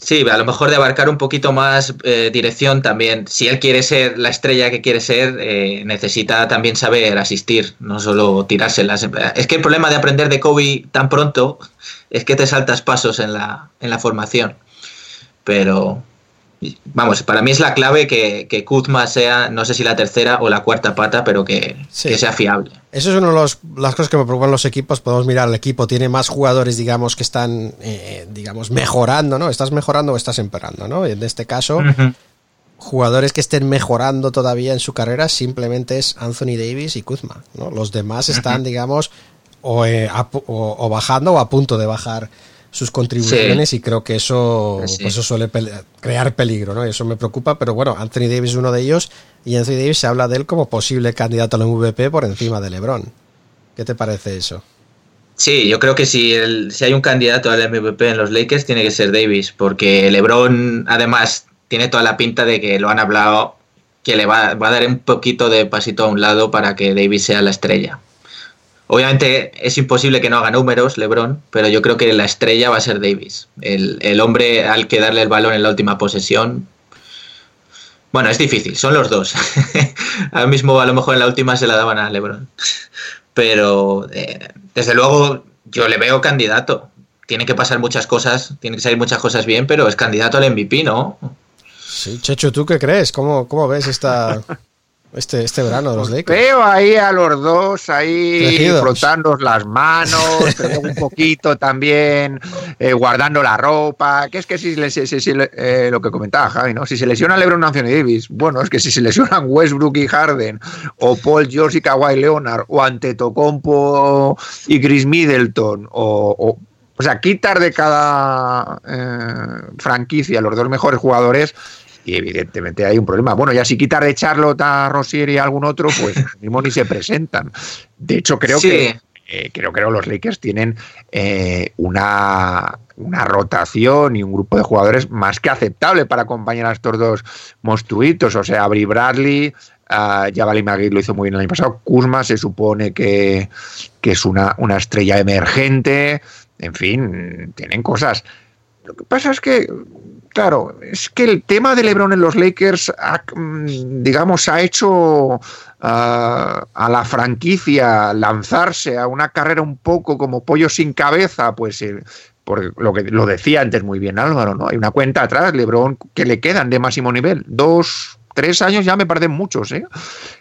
Sí, a lo mejor de abarcar un poquito más eh, dirección también. Si él quiere ser la estrella que quiere ser, eh, necesita también saber asistir, no solo tirárselas. Es que el problema de aprender de Kobe tan pronto es que te saltas pasos en la, en la formación. Pero, vamos, para mí es la clave que, que Kuzma sea, no sé si la tercera o la cuarta pata, pero que, Sí. que sea fiable. Eso es una de los- las cosas que me preocupan los equipos. Podemos mirar el equipo, tiene más jugadores, digamos, que están, eh, digamos, mejorando, ¿no? ¿Estás mejorando o estás empeorando, ¿no? Y en este caso, jugadores que estén mejorando todavía en su carrera simplemente es Anthony Davis y Kuzma, ¿no? Los demás están, digamos, o, eh, a pu- o- o bajando o a punto de bajar sus contribuciones y creo que eso, Sí. pues eso suele crear peligro, ¿no? Y eso me preocupa, pero bueno, Anthony Davis es uno de ellos y Anthony Davis se habla de él como posible candidato al MVP por encima de LeBron. ¿Qué te parece eso? Sí, yo creo que si, el- si hay un candidato al MVP en los Lakers tiene que ser Davis, porque LeBron además tiene toda la pinta de que lo han hablado, que le va, va a dar un poquito de pasito a un lado para que Davis sea la estrella. Obviamente es imposible que no haga números LeBron, pero yo creo que la estrella va a ser Davis, el, el hombre al que darle el balón en la última posesión. Bueno, es difícil, son los dos. Ahora mismo a lo mejor en la última se la daban a LeBron. Pero eh, desde luego yo le veo candidato. Tiene que pasar muchas cosas, tiene que salir muchas cosas bien, pero es candidato al MVP, ¿no? Sí, Checho, ¿tú qué crees? ¿Cómo, cómo ves esta, este, este verano de los Lakers? Veo ahí a los dos ahí Elegidos. frotando las manos, un poquito también eh, guardando la ropa. Que es que si, le- si- si- si le- eh, lo que comentaba Javi, ¿no? Si se lesiona LeBron Anthony Davis, bueno, es que si se lesionan Westbrook y Harden, o Paul George y Kawhi Leonard, o Antetokounmpo y Chris Middleton, o, o, o sea, quitar de cada eh, franquicia los dos mejores jugadores y evidentemente hay un problema. Bueno, ya si quitar de Charlotte a Rosier y a algún otro, pues mismo ni se presentan. De hecho, creo Sí. que eh, creo que los Lakers tienen eh, una, una rotación y un grupo de jugadores más que aceptable para acompañar a estos dos monstruitos. O sea, Avery Bradley, uh, Jabali McGee lo hizo muy bien el año pasado. Kuzma se supone que, que es una, una estrella emergente. En fin, tienen cosas. Lo que pasa es que, claro, es que el tema de LeBron en los Lakers, ha, mm, digamos, ha hecho ah, a la franquicia lanzarse a una carrera un poco como pollo sin cabeza, pues eh, por lo que lo decía antes muy bien Álvaro, ¿no? Hay una cuenta atrás, LeBron, que le quedan de máximo nivel, dos, tres años ya me parecen muchos, ¿eh?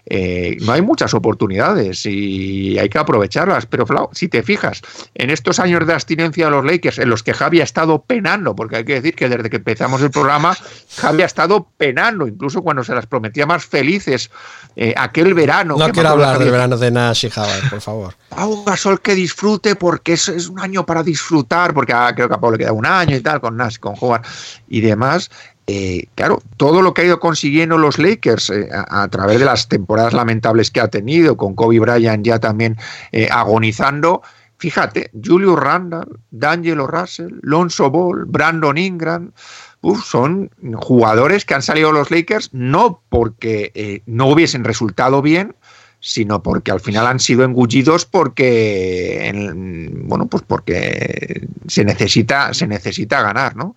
Eh, no hay muchas oportunidades y hay que aprovecharlas. Pero, Flau, si te fijas, en estos años de abstinencia de los Lakers, en los que Javi ha estado penando, porque hay que decir que desde que empezamos el programa, Javi ha estado penando, incluso cuando se las prometía más felices eh, aquel verano. No quiero hablar del verano de Nash y Howard, por favor. a un Gasol que disfrute porque es, es un año para disfrutar, porque a- creo que a Pablo le queda un año y tal, con Nash, con Howard y demás. Eh, claro, todo lo que ha ido consiguiendo los Lakers eh, a, través de las temporadas lamentables que ha tenido, con Kobe Bryant ya también eh, agonizando, fíjate, Julio Randall, D'Angelo Russell, Lonzo Ball, Brandon Ingram, son jugadores que han salido los Lakers no porque eh, no hubiesen resultado bien, sino porque al final han sido engullidos porque en- bueno pues porque se necesita se necesita ganar no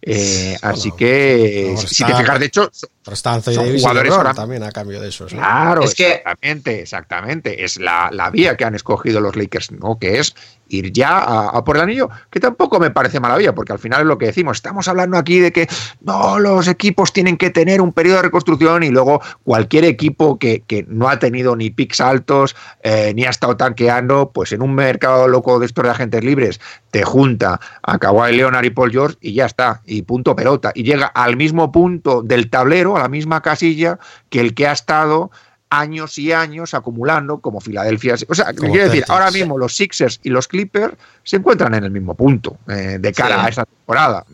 Eh, así que no, si te fijas de hecho son y jugadores ahora- también a cambio de esos. ¿no? Claro, Es que- exactamente, exactamente. Es la, la vía que han escogido los Lakers, ¿no? Que es ir ya a, por el anillo, que tampoco me parece mala vía, porque al final es lo que decimos. Estamos hablando aquí de que no, los equipos tienen que tener un periodo de reconstrucción y luego cualquier equipo que, que no ha tenido ni picks altos, eh, ni ha estado tanqueando, pues en un mercado loco de estos de agentes libres, te junta a Kawhi Leonard y Paul George y ya está, y punto pelota. Y llega al mismo punto del tablero, a la misma casilla, que el que ha estado años y años acumulando como Filadelfia. O sea, quiero decir, ahora mismo los Sixers y los Clippers se encuentran en el mismo punto eh, de cara Sí. a esta temporada.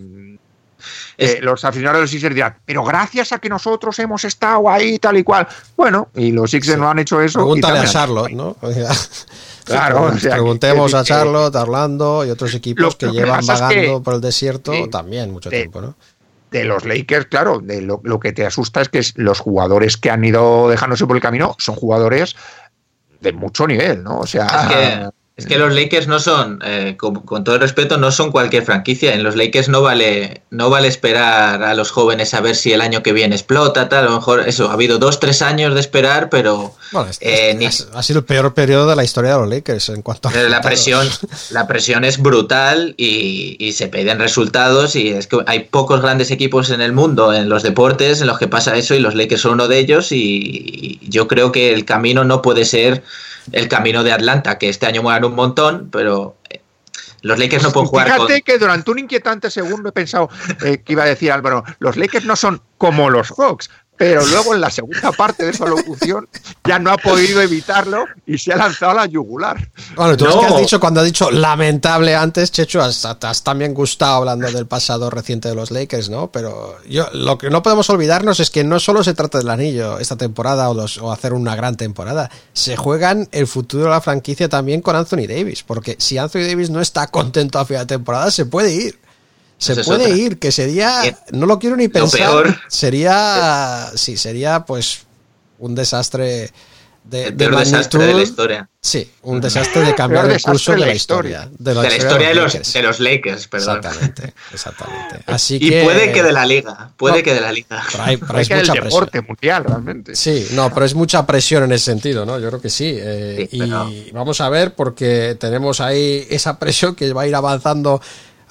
Eh, los aficionados de los Sixers dirán, pero gracias a que nosotros hemos estado ahí tal y cual. Bueno, y los Sixers no han hecho eso. y Pregúntale a Charlotte, ¿no? Claro, o sea, Preguntemos que- a Charlotte, Orlando y otros equipos que llevan es vagando que- por el desierto también mucho tiempo, ¿no? De los Lakers, claro, de lo, lo que te asusta es que los jugadores que han ido dejándose por el camino son jugadores de mucho nivel, ¿no? O sea, que, es que los Lakers no son, eh, con, con todo el respeto, no son cualquier franquicia. En los Lakers no vale, no vale esperar a los jóvenes a ver si el año que viene explota, tal. A lo mejor eso, ha habido dos, tres años de esperar, pero Bueno, eh, ni- ha sido el peor periodo de la historia de los Lakers en cuanto a Eh, La presión, la presión es brutal y, y se piden resultados y es que hay pocos grandes equipos en el mundo, en los deportes, en los que pasa eso y los Lakers son uno de ellos y, y yo creo que el camino no puede ser el camino de Atlanta, que este año mueran un montón, pero eh, los Lakers no pueden jugar Fíjate con... que durante un inquietante segundo he pensado eh, que iba a decir Álvaro, los Lakers no son como los Hawks, pero luego en la segunda parte de esa locución ya no ha podido evitarlo y se ha lanzado a la yugular. Bueno, tú es No. que has dicho cuando has dicho lamentable antes, Checho, has, has también gustado hablando del pasado reciente de los Lakers, ¿no? Pero yo lo que no podemos olvidarnos es que no solo se trata del anillo esta temporada o, los- o hacer una gran temporada, se juegan el futuro de la franquicia también con Anthony Davis, porque si Anthony Davis no está contento a final de temporada, se puede ir. Se puede otra. ir, que sería, Eh, no lo quiero ni lo pensar, peor- sería, sí, sería pues un desastre de, El de peor desastre de la magnitud. historia. Sí, un desastre de cambiar el curso de de la historia. De la, De la historia de los, Lakers. de los Lakers, perdón. Exactamente, exactamente. Así Y que, puede que de la liga, puede No. que de la liga. Pero hay, pero Es que mucha deporte presión. mundial realmente. Sí, no, pero es mucha presión en ese sentido, ¿no? Yo creo que sí. eh, Sí, pero- Y vamos a ver, porque tenemos ahí esa presión que va a ir avanzando.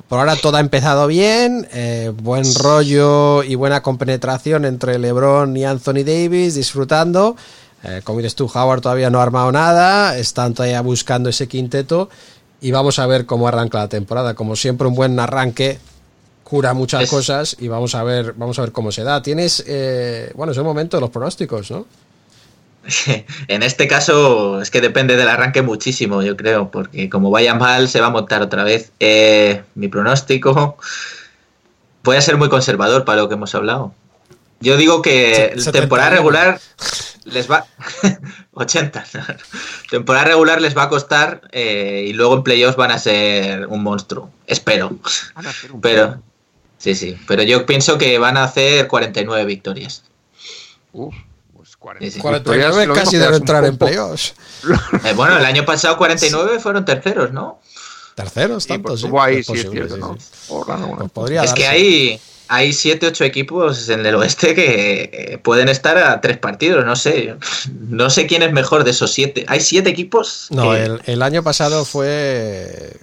Por ahora todo ha empezado bien, eh, buen rollo y buena compenetración entre LeBron y Anthony Davis, disfrutando. Eh, como dices tú, Howard todavía no ha armado nada, están todavía buscando ese quinteto y vamos a ver cómo arranca la temporada. Como siempre, un buen arranque cura muchas Es- cosas y vamos a ver, vamos a ver cómo se da. Tienes, eh, bueno, es el momento de los pronósticos, ¿no? En este caso es que depende del arranque muchísimo, yo creo, porque como vaya mal se va a montar otra vez. Eh, mi pronóstico voy a ser muy conservador para lo que hemos hablado. Yo digo que Se- temporada 71. regular les va 80. temporada regular les va a costar eh, y luego en playoffs van a ser un monstruo. Espero. Van a hacer un Pero sí, sí, pero yo pienso que van a hacer 49 victorias. Uf, 40. Sí, sí. 49 Victorias, lo casi debe entrar en playoffs. Eh, bueno, el año pasado 49 fueron terceros, ¿no? Terceros, tanto, pues sí. estuvo ahí, Es sí, es posible, cierto, sí, ¿no? sí. Orlando, bueno. Pues Es que hay, hay 7, 8 equipos en el oeste que eh, pueden estar a tres partidos, no sé. No sé quién es mejor de esos siete. Hay siete equipos. No, que- el, el año pasado fue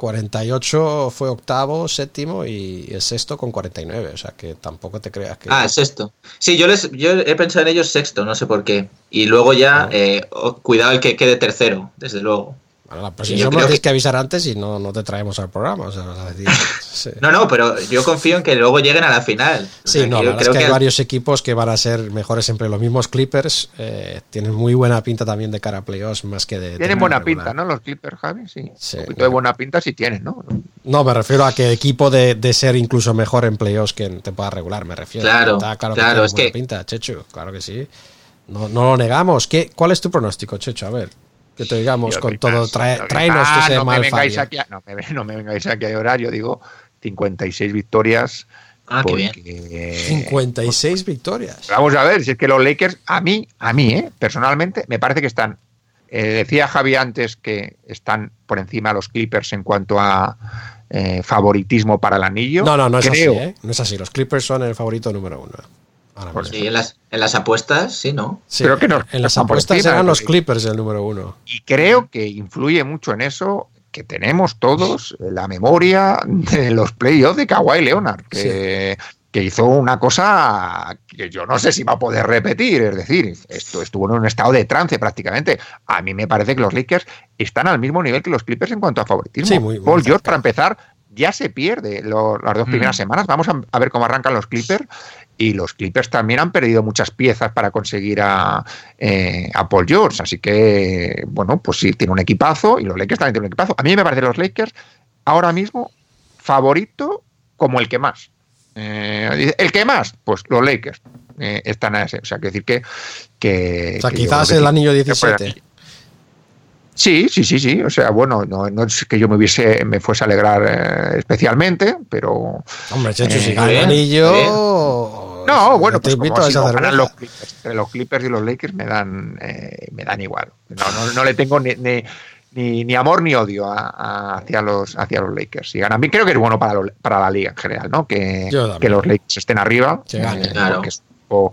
48, fue octavo, séptimo y el sexto con 49. O sea que tampoco te creas que. Ah, sexto. Sí, yo les yo he pensado en ellos sexto, no sé por qué. Y luego ya, eh, oh, cuidado el que quede tercero, desde luego. Bueno, la yo creo tienes que- que avisar antes y no, no te traemos al programa. O sea, vas a decir, sí. No, no, pero yo confío en que luego lleguen a la final. O Sí, sea, no, que la yo verdad es creo que hay al- varios equipos que van a ser mejores siempre. Los mismos Clippers eh, tienen muy buena pinta también de cara a playoffs, más que de. Tienen buena regular. pinta, ¿no? Los Clippers, Javi, sí. Sí. Un poquito de buena pinta sí tienen, ¿no? No, me refiero a que equipo de, de ser incluso mejor en playoffs que en temporada regular, me refiero. Claro, Está claro, claro, tiene es buena que- pinta, Chechu, claro que sí. No, no lo negamos. ¿Qué, ¿Cuál es tu pronóstico, Checho? A ver. Que te digamos con todo, trae, yo que tráenos no me vengáis aquí a- no, me, no me vengáis aquí a llorar, yo digo 56 victorias. Ah, qué bien. porque- 56 victorias. Vamos a ver, si es que los Lakers, a mí, a mí, ¿eh? personalmente, me parece que están. eh, decía Javi antes que están por encima de los Clippers en cuanto a eh, favoritismo para el anillo. No, no, no es Creo, así, ¿eh? No es así. Los Clippers son el favorito número uno. Ahora mismo. Sí, en las, en las apuestas, sí, ¿no? Sí, Creo que no- en las apuestas encima, serán los Clippers el número uno. Y creo que influye mucho en eso que tenemos todos la memoria de los playoffs de Kawhi Leonard, que, que hizo una cosa que yo no sé si va a poder repetir. Es decir, esto estuvo en un estado de trance prácticamente. A mí me parece que los Lakers están al mismo nivel que los Clippers en cuanto a favoritismo. Sí, muy- muy Paul. George, para empezar, ya se pierde lo- las dos primeras semanas. Vamos a, a ver cómo arrancan los Clippers. Y los Clippers también han perdido muchas piezas para conseguir a, eh, a Paul George. Así que, bueno, pues sí, tiene un equipazo y los Lakers también tienen un equipazo. A mí me parece los Lakers ahora mismo favorito como el que más. Eh, el que más, pues los Lakers eh, están a ese. O sea, que decir que. que O sea, que quizás el anillo que fuera 17. Sí, sí, sí, sí. O sea, bueno, no, no es que yo me hubiese, me fuese a alegrar eh, especialmente, pero. Hombre, Chechu, si Eh, gana el anillo. No, bueno, pues como si no ganan los Clippers, entre los Clippers y los Lakers me dan, eh, me dan igual. No, no, no le tengo ni, ni, ni, ni amor ni odio a- a- hacia los hacia los Lakers. Si ganan bien, creo que es bueno para, lo- para la liga en general, ¿no? Que, los Lakers estén arriba. Ganen. eh, Claro. porque es un equipo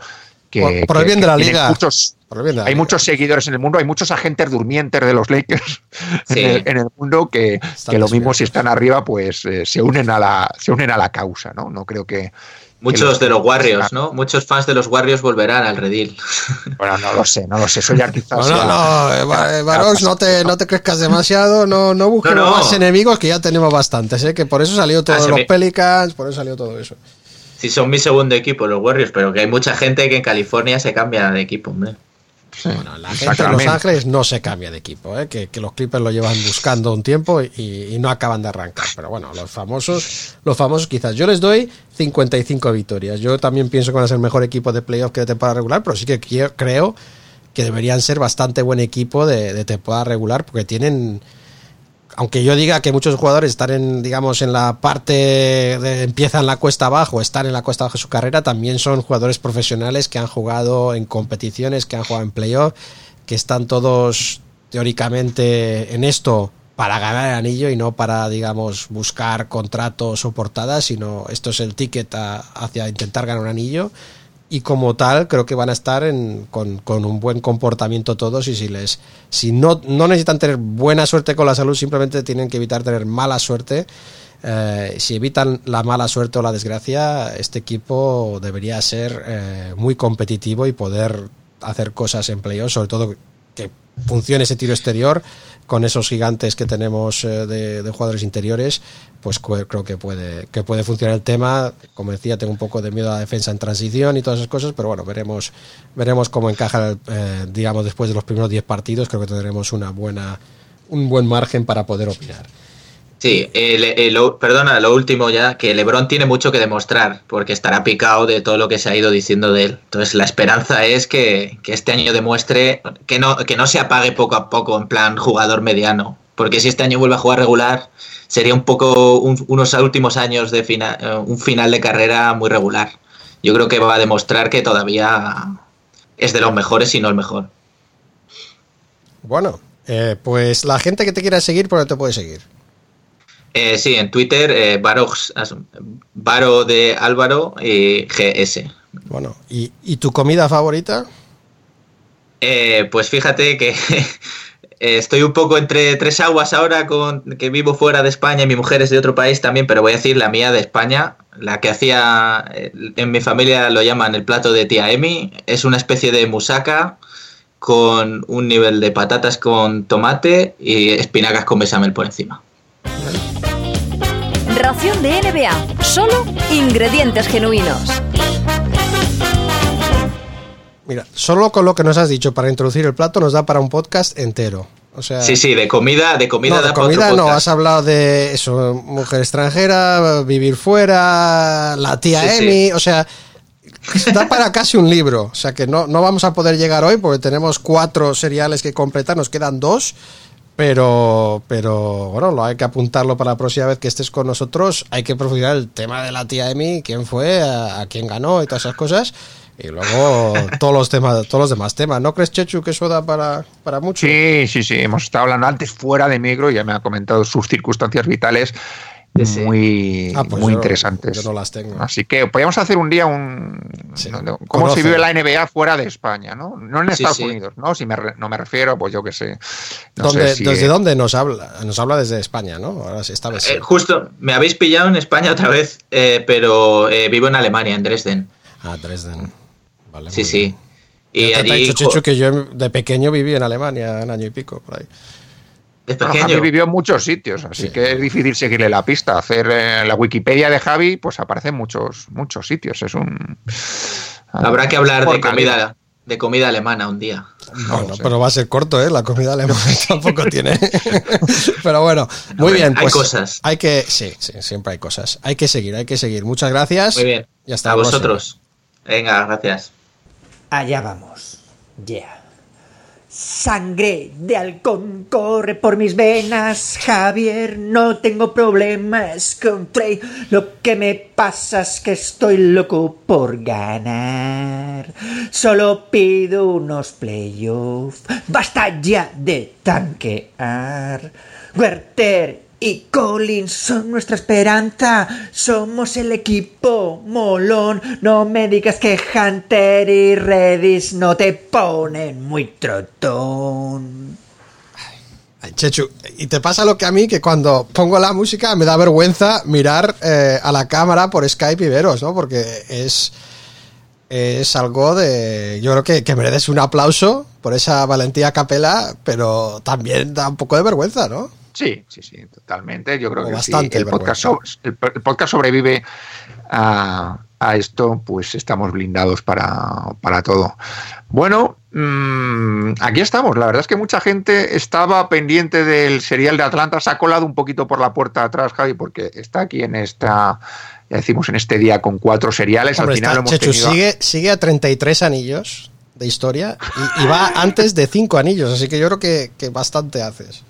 que, Por- por el que- bien de la liga. muchos- Por el bien de la hay liga. muchos seguidores en el mundo, hay muchos agentes durmientes de los Lakers Sí. en, el, en el mundo que, lo mismo si están arriba, pues eh, se unen a la se unen a la causa, ¿no? No creo que Muchos los- de los Warriors, ¿no? Muchos fans de los Warriors volverán al redil. bueno, no lo sé, no lo sé, eso ya quizás No, no, no, eh, eh, Barox, no te, no te crezcas demasiado, no, no busques No, no. más enemigos que ya tenemos bastantes, ¿eh? que por eso salió Ah, todos los me- Pelicans, por eso salió todo eso. Sí, son mi segundo equipo, los Warriors, pero que hay mucha gente que en California se cambia de equipo, hombre. Bueno, la gente en Los. Ángeles no se cambia de equipo, ¿eh? que, que los Clippers lo llevan buscando un tiempo y, y no acaban de arrancar. Pero bueno, los famosos, los famosos quizás. Yo les doy 55 victorias. Yo también pienso que van a ser el mejor equipo de playoff que de temporada regular, pero sí que quiero- creo que deberían ser bastante buen equipo de, de temporada regular porque tienen aunque yo diga que muchos jugadores están en, digamos, en la parte de empiezan la cuesta abajo, están en la cuesta abajo de su carrera, también son jugadores profesionales que han jugado en competiciones, que han jugado en playoff, que están todos teóricamente en esto para ganar el anillo y no para, digamos, buscar contratos o portadas, sino esto es el ticket hacia intentar ganar un anillo y como tal creo que van a estar en- con, con un buen comportamiento todos y si les si no, no necesitan tener buena suerte con la salud simplemente tienen que evitar tener mala suerte. Eh, si evitan la mala suerte o la desgracia este equipo debería ser eh, muy competitivo y poder hacer cosas en playoff sobre todo que funcione ese tiro exterior con esos gigantes que tenemos eh, de, de jugadores interiores, pues creo que puede, que puede funcionar el tema. Como decía, tengo un poco de miedo a la defensa en transición y todas esas cosas, pero bueno, veremos, veremos cómo encaja, eh, digamos, después de los primeros 10 partidos. Creo que tendremos una buena, un buen margen para poder opinar. Sí, el- perdona, lo último ya, que LeBron tiene mucho que demostrar, porque estará picado de todo lo que se ha ido diciendo de él. Entonces la esperanza es que, este año demuestre que no, que no se apague poco a poco en plan jugador mediano, porque si este año vuelve a jugar regular, sería un poco un- unos últimos años de fina- eh, un final de carrera muy regular. Yo creo que va a demostrar que todavía es de los mejores y no el mejor. Bueno, eh, pues la gente que te quiera seguir, ¿por dónde te puede seguir? Eh, sí, en Twitter, eh, Barox- as- Baro de Álvaro y GS. Bueno, ¿y, y tu comida favorita? Eh, pues fíjate que eh, estoy un poco entre tres aguas ahora con que vivo fuera de España y mi mujer es de otro país también, pero voy a decir la mía de España, la que hacía eh, en mi familia lo llaman el plato de tía Emi, es una especie de musaca con un nivel de patatas con tomate y espinacas con bechamel por encima. Ración de NBA. Solo ingredientes genuinos. Mira, solo con lo que nos has dicho para introducir el plato nos da para un podcast entero. O sea, Sí, sí, de comida, de comida no, de da para otro comida no, podcast. has hablado de eso, mujer extranjera, vivir fuera, la tía Sí, sí. Emi, o sea, da para casi un libro. O sea que no, no vamos a poder llegar hoy porque tenemos cuatro seriales que completar, nos quedan dos. Pero, pero bueno, lo hay que apuntarlo para la próxima vez que estés con nosotros. Hay que profundizar el tema de la tía Emi, quién fue, a, a quién ganó y todas esas cosas. Y luego todos los temas, todos los demás temas. ¿No crees, Chechu, que eso da para, para mucho? Sí, sí, sí. Hemos estado hablando antes fuera de micro, ya me ha comentado sus circunstancias vitales muy, Ah, pues muy yo- interesantes. yo no las tengo. Así que podríamos hacer un día un no, cómo Conoce. se vive la NBA fuera de España, ¿no? No en Sí, Estados sí. Unidos, ¿no? Si me no me refiero, pues yo qué sé. No ¿Dónde- sé si- ¿Desde dónde nos habla? Nos habla desde España, ¿no? Ahora sí, esta vez sí. Eh, justo, me habéis pillado en España otra vez, eh, pero eh, vivo en Alemania, en Dresden. Ah, Dresden. Vale, Sí, sí. Y te he allí, dicho, Chechu, que yo de pequeño viví en Alemania un año y pico, por ahí. Bueno. Javi vivió en muchos sitios, así que es difícil seguirle la pista. Hacer eh, la Wikipedia de Javi, pues aparece en muchos, muchos sitios. Es un. Habrá que hablar de comida, de comida alemana un día. Bueno, pero va a ser corto, ¿eh? La comida alemana tampoco tiene. pero bueno, muy bien. hay Pues cosas. Hay que, sí, sí, siempre hay cosas. Hay que seguir, hay que seguir. Muchas gracias. Muy bien. Y hasta a próxima. vosotros. Venga, gracias. Allá vamos. Yeah. Sangre de halcón corre por mis venas, Javier, no tengo problemas con Trey. Lo que me pasa es que estoy loco por ganar. Solo pido unos playoffs. Basta ya de tanquear. Werther y Collins son nuestra esperanza. Somos el equipo molón. No me digas que Hunter y Redis no te ponen muy trotón. Ay, Chechu, y te pasa lo que a mí, que cuando pongo la música me da vergüenza mirar eh, a la cámara por Skype y veros, ¿no? Porque es, es algo de... Yo creo que, que mereces un aplauso por esa valentía capela, pero también da un poco de vergüenza, ¿no? Sí, sí, sí, totalmente. Yo creo O que bastante sí. El podcast, so- el, el podcast sobrevive a, a esto, pues estamos blindados para, para todo. Bueno, mm, aquí estamos. La verdad es que mucha gente estaba pendiente del serial de Atlanta. Se ha colado un poquito por la puerta atrás, Javi, porque está aquí en esta, ya decimos, en este día con cuatro seriales. Hombre, Al final está- hemos Chechu tenido... sigue, sigue a 33 anillos de historia y, y va antes de 5 anillos, así que yo creo que, que bastante haces.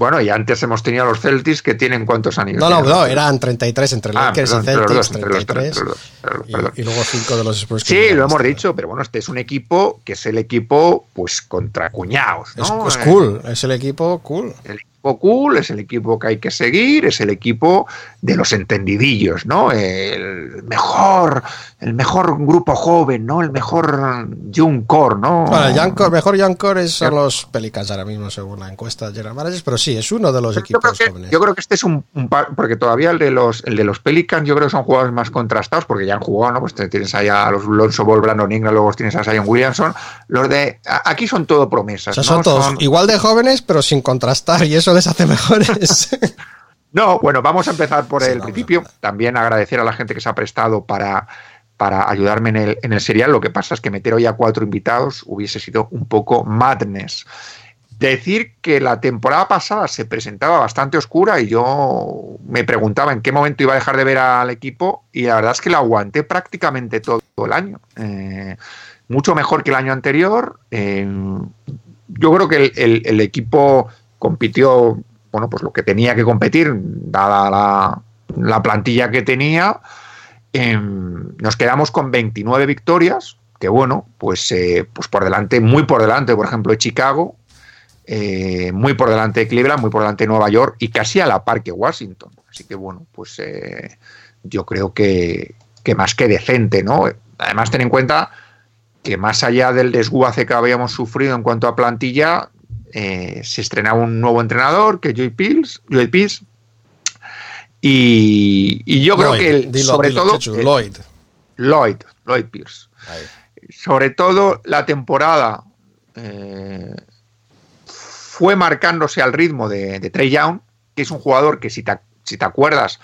Bueno, y antes hemos tenido a los Celtics que tienen cuántos anillos. No, no, no, eran 33 entre Ah, Lakers perdón, y entre los Celtics, entre los tres, 33. entre los dos, perdón, y, luego 5 de los Spurs. Sí, lo hemos dicho, pero bueno, este es un equipo que es el equipo, pues, contra cuñados, Es, ¿no? es Eh, cool, es el equipo cool. El equipo cool, es el equipo que hay que seguir, es el equipo de los entendidillos, ¿no? El mejor, el mejor grupo joven, ¿no? El mejor core, ¿no? Bueno, core- mejor es- son los Pelicans ahora mismo, según la encuesta de General Managers, pero sí, es uno de los Yo equipos creo, que, jóvenes. yo creo que este es un, un par- porque todavía el de los el de los Pelicans yo creo que son jugadores más contrastados porque ya han jugado, ¿no? Pues tienes ahí a los Lonzo Ball, Brandon Ingram, luego tienes a Zion Williamson. Los de aquí son todo O promesas, sea, ¿no? son todos Son- igual de jóvenes, pero sin contrastar, y eso les hace mejores. No, bueno, vamos a empezar por el principio. También agradecer a la gente que se ha prestado para, para ayudarme en el, en el serial. Lo que pasa es que meter hoy a cuatro invitados hubiese sido un poco madness. Decir que la temporada pasada se presentaba bastante oscura y yo me preguntaba en qué momento iba a dejar de ver al equipo y la verdad es que la aguanté prácticamente todo el año. Eh, mucho mejor que el año anterior. Eh, yo creo que el, el- el equipo compitió, bueno, pues lo que tenía que competir, dada la, la plantilla que tenía. Eh, nos quedamos con 29 victorias, que bueno, pues, eh, pues por delante, muy por delante, por ejemplo, de Chicago, eh, muy por delante de Cleveland, muy por delante de Nueva York y casi a la par que Washington. Así que bueno, pues eh, yo creo que, que más que decente, ¿no? Además, ten en cuenta que más allá del desguace que habíamos sufrido en cuanto a plantilla, eh, se estrenaba un nuevo entrenador, que es Joy Pills, Joy Pills, y, y yo creo Lloyd, que el- dilo- sobre dilo, todo Lloyd. Lloyd, Lloyd Pierce. Sobre todo la temporada eh, fue marcándose al ritmo de, de Trey Young, que es un jugador que si te, si te acuerdas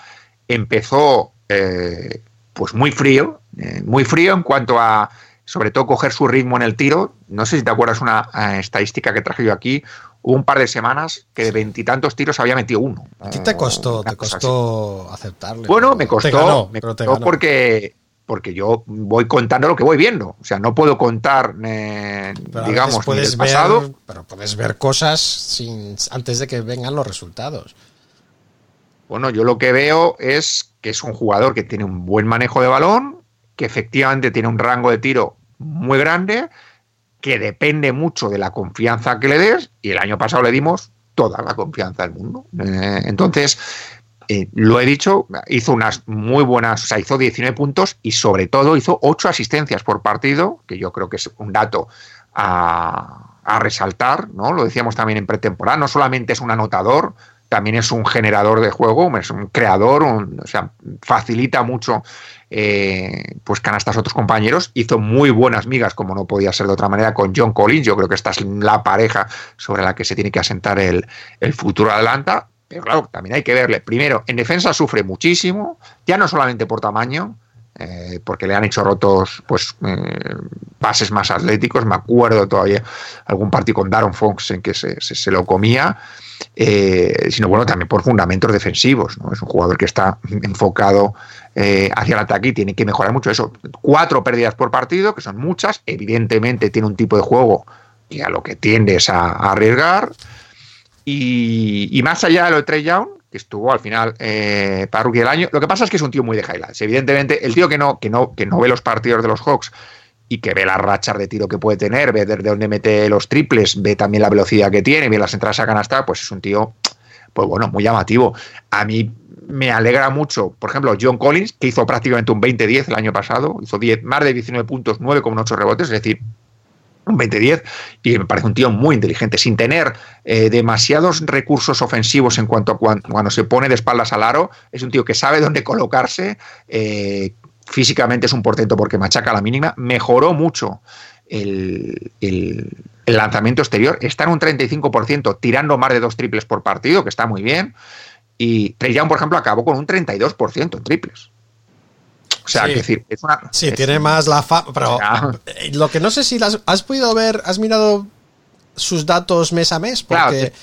empezó eh, pues muy frío, eh, muy frío en cuanto a sobre todo coger su ritmo en el tiro. No sé si te acuerdas una eh, estadística que traje yo aquí. Hubo un par de semanas que de veintitantos tiros había metido uno. A ti te costó, Una te costó aceptarle. bueno, me costó, ganó, me costó porque porque yo voy contando lo que voy viendo. O sea, no puedo contar, eh, digamos, puedes del pasado. ver, pero puedes ver cosas sin, antes de que vengan los resultados. Bueno, yo lo que veo es que es un jugador que tiene un buen manejo de balón, que efectivamente tiene un rango de tiro muy grande, que depende mucho de la confianza que le des, y el año pasado le dimos toda la confianza del mundo. Eh, entonces, eh, lo he dicho, hizo unas muy buenas, o sea, hizo 19 puntos y sobre todo hizo 8 asistencias por partido, que yo creo que es un dato a, a resaltar, ¿no? Lo decíamos también en pretemporada, no solamente es un anotador, también es un generador de juego, es un creador, un- o sea, facilita mucho eh, pues canastas a otros compañeros. Hizo muy buenas migas, como no podía ser de otra manera, con John Collins. Yo creo que esta es la pareja sobre la que se tiene que asentar el, el futuro Atlanta. Pero claro, también hay que verle. Primero, en defensa sufre muchísimo, ya no solamente por tamaño, eh, porque le han hecho rotos pues eh, pases más atléticos. Me acuerdo todavía algún partido con Darren Fox en que se, se- se lo comía, eh, sino bueno, también por fundamentos defensivos. ¿no? Es un jugador que está enfocado eh, hacia el ataque y tiene que mejorar mucho eso. Cuatro pérdidas por partido, que son muchas. Evidentemente tiene un tipo de juego que a lo que tiendes a, a arriesgar. Y, y más allá de lo de Trey Young, estuvo al final eh, para rookie del año, lo que pasa es que es un tío muy de highlights. Evidentemente, el tío que no, que no, que no ve los partidos de los Hawks y que ve las rachas de tiro que puede tener, ve desde dónde mete los triples, ve también la velocidad que tiene, ve las entradas a canasta, pues es un tío, pues bueno, muy llamativo. A mí me alegra mucho, por ejemplo, John Collins, que hizo prácticamente un 20-10 el año pasado, hizo 10, más de 19 puntos, 9,8 rebotes, es decir, 20-10 y me parece un tío muy inteligente, sin tener eh, demasiados recursos ofensivos en cuanto a cuan- cuando, se pone de espaldas al aro, es un tío que sabe dónde colocarse, eh, físicamente es un portento porque machaca a la mínima, mejoró mucho el, el- el lanzamiento exterior, está en un 35%, tirando más de dos triples por partido, que está muy bien, y Trey Young, por ejemplo, acabó con un 32% en triples. O sea, Sí. decir, es una... Sí, es- tiene más la fama. Pero eh, lo que no sé si las, has podido ver, has mirado sus datos mes a mes, Claro, porque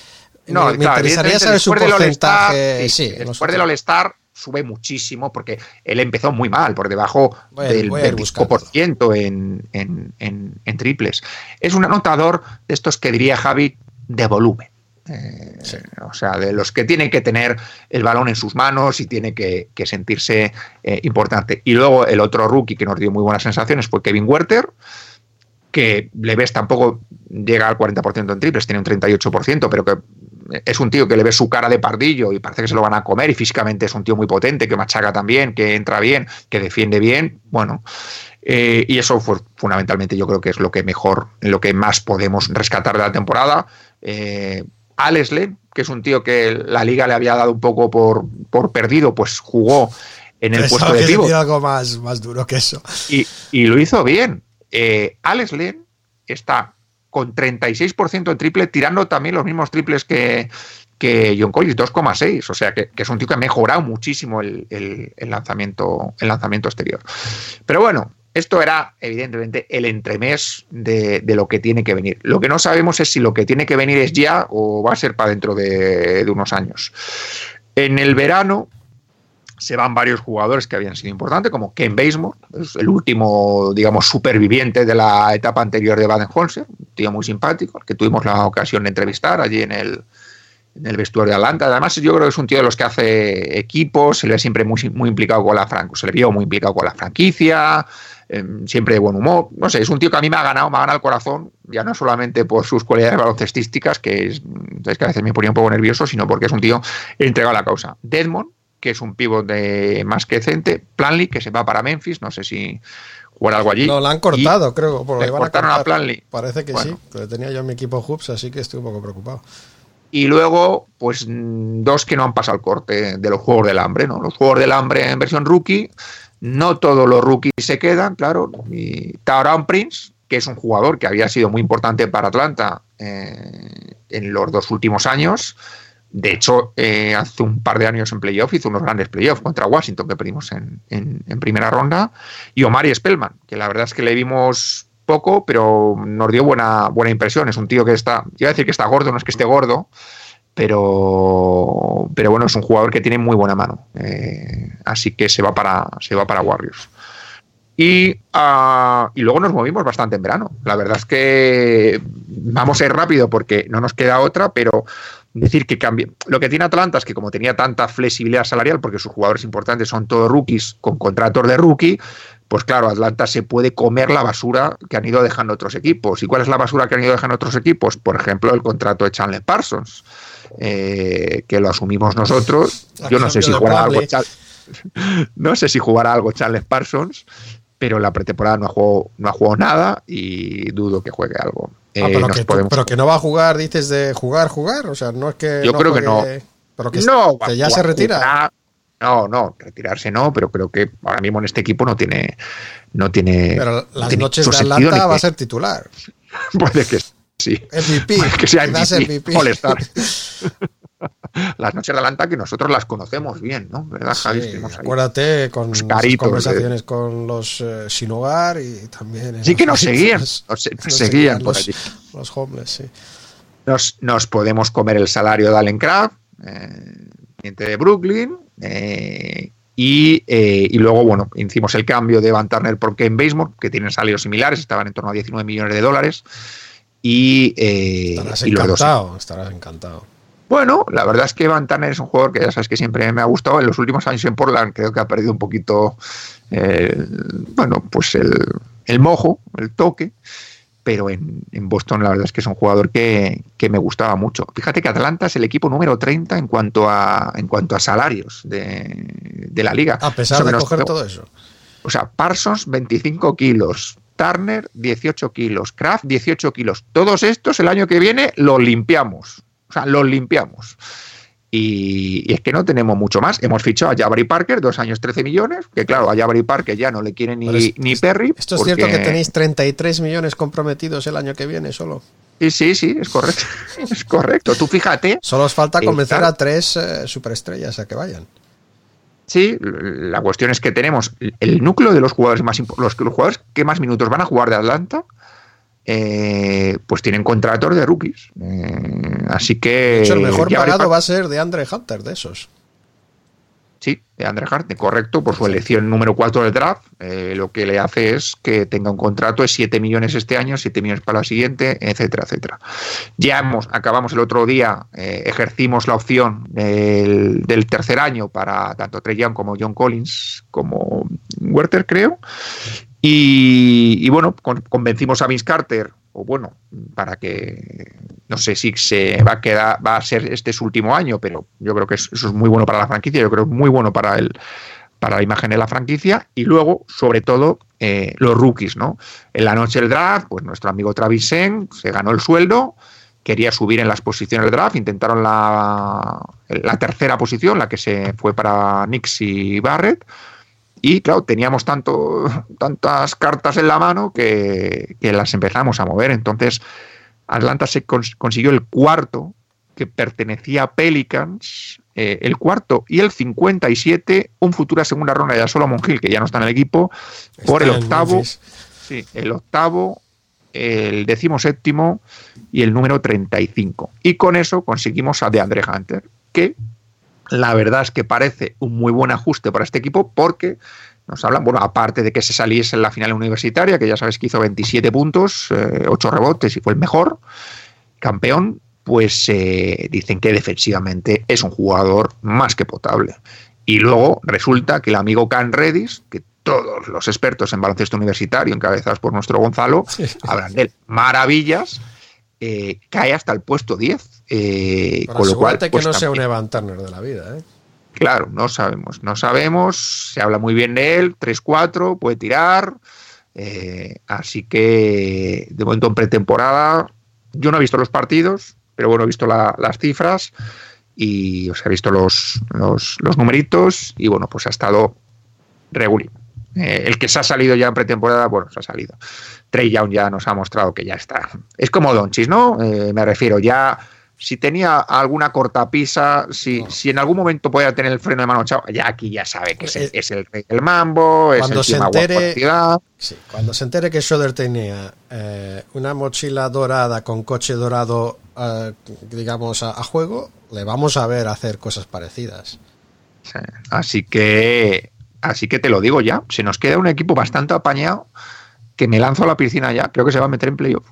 No, me, claro, interesaría saber su porcentaje. sí, sí, después del All-Star sube muchísimo porque él empezó muy mal, por debajo Voy del voy a ir 25% en, en, en, en triples. Es un anotador de estos que diría Javi de volumen. Eh, O sea, de los que tienen que tener el balón en sus manos y tiene que, que sentirse eh, importante. Y luego el otro rookie que nos dio muy buenas sensaciones fue Kevin Werther, que le ves tampoco llega al 40% en triples, tiene un 38%, pero que es un tío que le ves su cara de pardillo y parece que se lo van a comer y físicamente es un tío muy potente, que machaca también, que entra bien, que defiende bien, bueno, eh, y eso fue fundamentalmente yo creo que es lo que mejor, lo que más podemos rescatar de la temporada. Eh, Alex Len, que es un tío que la liga le había dado un poco por, por perdido, pues jugó en el Pensaba puesto de pívot algo más, más duro que eso. y, y lo hizo bien. Eh, Alex Len está con 36% en triple, tirando también los mismos triples que, que John Collins, 2,6. O sea que, que es un tío que ha mejorado muchísimo el, el- el lanzamiento, el lanzamiento exterior. Pero bueno, esto era evidentemente el entremés de, de lo que tiene que venir. Lo que no sabemos es si lo que tiene que venir es ya o va a ser para dentro de, unos años. En el verano se van varios jugadores que habían sido importantes, como Ken Basemore, el último, digamos, superviviente de la etapa anterior de Baden-Holzer, un tío muy simpático, que tuvimos la ocasión de entrevistar allí en el, en el vestuario de Atlanta. Además, yo creo que es un tío de los que hace equipos, se le ve siempre muy, muy implicado con la franquicia, se le vio muy implicado con la franquicia, eh, siempre de buen humor. No sé, es un tío que a mí me ha ganado, me ha ganado el corazón, ya no solamente por sus cualidades baloncestísticas, que es, es que a veces me ponía un poco nervioso, sino porque es un tío entregado a la causa. Desmond, que es un pívot de más que decente, Planley, que se va para Memphis, no sé si jugar algo allí. No, la han cortado, creo. por lo le cortaron a cortar. Planley. Parece que Bueno. sí, que tenía yo en mi equipo Hoops, así que estoy un poco preocupado. Y luego, pues dos que no han pasado el corte de los Juegos del Hambre, ¿no? Los Juegos del Hambre en versión rookie, no todos los rookies se quedan, claro. Y Tauran Prince, que es un jugador que había sido muy importante para Atlanta eh, en los dos últimos años. De hecho, eh, hace un par de años en playoff hizo unos grandes playoffs contra Washington que perdimos en, en- primera ronda. Y Omari Spellman, que la verdad es que le vimos poco, pero nos dio buena, buena impresión. Es un tío que está, iba a decir que está gordo, no es que esté gordo, pero, pero bueno, es un jugador que tiene muy buena mano. Eh, así que se va para, se va para Warriors. Y, ah, y luego nos movimos bastante en verano. La verdad es que vamos a ir rápido porque no nos queda otra, pero decir que cambie. Lo que tiene Atlanta es que como tenía tanta flexibilidad salarial, porque sus jugadores importantes son todos rookies con contratos de rookie, pues claro, Atlanta se puede comer la basura que han ido dejando otros equipos. ¿Y cuál es la basura que han ido dejando otros equipos? Por ejemplo, el contrato de Chandler Parsons, eh, que lo asumimos nosotros. Yo no sé si jugará algo, no sé si jugará algo Chandler Parsons, pero en la pretemporada no ha jugado, no ha jugado nada y dudo que juegue algo. Ah, Eh, pero, que, podemos- pero que no va a jugar, dices de jugar, jugar. O sea, no es que. Yo no creo que no. Pero que, no, que ya se retira. jugará- No, no, retirarse no, pero creo que ahora mismo en este equipo no tiene. No tiene Pero las tiene noches de Atlanta va a ser titular. Puede que sí. MVP. Puede que sea MVP, MVP. All-Star. las noches de Atlanta que nosotros las conocemos bien, ¿no? ¿Verdad, Javi? Sí, ahí. acuérdate con caritos, conversaciones con los eh, sin hogar y también. Sí que nos seguían, nos, se- nos Nos seguían por los, allí. los homeless, sí. Nos, nos podemos comer el salario de Allen Kraft, eh, de Brooklyn, eh, y, eh, y luego, bueno, hicimos el cambio de Van Turner por Ken Basemore, que tienen salarios similares, estaban en torno a 19 millones de dólares. Y, eh, Estarás y los dos encantado, estarás encantado. Bueno, la verdad es que Van Turner es un jugador que ya sabes que siempre me ha gustado. En los últimos años en Portland creo que ha perdido un poquito, eh, bueno, pues el, el mojo, el toque. Pero en, en Boston la verdad es que es un jugador que, que me gustaba mucho. Fíjate que Atlanta es el equipo número 30 en cuanto a, en cuanto a salarios de, de la liga. A pesar Eso de nos- coger todo eso. o sea, Parsons 25 kilos, Turner 18 kilos, Kraft 18 kilos. Todos estos el año que viene los limpiamos. O sea, los limpiamos. Y, y es que no tenemos mucho más. Hemos fichado a Jabari Parker, dos años 13 millones, que claro, a Jabari Parker ya no le quiere ni, es- ni Perry. Esto es porque- cierto que tenéis 33 millones comprometidos el año que viene solo. Sí, sí, sí, es correcto. es correcto. Tú fíjate. Solo os falta convencer a tres eh, superestrellas a que vayan. Sí, la cuestión es que tenemos el núcleo de los jugadores más los, los jugadores que más minutos van a jugar de Atlanta, eh, pues tienen contratos de rookies. Eh, así que. De hecho, el mejor pagado va a ser de Andre Hunter, de esos. Sí, de Andre Hart, correcto, por su elección número 4 del draft. eh, lo que le hace es que tenga un contrato de 7 millones este año, 7 millones para la siguiente, etcétera, etcétera. Ya hemos, acabamos el otro día, ejercimos la opción del, del tercer año para tanto Trey Young como John Collins como Werther, creo. Y, bueno, con- convencimos a Vince Carter, o bueno, para que no sé si se va a quedar, va a ser este su último año, pero yo creo que es- eso es muy bueno para la franquicia, yo creo muy bueno para el para la imagen de la franquicia y luego, sobre todo, eh, los rookies, ¿no? En la noche del draft, pues nuestro amigo Travis Sen se ganó el sueldo, quería subir en las posiciones del draft, intentaron la, la tercera posición, la que se fue para Knicks y Barrett, y claro, teníamos tanto, tantas cartas en la mano que, que las empezamos a mover. Entonces, Atlanta se cons- consiguió el cuarto que pertenecía a Pelicans, eh, el cuarto y el 57, un futura segunda ronda de Solomon Hill, que ya no está en el equipo, por el octavo, sí, el octavo, el décimo séptimo y el número 35. Y con eso conseguimos a DeAndre Hunter, que la verdad es que parece un muy buen ajuste para este equipo porque nos hablan, bueno, aparte de que se saliese en la final universitaria, que ya sabes que hizo 27 puntos, eh, 8 rebotes y fue el mejor campeón, pues eh, dicen que defensivamente es un jugador más que potable. Y luego resulta que el amigo Can Redis, que todos los expertos en baloncesto universitario, encabezados por nuestro Gonzalo, hablan de él maravillas, eh, cae hasta el puesto 10. Eh, Para con lo cual, asegurarte pues que no sea un Evan Turner de la vida, ¿eh? Claro, no sabemos, no sabemos, se habla muy bien de él, 3-4, puede tirar, eh, así que de momento en pretemporada, yo no he visto los partidos, pero bueno, he visto la- las cifras y os he visto los, los, los numeritos y bueno, pues ha estado regular. Eh, el que se ha salido ya en pretemporada, bueno, se ha salido. Trey Young ya nos ha mostrado que ya está. Es como Donchis, ¿no? Eh, me refiero, ya si tenía alguna cortapisa, si, si en algún momento podía tener el freno de mano echado, ya aquí ya sabe que es el, es el rey del mambo, es el se entere, sí, cuando se entere que Schroeder tenía eh, una mochila dorada con coche dorado, eh, digamos, a, a juego, le vamos a ver hacer cosas parecidas. Sí, Así que Así que te lo digo ya, se nos queda un equipo bastante apañado que me lanzo a la piscina ya, creo que se va a meter en playoff.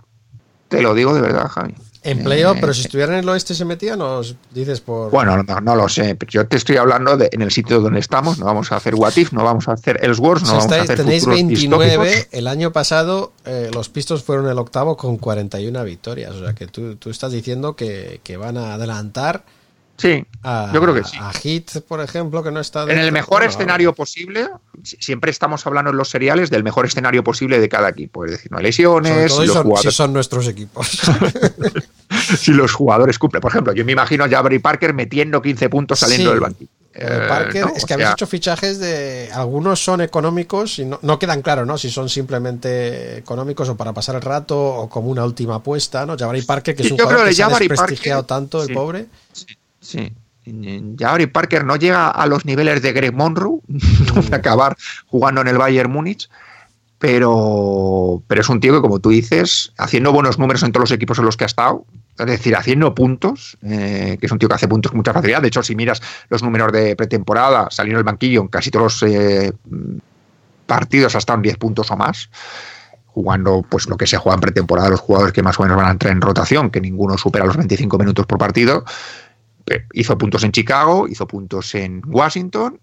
Te lo digo de verdad, Javi. En playoff, Eh, pero si estuviera en el oeste se metía, nos dices por... Bueno, no, no lo sé, pero yo te estoy hablando de en el sitio donde estamos, no vamos a hacer What If, no vamos a hacer Ellsworth, no vamos a estáis- hacer tenéis futuros 29, distópicos. el año pasado eh, los Pistons fueron el octavo con 41 victorias, o sea que tú, tú estás diciendo que, que van a adelantar Sí, a, yo creo que sí. a Heat, por ejemplo, que no está... En el mejor escenario posible, si- siempre estamos hablando en los seriales del mejor escenario posible de cada equipo. Es decir, no hay sobre lesiones, todo si los son, si jugadores, son nuestros equipos. si los jugadores cumplen. Por ejemplo, yo me imagino a Jabari Parker metiendo 15 puntos saliendo Sí. del banquillo. Eh, Eh, Parker, ¿no? es que habéis hecho fichajes de. Algunos son económicos y no, no quedan claros, ¿no? Si son simplemente económicos o para pasar el rato o como una última apuesta, ¿no? Jabari Parker, que es Sí, un yo jugador creo que de se ha desprestigiado Parker, tanto, el pobre. Sí. Jabari Parker no llega a los niveles de Greg Monroe, no acabar jugando en el Bayern Múnich, pero, pero es un tío que, como tú dices, haciendo buenos números en todos los equipos en los que ha estado, es decir, haciendo puntos, eh, que es un tío que hace puntos con mucha facilidad. De hecho, si miras los números de pretemporada, saliendo del banquillo en casi todos los eh, partidos ha estado en 10 puntos o más jugando pues lo que se juega en pretemporada los jugadores que más o menos van a entrar en rotación, que ninguno supera los 25 minutos por partido. Eh, Hizo puntos en Chicago, hizo puntos en Washington.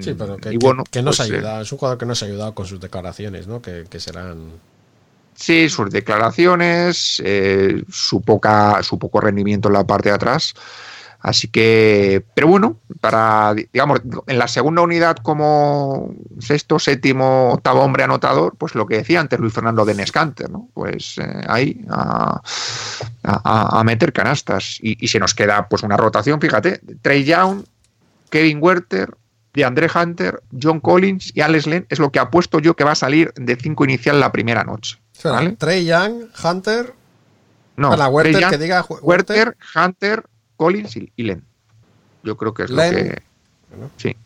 Sí, pero que, Y que- bueno, que nos ha pues, eh, ayudado. Es un jugador que nos ha ayudado con sus declaraciones, ¿no? Que, que serán. Sí, sus declaraciones, eh, su poca, su poco rendimiento en la parte de atrás. Así que, pero bueno, para, digamos, en la segunda unidad como sexto, séptimo, octavo hombre anotador, pues lo que decía antes Luis Fernando de Nescanter, ¿no? Pues eh, ahí a, a- a meter canastas. Y, y se nos queda pues una rotación, fíjate, Trey Young, Kevin Werther, de André Hunter, John Collins y Alex Len es lo que apuesto yo que va a salir de cinco inicial la primera noche. ¿vale? Trey Young, Hunter. No, Para Werther, Young, que diga Hu- Werther, Hunter, Collins y, y Len. Yo creo que es Len. lo que. Sí.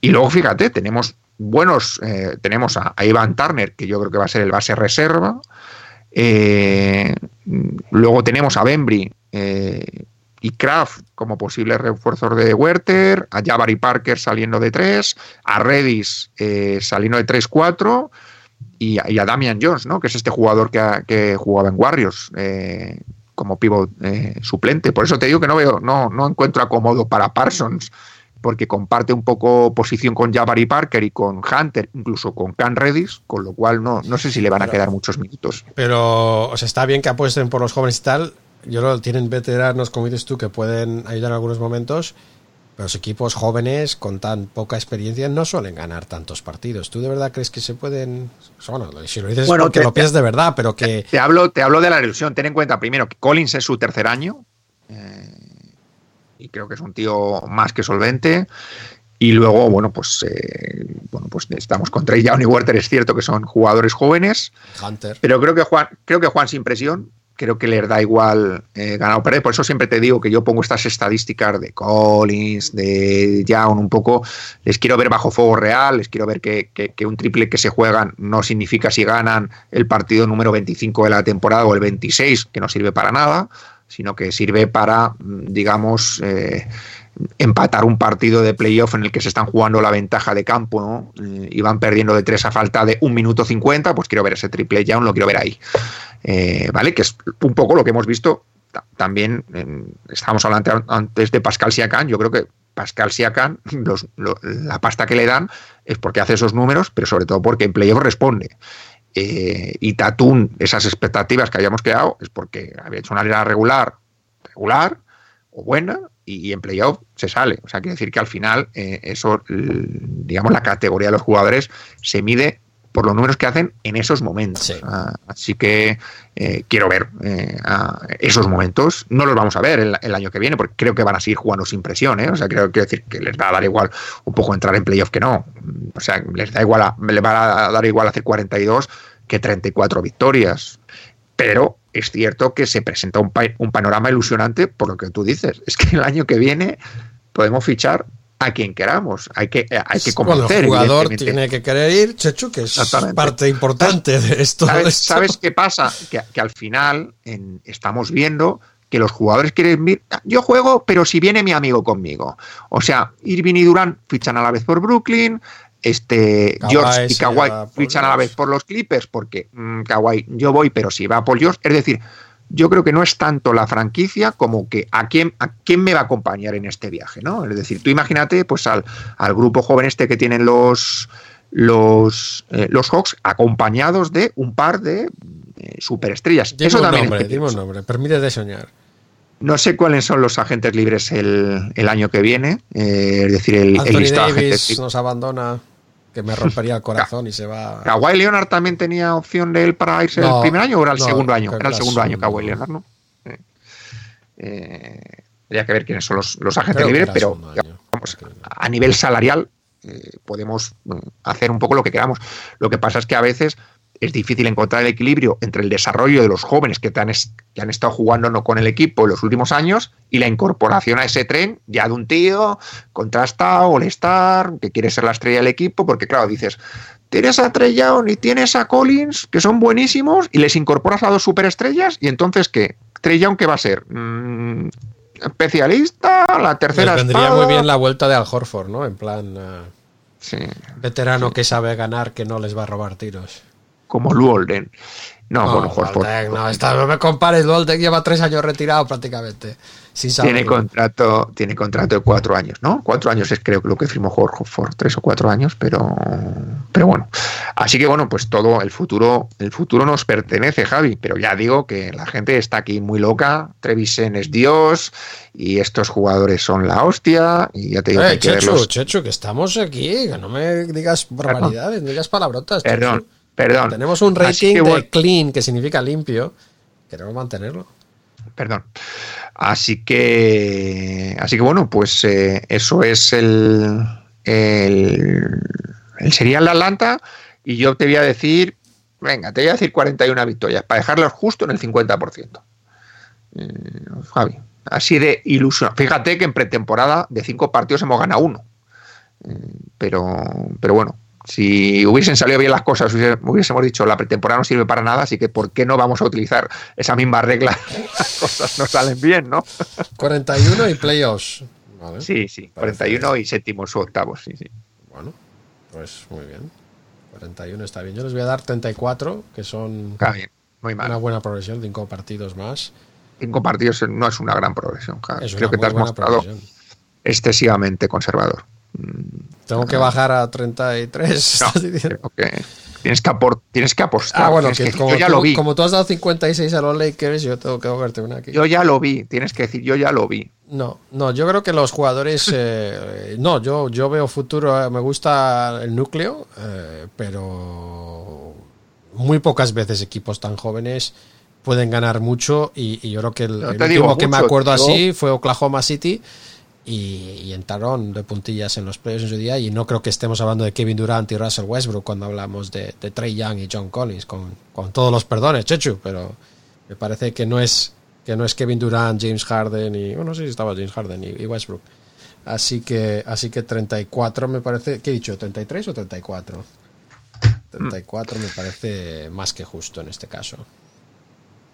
Y luego, fíjate, tenemos buenos. eh, tenemos a, a Ivan Turner, que yo creo que va a ser el base reserva. Eh, luego tenemos a Bembry eh, y Kraft como posibles refuerzos de Werther, a Jabari Parker saliendo de 3, a Redis eh, saliendo de 3-4 y, a- y a Damian Jones, ¿no? que es este jugador que, ha- que jugaba en Warriors eh, como pivot eh, suplente. Por eso te digo que no veo, no, no encuentro acomodo para Parsons, porque comparte un poco posición con Jabari Parker y con Hunter, incluso con Can Redis, con lo cual no, no sé si le van a quedar muchos minutos. Pero, o sea, está bien que apuesten por los jóvenes y tal. Yo lo tienen veteranos, como dices tú, que pueden ayudar en algunos momentos. Los equipos jóvenes con tan poca experiencia no suelen ganar tantos partidos. ¿Tú de verdad crees que se pueden.? Bueno, si lo dices Bueno, porque te- lo piensas de verdad, pero que. Te hablo, te hablo de la ilusión. Ten en cuenta primero que Collins es su tercer año. eh, y creo que es un tío más que solvente. Y luego, bueno, pues eh, bueno, pues estamos con Trey Young y Werther, es cierto que son jugadores jóvenes. Hunter. Pero creo que Juan, creo que Juan sin presión, creo que les da igual eh, ganar o perder. Por eso siempre te digo que yo pongo estas estadísticas de Collins, de Young, un poco. Les quiero ver bajo fuego real, les quiero ver que, un triple que se juegan no significa si ganan el partido número 25 de la temporada o el 26, que no sirve para nada, sino que sirve para, mm, digamos, eh, empatar un partido de playoff en el que se están jugando la ventaja de campo ¿no? Eh, y van perdiendo de tres a falta de un minuto 50, pues quiero ver ese triple Young, lo quiero ver ahí. Eh, ¿Vale? Que es un poco lo que hemos visto ta- también. en- estábamos hablando an- antes de Pascal Siakam. Yo creo que Pascal Siakam, los- lo- la pasta que le dan es porque hace esos números, pero sobre todo porque en playoff responde. Eh, y Tatún, esas expectativas que habíamos creado, es porque había hecho una liga regular, regular o buena, y, en playoff se sale. O sea, quiere decir que al final, eh, eso, digamos, la categoría de los jugadores se mide por los números que hacen en esos momentos. Ah, así que eh, quiero ver eh, a esos momentos. No los vamos a ver el, el año que viene, porque creo que van a seguir jugando sin presión. ¿eh? O sea, creo quiero decir que les va a dar igual un poco entrar en playoff que no. O sea, les da igual, a- les va a dar igual hacer 42 que 34 victorias. Pero es cierto que se presenta un, pa- un panorama ilusionante por lo que tú dices. Es que el año que viene podemos fichar a quien queramos. Hay que, eh, hay que Bueno, convencer. el jugador tiene que querer ir, Chechu, que es parte importante de esto. de ¿Sabes, esto. sabes qué pasa? Que, que al final en- estamos viendo que los jugadores quieren ir, yo juego, pero si viene mi amigo conmigo. O sea, Irving y Durant fichan a la vez por Brooklyn, este Kawhi George y Kawhi fichan a la vez por los Clippers porque mm, Kawhi yo voy, pero si va por George, es decir, yo creo que no es tanto la franquicia como que a quién, a quién me va a acompañar en este viaje, ¿no? Es decir, tú imagínate pues al, al grupo joven este que tienen los los, eh, los Hawks acompañados de un par de eh, superestrellas. Dime Eso un también es nombre, dime un peligroso. nombre, permítete soñar. No sé cuáles son los agentes libres el, el año que viene, eh, es decir, el, el Anthony listado de agentes Davis nos abandona, que me rompería el corazón y se va. Kawhi Leonard también tenía opción de él para irse No, el primer año o era el no, segundo año? Era el segundo año. Kawhi Leonard, ¿no? Eh, eh, habría que ver quiénes son los, los agentes libres, pero segundo año. vamos, a nivel salarial eh, podemos mm, hacer un poco lo que queramos. Lo que pasa es que a veces es difícil encontrar el equilibrio entre el desarrollo de los jóvenes que, te han, que han estado jugando no con el equipo en los últimos años y la incorporación a ese tren ya de un tío contrastado, all-star, que quiere ser la estrella del equipo, porque claro, dices, tienes a Trey Young y tienes a Collins, que son buenísimos, y les incorporas a dos superestrellas, y entonces ¿qué? Trey Young, ¿qué va a ser? Mm, ¿Especialista? ¿La tercera Les vendría espada? muy bien la vuelta de Al Horford, ¿no? En plan. eh, Sí. veterano que sabe ganar, que no les va a robar tiros. Como Luolden. No, No, bueno, Waltek, no, está- no me compares, Waltek lleva tres años retirado prácticamente. Sin tiene contrato, tiene contrato de cuatro años, ¿no? Cuatro años es creo que lo que firmó Horford, tres o cuatro años, pero, pero bueno. Así que bueno, pues todo el futuro, el futuro nos pertenece, Javi. Pero ya digo que la gente está aquí muy loca. Trevisen es Dios y estos jugadores son la hostia. Y ya te digo que Eh, que Chechu, verlos. Chechu, que estamos aquí, que no me digas barbaridades, no digas palabrotas. Chechu. Perdón. Tenemos un rating que de clean, que significa limpio. Queremos mantenerlo. Perdón. Así que, así que bueno, pues eh, eso es el, el, el serial Atlanta y yo te voy a decir, venga, te voy a decir 41 victorias para dejarlos justo en el 50%. Eh, Javi, así de ilusión. Fíjate que en pretemporada de cinco partidos hemos ganado uno. Eh, pero, pero bueno, si hubiesen salido bien las cosas, hubiésemos dicho la pretemporada no sirve para nada, así que ¿por qué no vamos a utilizar esa misma regla? Las cosas no salen bien, ¿no? 41 y playoffs. Vale. Sí, sí, 41 y séptimos o octavos, sí, sí. Bueno, pues muy bien. 41 está bien. Yo les voy a dar 34, que son Está bien, muy mal. una buena progresión, cinco partidos más. Cinco partidos no es una gran progresión, Creo que te has mostrado progresión. excesivamente conservador. Tengo que bajar a 33. estás diciendo. Creo que tienes que, apor- tienes que apostar. Ah, bueno, que que como, yo ya tú, lo vi. como tú has dado 56 a los Lakers, yo tengo que cogerte una aquí. Yo ya lo vi, tienes que decir, yo ya lo vi. No, no, yo creo que los jugadores. eh, no, yo, yo veo futuro, eh, me gusta el núcleo, eh, pero muy pocas veces equipos tan jóvenes pueden ganar mucho. Y, y yo creo que el, No último que me acuerdo yo- así fue Oklahoma City. Y, y entraron de puntillas en los playoffs en su día. Y no creo que estemos hablando de Kevin Durant y Russell Westbrook cuando hablamos de, Trey Young y John Collins, con, con todos los perdones, Chechu, pero me parece que no es que no es Kevin Durant, James Harden y bueno, si estaba James Harden y, y Westbrook. Así que así que 34 me parece, ¿qué he dicho? 33 o 34? 34 me parece más que justo en este caso.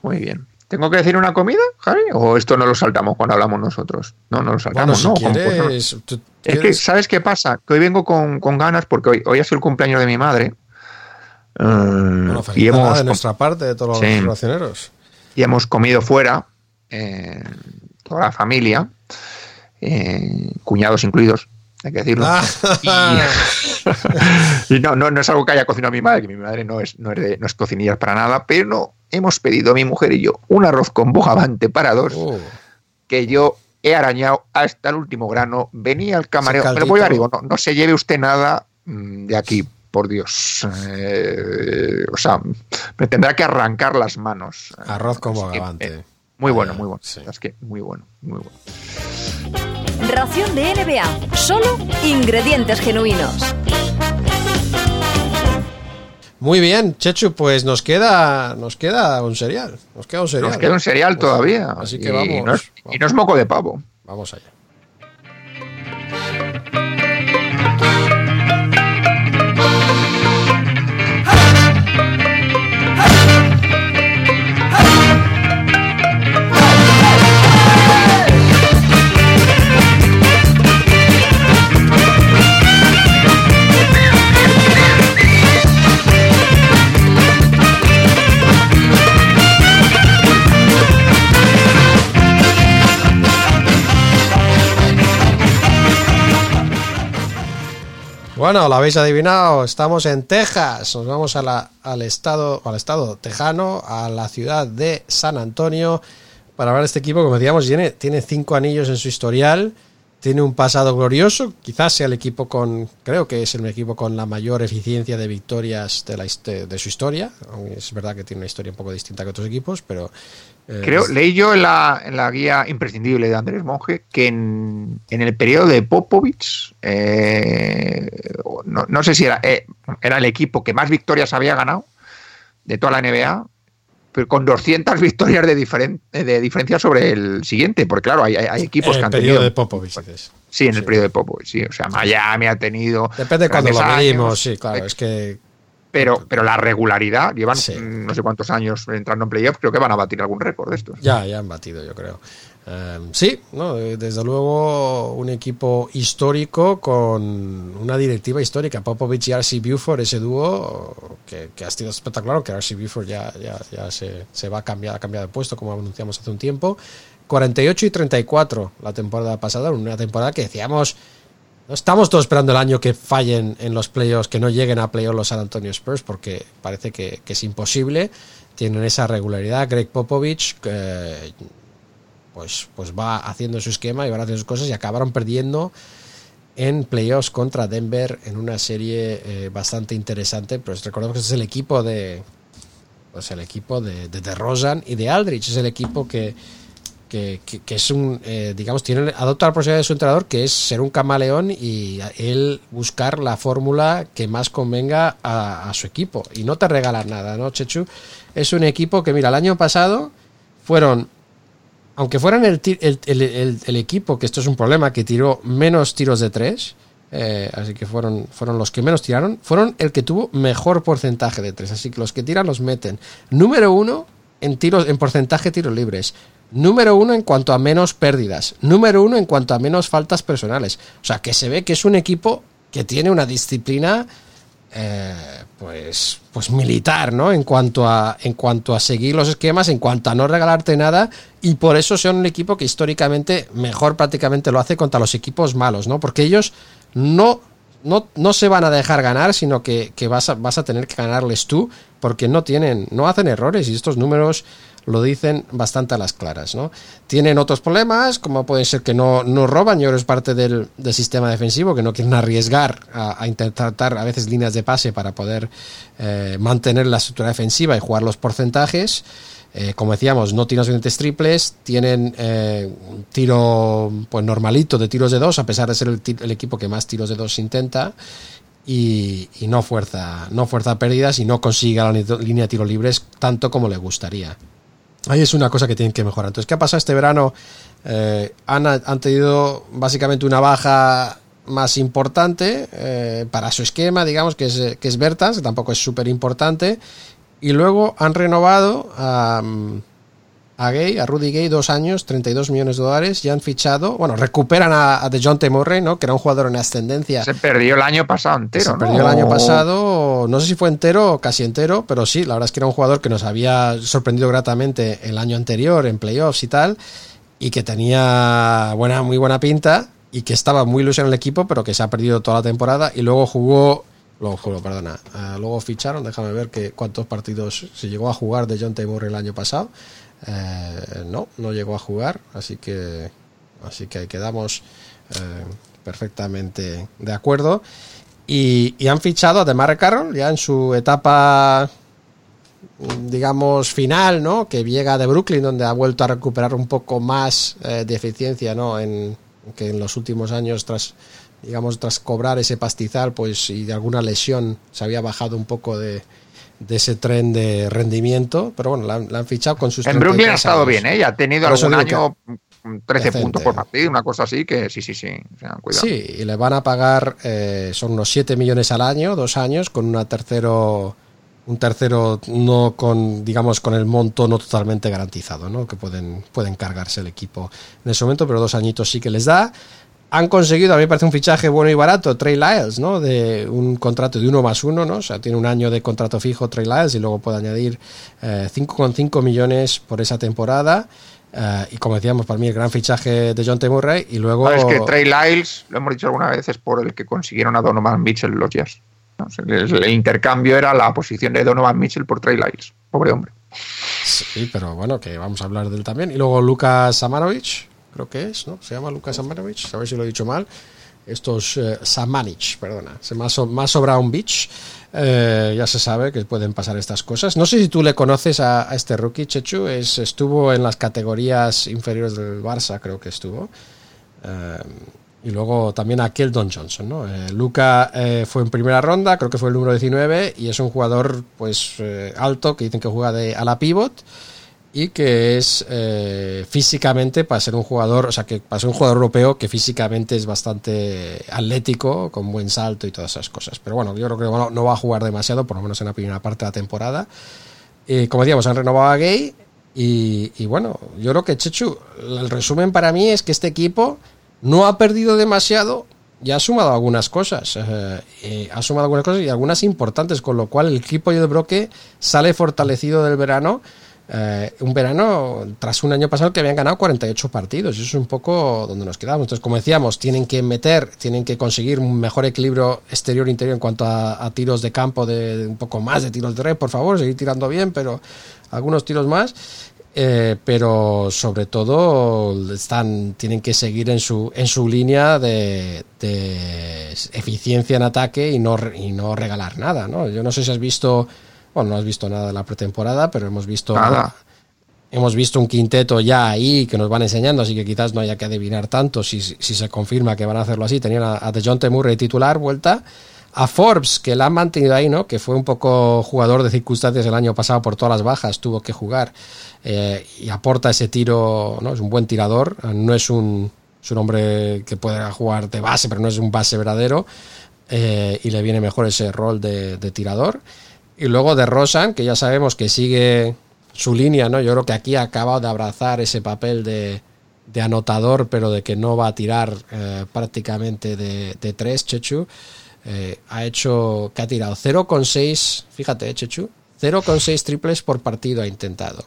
Muy bien. ¿Tengo que decir una comida, Javi? ¿O esto no lo saltamos cuando hablamos nosotros? No, no lo Bueno, saltamos, si ¿no? Como, pues, no. quieres, tú Es que, ¿sabes qué pasa? Que hoy vengo con, con ganas porque hoy, hoy ha sido el cumpleaños de mi madre. Eh, bueno, y, hemos, de nuestra parte, de todos Sí. los relacioneros. y hemos comido fuera, eh, toda la familia, eh, cuñados incluidos, hay que decirlo. Ah. Y no, no, no es algo que haya cocinado mi madre, que mi madre no es, no es, de- no es cocinilla para nada, pero no, hemos pedido mi mujer y yo un arroz con bogavante para dos, Oh. que yo he arañado hasta el último grano. Venía el camarero, lo voy a digo, no, no se lleve usted nada mm, de aquí, por Dios. Eh, o sea, me tendrá que arrancar las manos. Arroz con Es que, bogavante. eh, muy bueno, muy bueno. sí. Es que muy bueno, muy bueno. Ración de NBA. Solo ingredientes genuinos. Muy bien, Chechu, pues nos queda nos queda un cereal. Nos queda un cereal. Nos queda un Pues, todavía. Así que y vamos. No es, y no es moco de pavo. Vamos allá. Bueno, lo habéis adivinado, estamos en Texas, nos vamos al estado, al estado tejano, a la ciudad de San Antonio, para de este equipo, como decíamos, tiene, tiene cinco anillos en su historial, tiene un pasado glorioso, quizás sea el equipo con, creo que es el equipo con la mayor eficiencia de victorias de, la, de su historia, es verdad que tiene una historia un poco distinta que otros equipos, pero... eh, Creo, leí yo en la, en la guía imprescindible de Andrés Monge que en, en el periodo de Popovich, eh, no, no sé si era, eh, era el equipo que más victorias había ganado de toda la NBA, pero con 200 victorias de, diferen- de diferencia sobre el siguiente, porque claro, hay, hay- equipos en que el han periodo tenido... de Popovich. Sí, en el periodo de Popovich, sí. O sea, Miami ha tenido... Depende de cuando lo medimos, sí, claro, es que... Pero, pero la regularidad, llevan no sé cuántos años entrando en playoffs, creo que van a batir algún récord de estos. Ya, ya han batido, yo creo. Eh, sí, no, Eh, desde luego un equipo histórico con una directiva histórica. Popovich y RC Buford, ese dúo que, que ha sido espectacular, que RC Buford ya, ya, ya se, se va a cambiar, ha cambiado de puesto, como anunciamos hace un tiempo. 48 y 34 la temporada pasada, una temporada que decíamos, no estamos todos esperando el año que fallen en los playoffs, que no lleguen a playoffs los San Antonio Spurs, porque parece que, es imposible. Tienen esa regularidad. Greg Popovich, eh, pues, pues va haciendo su esquema y van haciendo sus cosas y acabaron perdiendo en playoffs contra Denver en una serie eh, bastante interesante. Pues recordemos que es el equipo de. Pues el equipo de, de DeRozan y de Aldrich. Es el equipo que, que, es un, eh, digamos, tiene, adopta la posibilidad de su entrenador, que es ser un camaleón y él buscar la fórmula que más convenga a, su equipo. Y no te regalan nada, ¿no, Chechu? Es un equipo que, mira, el año pasado fueron, aunque fueran el- el- el equipo, que esto es un problema, que tiró menos tiros de tres, eh, así que fueron, fueron los que menos tiraron, fueron el que tuvo mejor porcentaje de tres. Así que los que tiran los meten. Número uno en tiros, en porcentaje de tiros libres. Número uno en cuanto a menos pérdidas. Número uno en cuanto a menos faltas personales. O sea, que se ve que es un equipo que tiene una disciplina eh, pues, pues militar, ¿no? En cuanto a en cuanto a seguir los esquemas, en cuanto a no regalarte nada, y por eso son un equipo que históricamente mejor prácticamente lo hace contra los equipos malos, ¿no? Porque ellos no no, no se van a dejar ganar, sino que, que vas, a, vas a tener que ganarles tú, porque no tienen, no hacen errores, y estos números lo dicen bastante a las claras, ¿no? Tienen otros problemas, como puede ser que no, no roban, yo creo es parte del, del sistema defensivo, que no quieren arriesgar a, a intentar a veces líneas de pase para poder eh, mantener la estructura defensiva y jugar los porcentajes. Eh, como decíamos, no tiran suficientes triples, tienen eh, un tiro pues normalito de tiros de dos, a pesar de ser el, equipo que más tiros de dos intenta, y, y no fuerza, no fuerza pérdidas y no consigue la línea de tiros libres tanto como le gustaría. Ahí es una cosa que tienen que mejorar. Entonces, ¿qué ha pasado este verano? Eh, han, tenido básicamente una baja más importante eh, para su esquema, digamos, que es, que es que tampoco es súper importante. Y luego han renovado a, mm, a Gay, a Rudy Gay, dos años, 32 millones de dólares, y han fichado, bueno, recuperan a, a DeJounte Murray, ¿no? Que era un jugador en ascendencia. Se perdió el año pasado entero, Se ¿no? perdió el año pasado, no sé si fue entero o casi entero, pero sí, la verdad es que era un jugador que nos había sorprendido gratamente el año anterior en playoffs y tal, y que tenía buena, muy buena pinta y que estaba muy ilusionado en el equipo, pero que se ha perdido toda la temporada y luego jugó, luego jugó, perdona, ah, luego ficharon, déjame ver que cuántos partidos se llegó a jugar de John Taylor el año pasado. Eh, no, no llegó a jugar, así que así que ahí quedamos eh, perfectamente de acuerdo. Y, han fichado a DeMar Carroll ya en su etapa digamos final, ¿no? Que llega de Brooklyn donde ha vuelto a recuperar un poco más eh, de eficiencia, ¿no? En que en los últimos años tras digamos tras cobrar ese pastizal, pues y de alguna lesión se había bajado un poco de, de ese tren de rendimiento, pero bueno, la, han- la han fichado con sus En Brooklyn 33 ha estado años. bien, ¿eh? Ha tenido algún año mm, 13 Decente. puntos por partido, una cosa así, que sí, sí, sí. Cuidado. Sí, y le van a pagar, eh, son unos 7 millones al año, dos años, con una tercero, un tercero no con, digamos, con el monto no totalmente garantizado, ¿no? Que pueden, pueden cargarse el equipo en ese momento, pero dos añitos sí que les da. Han conseguido, a mí me parece un fichaje bueno y barato, Trey Lyles, ¿no? De un contrato de uno más uno, ¿no? O sea, tiene un año de contrato fijo Trey Lyles y luego puede añadir eh, 5,5 millones por esa temporada. Eh, y como decíamos, para mí el gran fichaje de John T. Murray. Y luego. Sabes que Trey Lyles, lo hemos dicho alguna vez, es por el que consiguieron a Donovan Mitchell los Jazz. el intercambio era la posición de Donovan Mitchell por Trey Lyles. Pobre hombre. Sí, pero bueno, que vamos a hablar de él también. Y luego Lucas Samanovich, creo que es, ¿no? Se llama Lucas Samanovich, a ver si lo he dicho mal. Estos eh, Samanich, perdona, se más, más sobra un beach. Eh, ya se sabe que pueden pasar estas cosas. No sé si tú le conoces a, este rookie, Chechu. Es, estuvo en las categorías inferiores del Barça, creo que estuvo. Eh, y luego también a Keldon Johnson, ¿no? Eh, Luca fue en primera ronda, creo que fue el número 19, y es un jugador pues alto que dicen que juega de a la pivot y que es eh, físicamente para ser un jugador, o sea, que para ser un jugador europeo que físicamente es bastante atlético, con buen salto y todas esas cosas. Pero bueno, yo creo que no, va a jugar demasiado, por lo menos en la primera parte de la temporada. Eh, como decíamos, han renovado a Gay y, y bueno, yo creo que Chechu, el resumen para mí es que este equipo no ha perdido demasiado y ha sumado algunas cosas. eh, ha sumado algunas cosas y algunas importantes, con lo cual el equipo de Broque sale fortalecido del verano. Eh, un verano tras un año pasado que habían ganado 48 partidos. Y eso es un poco donde nos quedamos. Entonces, como decíamos, tienen que meter, tienen que conseguir un mejor equilibrio exterior-interior en cuanto a, tiros de campo, de, un poco más de tiros de red, por favor, seguir tirando bien, pero algunos tiros más. Eh, pero sobre todo están tienen que seguir en su en su línea de, de eficiencia en ataque y no y no regalar nada ¿no? yo no sé si has visto bueno no has visto nada de la pretemporada pero hemos visto Nada. hemos visto un quinteto ya ahí que nos van enseñando así que quizás no haya que adivinar tanto si, si se confirma que van a hacerlo así tenían a, a DeJounte Murray titular vuelta a Forbes, que la han mantenido ahí, ¿no? Que fue un poco jugador de circunstancias el año pasado por todas las bajas, tuvo que jugar eh, y aporta ese tiro, ¿no? Es un buen tirador, no es un, es un hombre que puede jugar de base, pero no es un base verdadero eh, y le viene mejor ese rol de, de tirador. Y luego de Rosan, que ya sabemos que sigue su línea, ¿no? Yo creo que aquí ha acabado de abrazar ese papel de, de anotador, pero de que no va a tirar eh, prácticamente de, tres, Chechu. Eh, ha hecho, que ha tirado 0,6, fíjate, eh, Chechu, 0,6 triples por partido ha intentado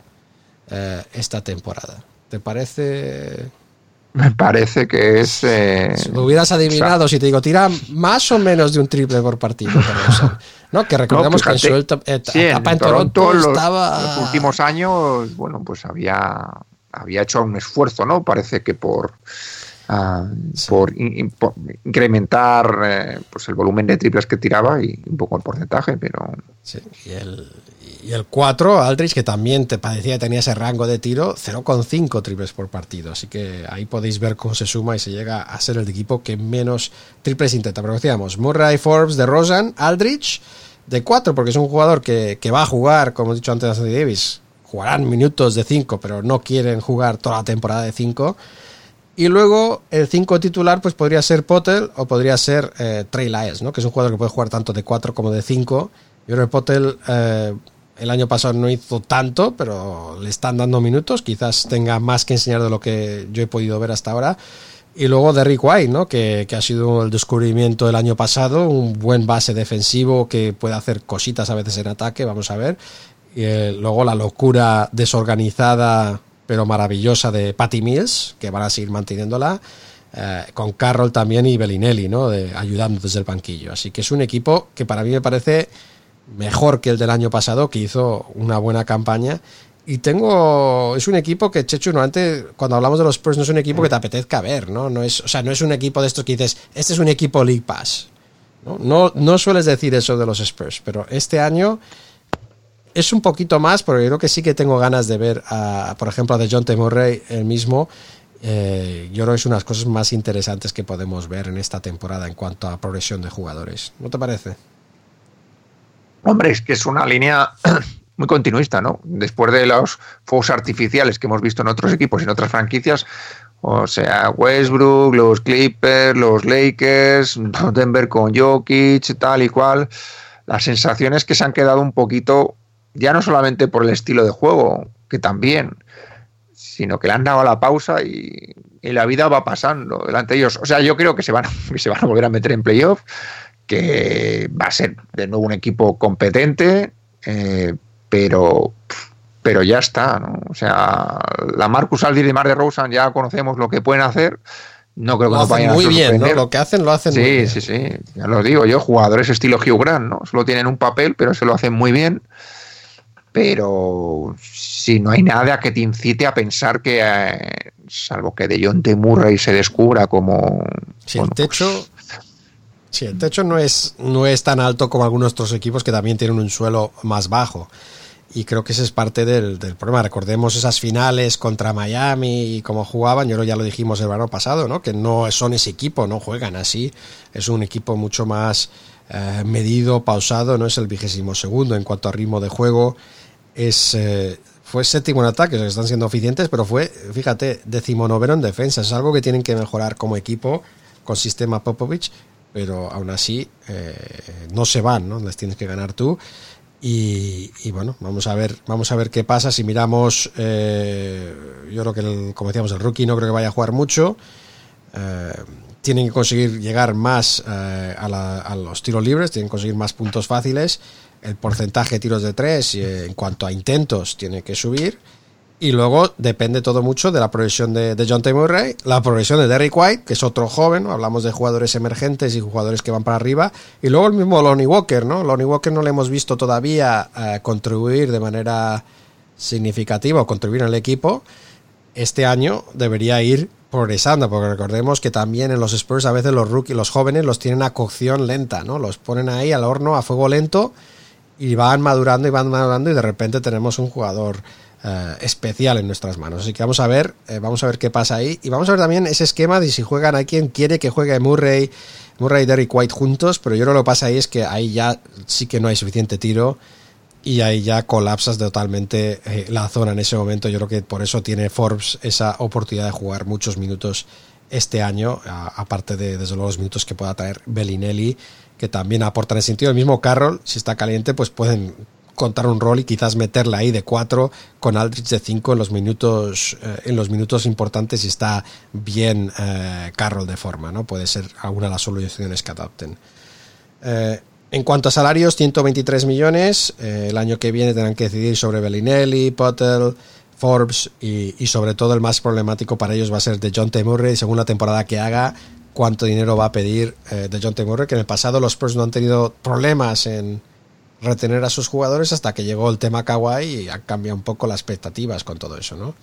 esta temporada. ¿Te parece? Me parece que es. eh, Si lo hubieras adivinado, si te digo, tira más o menos de un triple por partido. ¿No? Que recordemos que en su fíjate, eta- et- sí, en etapa en Toronto, los, estaba. los últimos años, bueno, pues había, había hecho un esfuerzo, ¿no? Parece que por, ah, por, in- por incrementar eh, pues el volumen de triples que tiraba y un poco el porcentaje, pero Sí, y el, y el 4, Aldrich, que también te parecía que tenía ese rango de tiro, 0,5 triples por partido. Así que ahí podéis ver cómo se suma y se llega a ser el equipo que menos triples intenta. Pero decíamos, Murray, Forbes, de Rosan, Aldrich, de 4, porque es un jugador que, que va a jugar, como he dicho antes, Anthony Davis. Jugarán minutos de 5, pero no quieren jugar toda la temporada de 5. Y luego el 5 titular pues podría ser Potel o podría ser eh, Trey Lyles, ¿no? que es un jugador que puede jugar tanto de 4 como de 5. Yo creo que Potel eh, el año pasado no hizo tanto, pero le están dando minutos. Quizás tenga más que enseñar de lo que yo he podido ver hasta ahora. Y luego Derrick White, ¿no? que, que ha sido el descubrimiento del año pasado, un buen base defensivo que puede hacer cositas a veces en ataque, vamos a ver. Y eh, luego la locura desorganizada pero maravillosa de Patty Mills, que van a seguir manteniéndola, eh, con Carroll también y Bellinelli, ¿no? Ayudando desde el banquillo. Así que es un equipo que para mí me parece mejor que el del año pasado, que hizo una buena campaña. Y tengo. Es un equipo que, Chechu, no antes, cuando hablamos de los Spurs, no es un equipo que te apetezca ver, ¿no? no es, o sea, no es un equipo de estos que dices, este es un equipo League Pass. ¿no? No, no sueles decir eso de los Spurs, pero este año es un poquito más, pero yo creo que sí que tengo ganas de ver, a, por ejemplo, a de John T. Murray el mismo. Eh, yo creo que es unas cosas más interesantes que podemos ver en esta temporada en cuanto a progresión de jugadores. ¿No te parece? Hombre, es que es una línea muy continuista, ¿no? Después de los fuegos artificiales que hemos visto en otros equipos y en otras franquicias, o sea, Westbrook, los Clippers, los Lakers, Denver con Jokic, tal y cual, las sensaciones que se han quedado un poquito, ya no solamente por el estilo de juego, que también, sino que le han dado la pausa y, y la vida va pasando delante de ellos. O sea, yo creo que se van, que se van a volver a meter en playoff que va a ser de nuevo un equipo competente, eh, pero ya está, ¿no? O sea, la Marcus Aldridge y Mar de Rosen ya conocemos lo que pueden hacer. No creo que Lo hacen vayan muy a bien, ¿no? Lo que hacen lo hacen Sí, muy bien. sí, sí, ya lo digo yo, jugadores estilo Hugh Grant, ¿no? Solo tienen un papel, pero se lo hacen muy bien. Pero si no hay nada que te incite a pensar que, eh, salvo que de John T. Murray se descubra como... Si el techo. Sí, el techo no es, no es tan alto como algunos otros equipos que también tienen un suelo más bajo. Y creo que ese es parte del, del problema. Recordemos esas finales contra Miami y cómo jugaban. Yo ya lo dijimos el verano pasado, ¿no? Que no son ese equipo, no juegan así. Es un equipo mucho más eh, medido, pausado. No es el vigésimo segundo en cuanto a ritmo de juego. Es, eh, fue séptimo en ataque, o sea, están siendo eficientes, pero fue, fíjate, decimonoveno en defensa. Es algo que tienen que mejorar como equipo con sistema Popovich, pero aún así eh, no se van, ¿no? Les tienes que ganar tú. Y, y bueno, vamos a ver, vamos a ver qué pasa. Si miramos, eh, yo creo que el, como decíamos, el rookie no creo que vaya a jugar mucho. Eh, tienen que conseguir llegar más eh, a, la- a los tiros libres, tienen que conseguir más puntos fáciles. El porcentaje de tiros de tres, eh, en cuanto a intentos, tiene que subir. Y luego depende todo mucho de la progresión de, John T. Murray, la progresión de Derrick White, que es otro joven, hablamos de jugadores emergentes y jugadores que van para arriba, y luego el mismo Lonnie Walker, ¿no? Lonnie Walker no le hemos visto todavía eh, contribuir de manera significativa o contribuir al equipo. Este año debería ir progresando, porque recordemos que también en los Spurs a veces los rookies, los jóvenes los tienen a cocción lenta, ¿no? Los ponen ahí al horno a fuego lento y van madurando y van madurando y de repente tenemos un jugador eh, especial en nuestras manos. Así que vamos a ver, eh, vamos a ver qué pasa ahí y vamos a ver también ese esquema de si juegan a quien quiere que juegue Murray, Murray y Derrick White juntos, pero yo creo que lo que pasa ahí es que ahí ya sí que no hay suficiente tiro y ahí ya colapsas totalmente eh, la zona en ese momento. Yo creo que por eso tiene Forbes esa oportunidad de jugar muchos minutos este año, aparte de desde luego los minutos que pueda traer Bellinelli, que también aportan ese sentido. El mismo Carroll, si está caliente, pues pueden contar un rol y quizás meterla ahí de 4 con Aldrich de 5 en los minutos eh, en los minutos importantes si está bien eh, Carroll de forma, ¿no? Puede ser alguna de las soluciones que adopten. Eh, en cuanto a salarios, 123 millones. El año que viene tendrán que decidir sobre Bellinelli, Potter, Forbes y, y sobre todo el más problemático para ellos va a ser de John T. Murray, según la temporada que haga, cuánto dinero va a pedir eh, de John T. Que en el pasado los Spurs no han tenido problemas en retener a sus jugadores hasta que llegó el tema Kawhi y ha cambiado un poco las expectativas con todo eso, ¿no?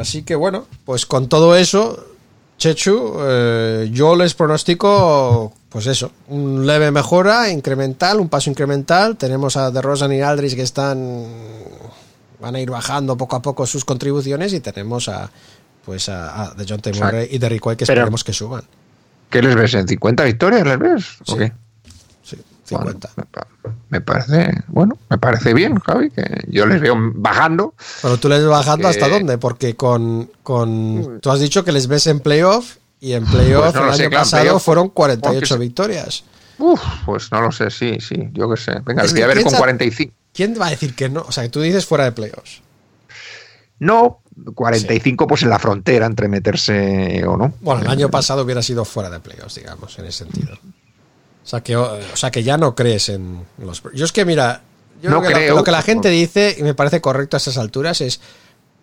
Así que bueno, pues con todo eso, Chechu, eh, yo les pronostico, pues eso, un leve mejora incremental, un paso incremental. Tenemos a DeRozan y Aldridge que están, van a ir bajando poco a poco sus contribuciones y tenemos a, pues a, a de John T. Murray y Derrick White que esperemos que suban. ¿Qué les ves? ¿En 50 victorias les ves? ¿O qué? Sí, 50. me, pa- me parece, bueno, me parece bien, Javi, que yo les veo bajando. Pero tú les ves bajando hasta dónde? Porque con, con tú has dicho que les ves en playoff y en playoff Pues no el lo sé, año claro, pasado fueron porque 48 se- victorias. Uf, pues no lo sé, sí, sí, yo qué sé. Venga, Es les voy a ver con piensa- 45. ¿Quién va a decir que no? O sea, que tú dices fuera de playoffs. No, 45 pues en la frontera entre meterse o no. Bueno, el año pasado hubiera sido fuera de playoffs, digamos, en ese sentido. O sea, que, o sea, que ya no crees en los... Yo es que, mira, yo No creo que lo- creo. lo, que la gente dice, y me parece correcto a estas alturas, es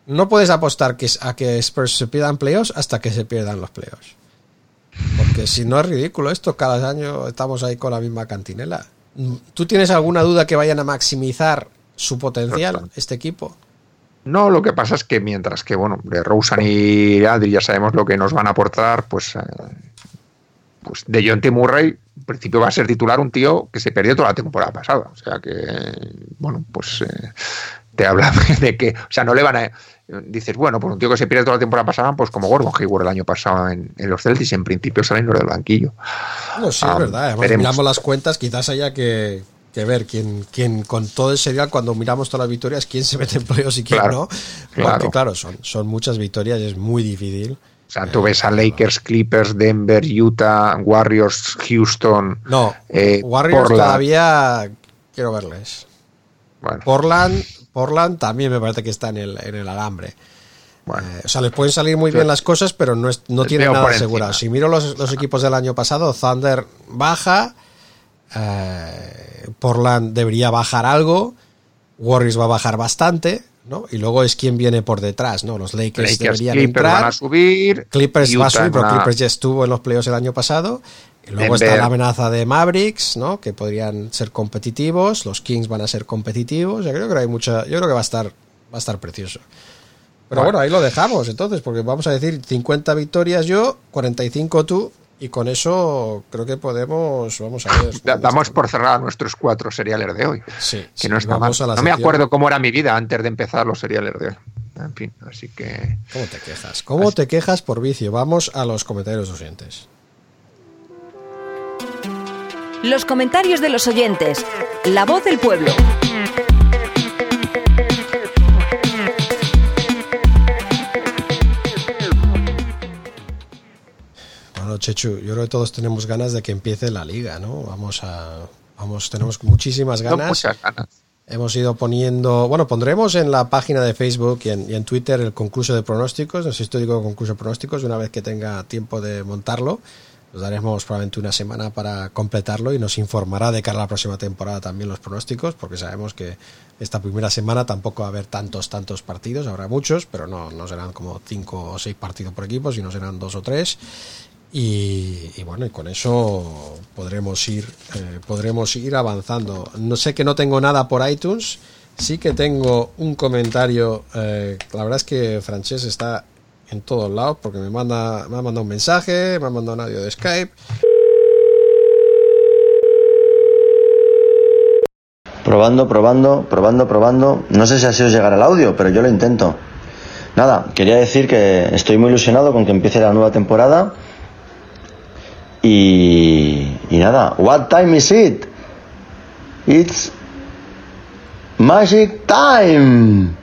no puedes apostar que, a que Spurs se pierdan playoffs hasta que se pierdan los playoffs. Porque si no es ridículo esto, cada año estamos ahí con la misma cantinela. ¿Tú tienes alguna duda que vayan a maximizar su potencial, este equipo? No, lo que pasa es que mientras que, bueno, de Rosen y Adri ya sabemos lo que nos van a aportar, pues, eh, pues de John T. Murray, en principio va a ser titular un tío que se perdió toda la temporada pasada. O sea que, bueno, pues eh, te habla de que, o sea, no le van a... Dices, bueno, pues un tío que se pierde toda la temporada pasada, pues como Gordon Hayward el año pasado en, en los Celtics, en principio salen los del banquillo. No, sí, Ah, es verdad. Además, veremos. miramos las cuentas, quizás haya que, que ver quién, quién con todo el serial, cuando miramos todas las victorias, quién se mete en playoffs y quién Claro, no. claro. Porque, claro, son, son muchas victorias y es muy difícil. O sea, tú ves a Lakers, Clippers, Denver, Utah, Warriors, Houston. No, eh, Warriors Portland. todavía quiero verles. Bueno. Portland, Portland también me parece que está en el, en el alambre. Bueno. Eh, o sea, les pueden salir muy bien las cosas, pero no, es- no tienen nada asegurado. Si miro los, los equipos del año pasado, Thunder baja, eh, Portland debería bajar algo, Warriors va a bajar bastante, ¿no? Y luego es quien viene por detrás, ¿no? Los Lakers, Lakers, deberían Clippers entrar. van a subir. Clippers va a subir, pero Clippers ya estuvo en los playoffs el año pasado. Luego Denver. está la amenaza de Mavericks, ¿no? Que podrían ser competitivos. Los Kings van a ser competitivos. Yo creo que hay mucha. Yo creo que va a estar, va a estar precioso. Pero Bueno. bueno, ahí lo dejamos entonces, porque vamos a decir 50 victorias yo, 45 tú, y con eso creo que podemos, vamos a ver. Da- damos por cerrada nuestros cuatro seriales de hoy. Sí, que sí, no está mal. No me acuerdo cómo era mi vida antes de empezar los seriales de hoy. En fin, así que. ¿Cómo te quejas? ¿Cómo te quejas por vicio? Vamos a los comentarios de los comentarios de los oyentes. La voz del pueblo. Bueno, Chechu, yo creo que todos tenemos ganas de que empiece la liga, ¿no? Vamos a. Vamos, tenemos muchísimas No, ganas. muchas ganas. Hemos ido poniendo, bueno, pondremos en la página de Facebook y en, y en Twitter el concurso de pronósticos, no sé si digo concurso de pronósticos, una vez que tenga tiempo de montarlo, nos daremos probablemente una semana para completarlo y nos informará de cara a la próxima temporada también los pronósticos, porque sabemos que esta primera semana tampoco va a haber tantos, tantos partidos, habrá muchos, pero no, no serán como cinco o seis partidos por equipo, sino serán dos o tres. Y, bueno, y con eso podremos ir, eh, podremos ir avanzando. No sé que no tengo nada por iTunes, sí que tengo un comentario. eh, la verdad es que Frances está en todos lados porque me manda, me ha mandado un mensaje, me ha mandado un audio de Skype. Probando, probando, probando, probando. No sé si así os llegará el audio, pero yo lo intento. Nada, quería decir que estoy muy ilusionado con que empiece la nueva temporada. Y, y nada, what time is it? It's Magic Time.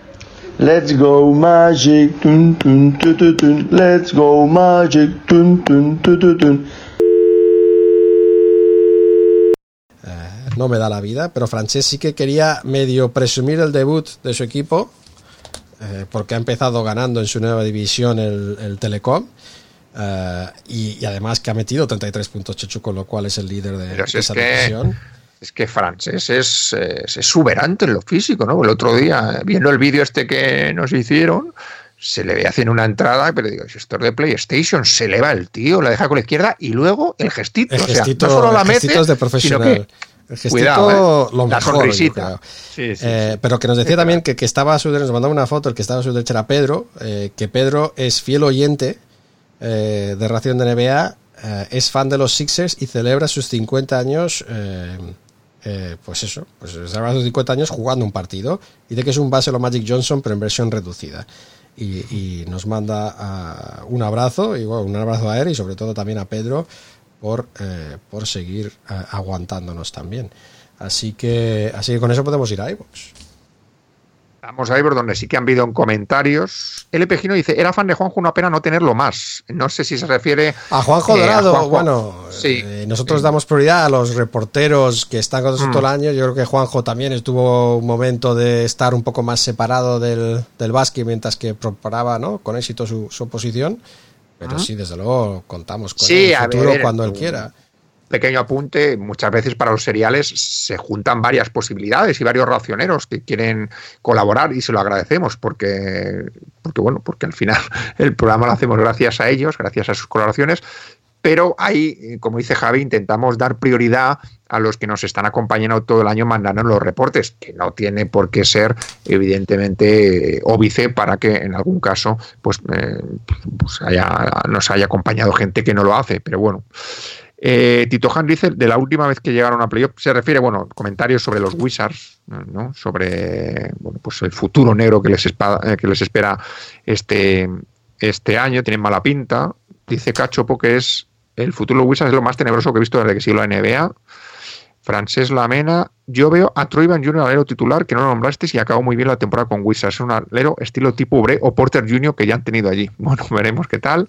Let's go Magic. Tun, tun, tu, tu, tun. Let's go Magic. Tun, tun, tu, tu, tun. no me da la vida, pero Frances sí que quería medio presumir el debut de su equipo, eh, porque ha empezado ganando en su nueva división el, el Telecom. eh, y, y además que ha metido 33 puntos Chechu, con lo cual es el líder de, si de es esa que, división. Es que Frances es, es exuberante en lo físico, ¿no? El otro día, viendo el vídeo este que nos hicieron, se le ve haciendo una entrada, pero digo, si esto es de PlayStation, se eleva el tío, la deja con la izquierda y luego el gestito. El o sea, gestito, no solo la el mete, gestito es de sino profesional. que- El gestito, Cuidado, ¿eh? lo La mejor, yo sonrisita. Sí, sí, Eh, sí. Pero que nos decía también que, que estaba a su derecha, nos mandaba una foto, el que estaba a su derecha era Pedro, eh, que Pedro es fiel oyente eh, de Ración de NBA, eh, es fan de los Sixers y celebra sus 50 años, eh, eh, pues eso, pues celebra sus 50 años jugando un partido. Dice que es un base lo Magic Johnson, pero en versión reducida. Y, y nos manda ah, un abrazo, y bueno, un abrazo a él y sobre todo también a Pedro por, eh, por seguir ah, aguantándonos también. Así que, así que con eso podemos ir a iVoox. Vamos a ver donde sí que han habido en comentarios. LP Gino dice, era fan de Juanjo, una pena no tenerlo más. No sé si se refiere A Juanjo eh, Dorado, Juanjo- bueno, Sí. eh, nosotros damos prioridad a los reporteros que están con nosotros Mm. todo el año. Yo creo que Juanjo también estuvo un momento de estar un poco más separado del, del básquet mientras que preparaba ¿no? con éxito su, su oposición. Pero Ah. sí, desde luego contamos con Sí, el a futuro ver, cuando él quiera. Pequeño apunte, muchas veces para los seriales se juntan varias posibilidades y varios racioneros que quieren colaborar y se lo agradecemos porque, porque bueno, porque al final el programa lo hacemos gracias a ellos, gracias a sus colaboraciones, pero ahí, eh, como dice Javi, intentamos dar prioridad a los que nos están acompañando todo el año mandando los reportes, que no tiene por qué ser, evidentemente, eh, óbice para que en algún caso pues, eh, pues haya, nos haya acompañado gente que no lo hace, pero bueno. Eh, Tito Han dice, de la última vez que llegaron a playoff, se refiere, bueno, comentarios sobre los Wizards, ¿no? Sobre, bueno, pues el futuro negro que les, espa- eh, que les espera este, este año, tienen mala pinta. Dice Cachopo que es, el futuro Wizards es lo más tenebroso que he visto desde que sigo la NBA. Francés Lamena, yo veo a Troy Van Jr. alero titular, que no lo nombraste y acabó muy bien la temporada con Wizards. Es un alero estilo tipo Bre o Porter Jr. que ya han tenido allí. Bueno, veremos qué tal.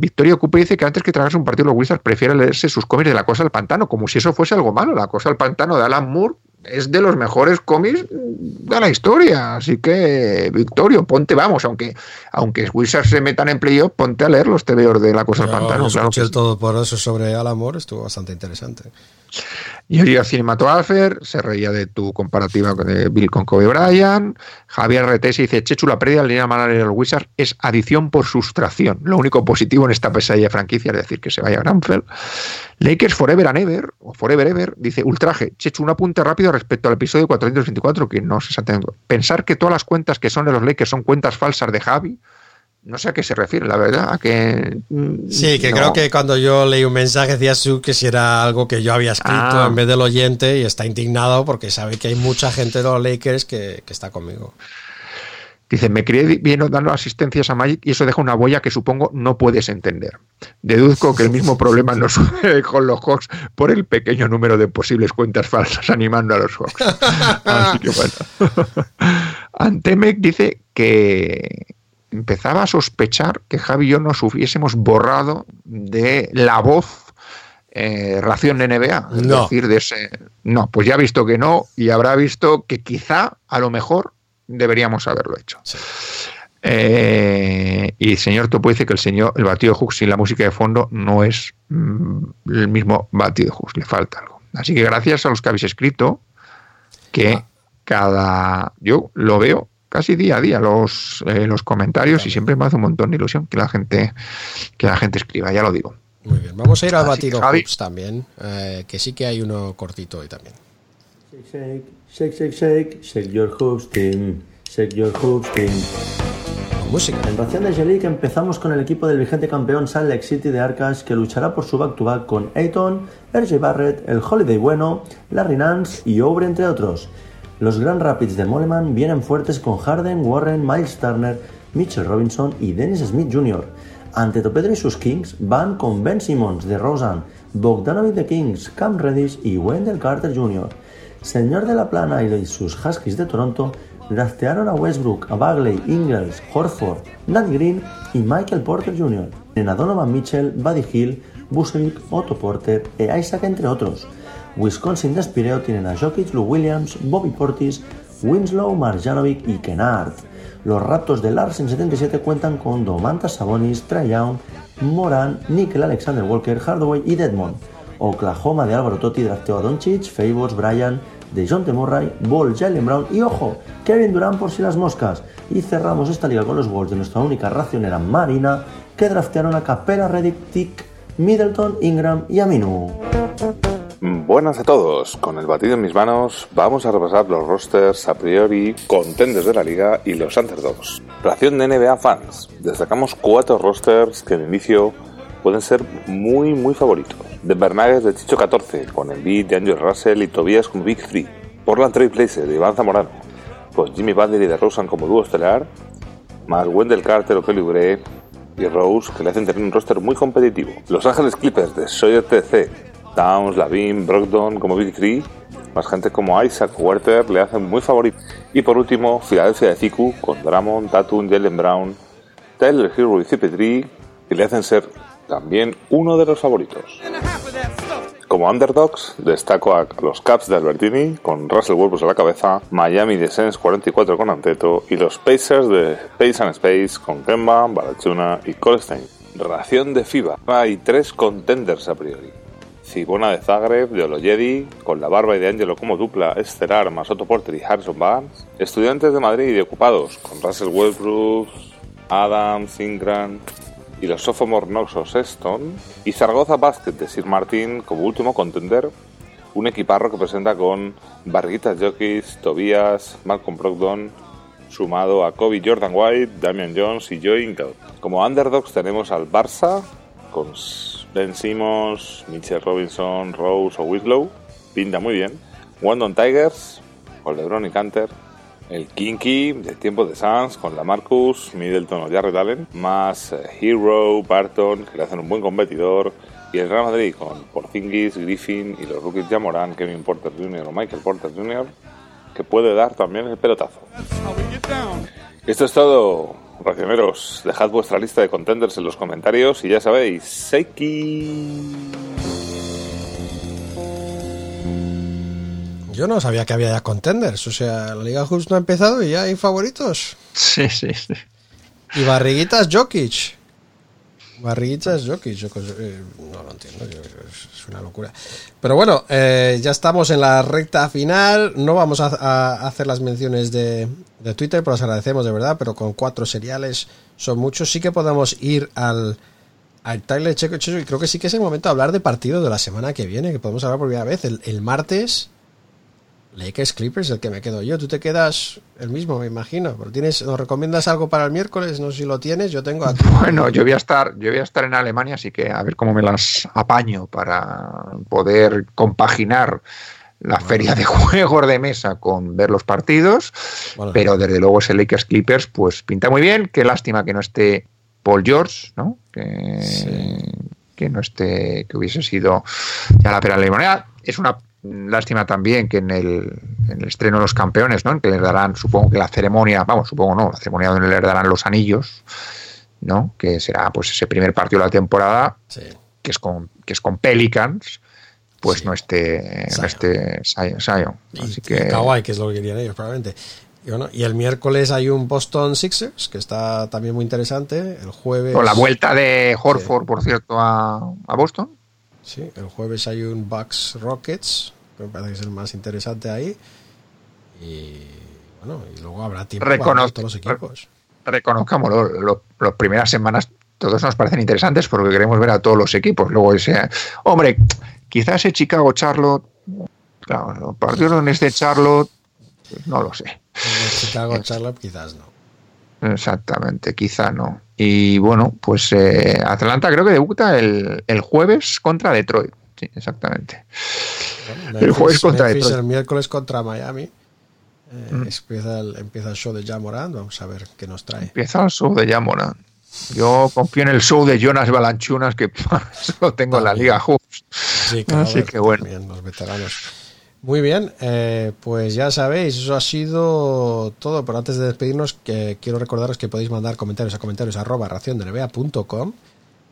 Victoria Ocupe dice que antes que tragarse un partido los Wizards prefiere leerse sus cómics de La Cosa del Pantano, como si eso fuese algo malo. La Cosa del Pantano de Alan Moore es de los mejores cómics de la historia. Así que, Victorio, ponte, vamos, aunque, aunque Wizards se metan en playoff, ponte a leer los TVOs de La Cosa del Yo Pantano. Claro escuché que el todopoderoso sobre Alan Moore, estuvo bastante interesante. Yoyo Cinematographer se reía de tu comparativa de Bill con Kobe Bryant. Javier Retes dice: Chechu, la pérdida de línea manager del Wizard es adición por sustracción. Lo único positivo en esta pesadilla franquicia es decir que se vaya a Granfell. Lakers Forever and Ever, o Forever Ever, dice: Ultraje, Chechu, un apunte rápido respecto al episodio 424, que no sé exactamente. Pensar que todas las cuentas que son de los Lakers son cuentas falsas de Javi. No sé a qué se refiere, la verdad. A que, mm, Sí, que no. creo que cuando yo leí un mensaje decía su que si era algo que yo había escrito Ah. en vez del oyente y está indignado porque sabe que hay mucha gente de los Lakers que, que está conmigo. Dice, me crié bien dando asistencias a Magic y eso deja una huella que supongo no puedes entender. Deduzco que el mismo problema no sucede con los Hawks por el pequeño número de posibles cuentas falsas animando a los Hawks. Así que bueno. Antemec dice que empezaba a sospechar que Javi y yo nos hubiésemos borrado de la voz eh, ración NBA. Es No. decir, de ese. No, pues ya ha visto que no y habrá visto que quizá, a lo mejor, deberíamos haberlo hecho. Eh, y el señor Topo dice que el señor el batido de Hooks sin la música de fondo no es mm, el mismo batido de Hooks, le falta algo. Así que gracias a los que habéis escrito, que cada yo lo veo casi día a día los, eh, los comentarios y siempre me hace un montón de ilusión que la gente que la gente escriba, ya lo digo. Muy bien, vamos a ir al batido. Hoops también, eh, que sí que hay uno cortito hoy también. Shake, shake, shake, shake, shake your shake your música. En Ración de G-League empezamos con el equipo del vigente campeón Salt Lake City de Arcas que luchará por su back-to-back con Ayton, RJ Barrett, el Holiday Bueno, Larry Nance y Obre entre otros. Los Grand Rapids de Moleman vienen fuertes con Harden, Warren, Miles Turner, Mitchell Robinson y Dennis Smith Jr. Ante Topedro y sus Kings van con Ben Simmons de Rosan, Bogdanovic de Kings, Cam Reddish y Wendell Carter Jr. Señor de la Plana y sus Huskies de Toronto draftearon a Westbrook, a Bagley, Ingles, Horford, Danny Green y Michael Porter Jr. En a Donovan Mitchell, Buddy Hill, Busevic, Otto Porter e Isaac entre otros. Wisconsin de Spireo tienen a Jokic, Lou Williams, Bobby Portis, Winslow, Marjanovic y Kennard. Los Raptors de Larsen 77 cuentan con Domantas Sabonis, Trae Young, Moran, Nickel Alexander Walker, Hardaway y Deadmond. Oklahoma de Álvaro Totti drafteó a Doncic, Favors, Bryan, DeJounte Murray, Ball, Jalen Brown y ojo, Kevin Durant por si las moscas. Y cerramos esta liga con los Wolves de nuestra única racionera Marina que draftearon a Capela, Reddick, Tick, Middleton, Ingram y Aminu. Buenas a todos, con el batido en mis manos vamos a repasar los rosters a priori contenders de la liga y los underdogs. Ración de NBA fans, destacamos cuatro rosters que en inicio pueden ser muy muy favoritos. Denver Nuggets de Chicho 14, con Embiid, de Angel Russell y Tobias como Big 3. Portland Trail Blazers de Iván Zamorano, con Jimmy Butler y de Rosen como dúo estelar, más Wendell Carter o Kelly Oubre y Rose que le hacen tener un roster muy competitivo. Los Ángeles Clippers de Sawyer TC, Towns, Lavin, Brogdon como Big 3, más gente como Isaac Werther le hacen muy favorito. Y por último, Filadelfia de Cicu con Dramon, Tatum, Jalen Brown, Tyler Hero y CP3 que le hacen ser también uno de los favoritos. Como underdogs, destaco a los Caps de Albertini, con Russell Wilbur a la cabeza, Miami de Sens 44 con Anteto y los Pacers de Pace and Space con Kemba, Balachuna y Colstein. Ración de FIBA. Hay tres contenders a priori. Cibona de Zagreb, de Oloyedi, con la barba y de Angelo como dupla, estelar más Otto Porter y Harrison Barnes. Estudiantes de Madrid y de Ocupados, con Russell Westbrook, Adams, Ingram, y los sophomore Knox Sexton y Zaragoza Basket de Sir Martin como último contender, un equiparro que presenta con Barguitas Jokic, Tobias, Malcolm Brogdon, sumado a Kobe Jordan White, Damian Jones y Joe Ingles. Como underdogs tenemos al Barça con Ben Simmons, Mitchell Robinson, Rose o Winslow, pinta muy bien. Wandon Tigers con LeBron y Canter, el Kinky de tiempo de Suns con la Marcus, Middleton o Jared Allen, más eh, Hero, Barton, que le hacen un buen competidor, y el Real Madrid con Porzingis, Griffin y los rookies Jamoran, Kevin Porter Jr. o Michael Porter Jr., que puede dar también el pelotazo. Esto es todo, racioneros. Dejad vuestra lista de contenders en los comentarios y ya sabéis, Seiki. Yo no sabía que había ya contenders, o sea, la Liga Hoops no ha empezado y ya hay favoritos. Sí, sí, sí. Y barriguitas Jokic. Barriguitas Jokic, yo cos- eh, no lo entiendo, yo- es una locura. Pero bueno, eh, ya estamos en la recta final, no vamos a, hacer las menciones de, de Twitter, pero os agradecemos de verdad, pero con cuatro seriales son muchos, sí que podemos ir al, al Tyler Checo Checo, y creo que sí que es el momento de hablar de partido de la semana que viene, que podemos hablar por primera vez, el, el martes. Lakers Clippers, el que me quedo yo. Tú te quedas el mismo, me imagino. Pero tienes, ¿Nos recomiendas algo para el miércoles? No sé si lo tienes. Yo tengo aquí. Bueno, yo voy a estar, yo voy a estar en Alemania, así que a ver cómo me las apaño para poder compaginar la feria de juegos de mesa con ver los partidos. Pero desde luego ese Lakers Clippers, pues pinta muy bien. Qué lástima que no esté Paul George, ¿no? Que, que no esté, que hubiese sido ya la pera de la limonada. Es una lástima también que en el, en el estreno de los campeones, ¿no? En que les darán, supongo que la ceremonia, vamos, supongo no, la ceremonia donde les darán los anillos, ¿no? Que será pues ese primer partido de la temporada, que es con, que es con Pelicans, pues no esté, no esté Zion. Zion. Así que Kawhi, que es lo que querían ellos, probablemente. Y, bueno, y el miércoles hay un Boston Sixers, que está también muy interesante. El jueves. con la vuelta de Horford, por cierto, a, a Boston. Sí, el jueves hay un Bucks Rockets, que me parece que es el más interesante ahí. Y bueno, y luego habrá tiempo para Reconoce- ver todos los equipos. reconozcámoslo, lo- las primeras semanas todos nos parecen interesantes porque queremos ver a todos los equipos. Luego ese, hombre, quizás ese Chicago Charlotte, claro, partidos donde esté Charlotte, no lo sé. El Chicago Charlotte quizás no. Exactamente, quizá no. Y bueno, pues eh, Atlanta creo que debuta el, el jueves contra Detroit. Sí, exactamente. el jueves contra Memphis Detroit. el miércoles contra Miami. Eh, Mm. empieza, el, empieza el show de Jamoran. Vamos a ver qué nos trae. Empieza el show de Yamona. Yo confío en el show de Jonas Balanchunas, que lo tengo en la Liga Hoops. Sí, claro, Así que bueno. los veteranos. Muy bien, eh, pues ya sabéis, eso ha sido todo. Pero antes de despedirnos, que quiero recordaros que podéis mandar comentarios a comentarios arroba raciondenebea.com,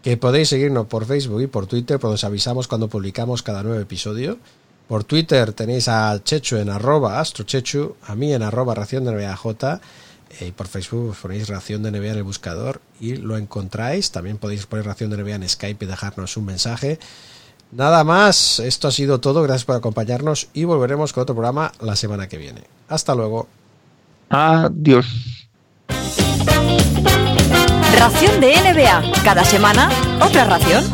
que podéis seguirnos por Facebook y por Twitter, donde os avisamos cuando publicamos cada nuevo episodio. Por Twitter tenéis a Chechu en arroba astrochechu, a mí en arroba ración de eh, y por Facebook ponéis ración de en el buscador y lo encontráis. También podéis poner ración de en Skype y dejarnos un mensaje. Nada más, esto ha sido todo. Gracias por acompañarnos y volveremos con otro programa la semana que viene. Hasta luego. Adiós. Ración de NBA. Cada semana, otra ración.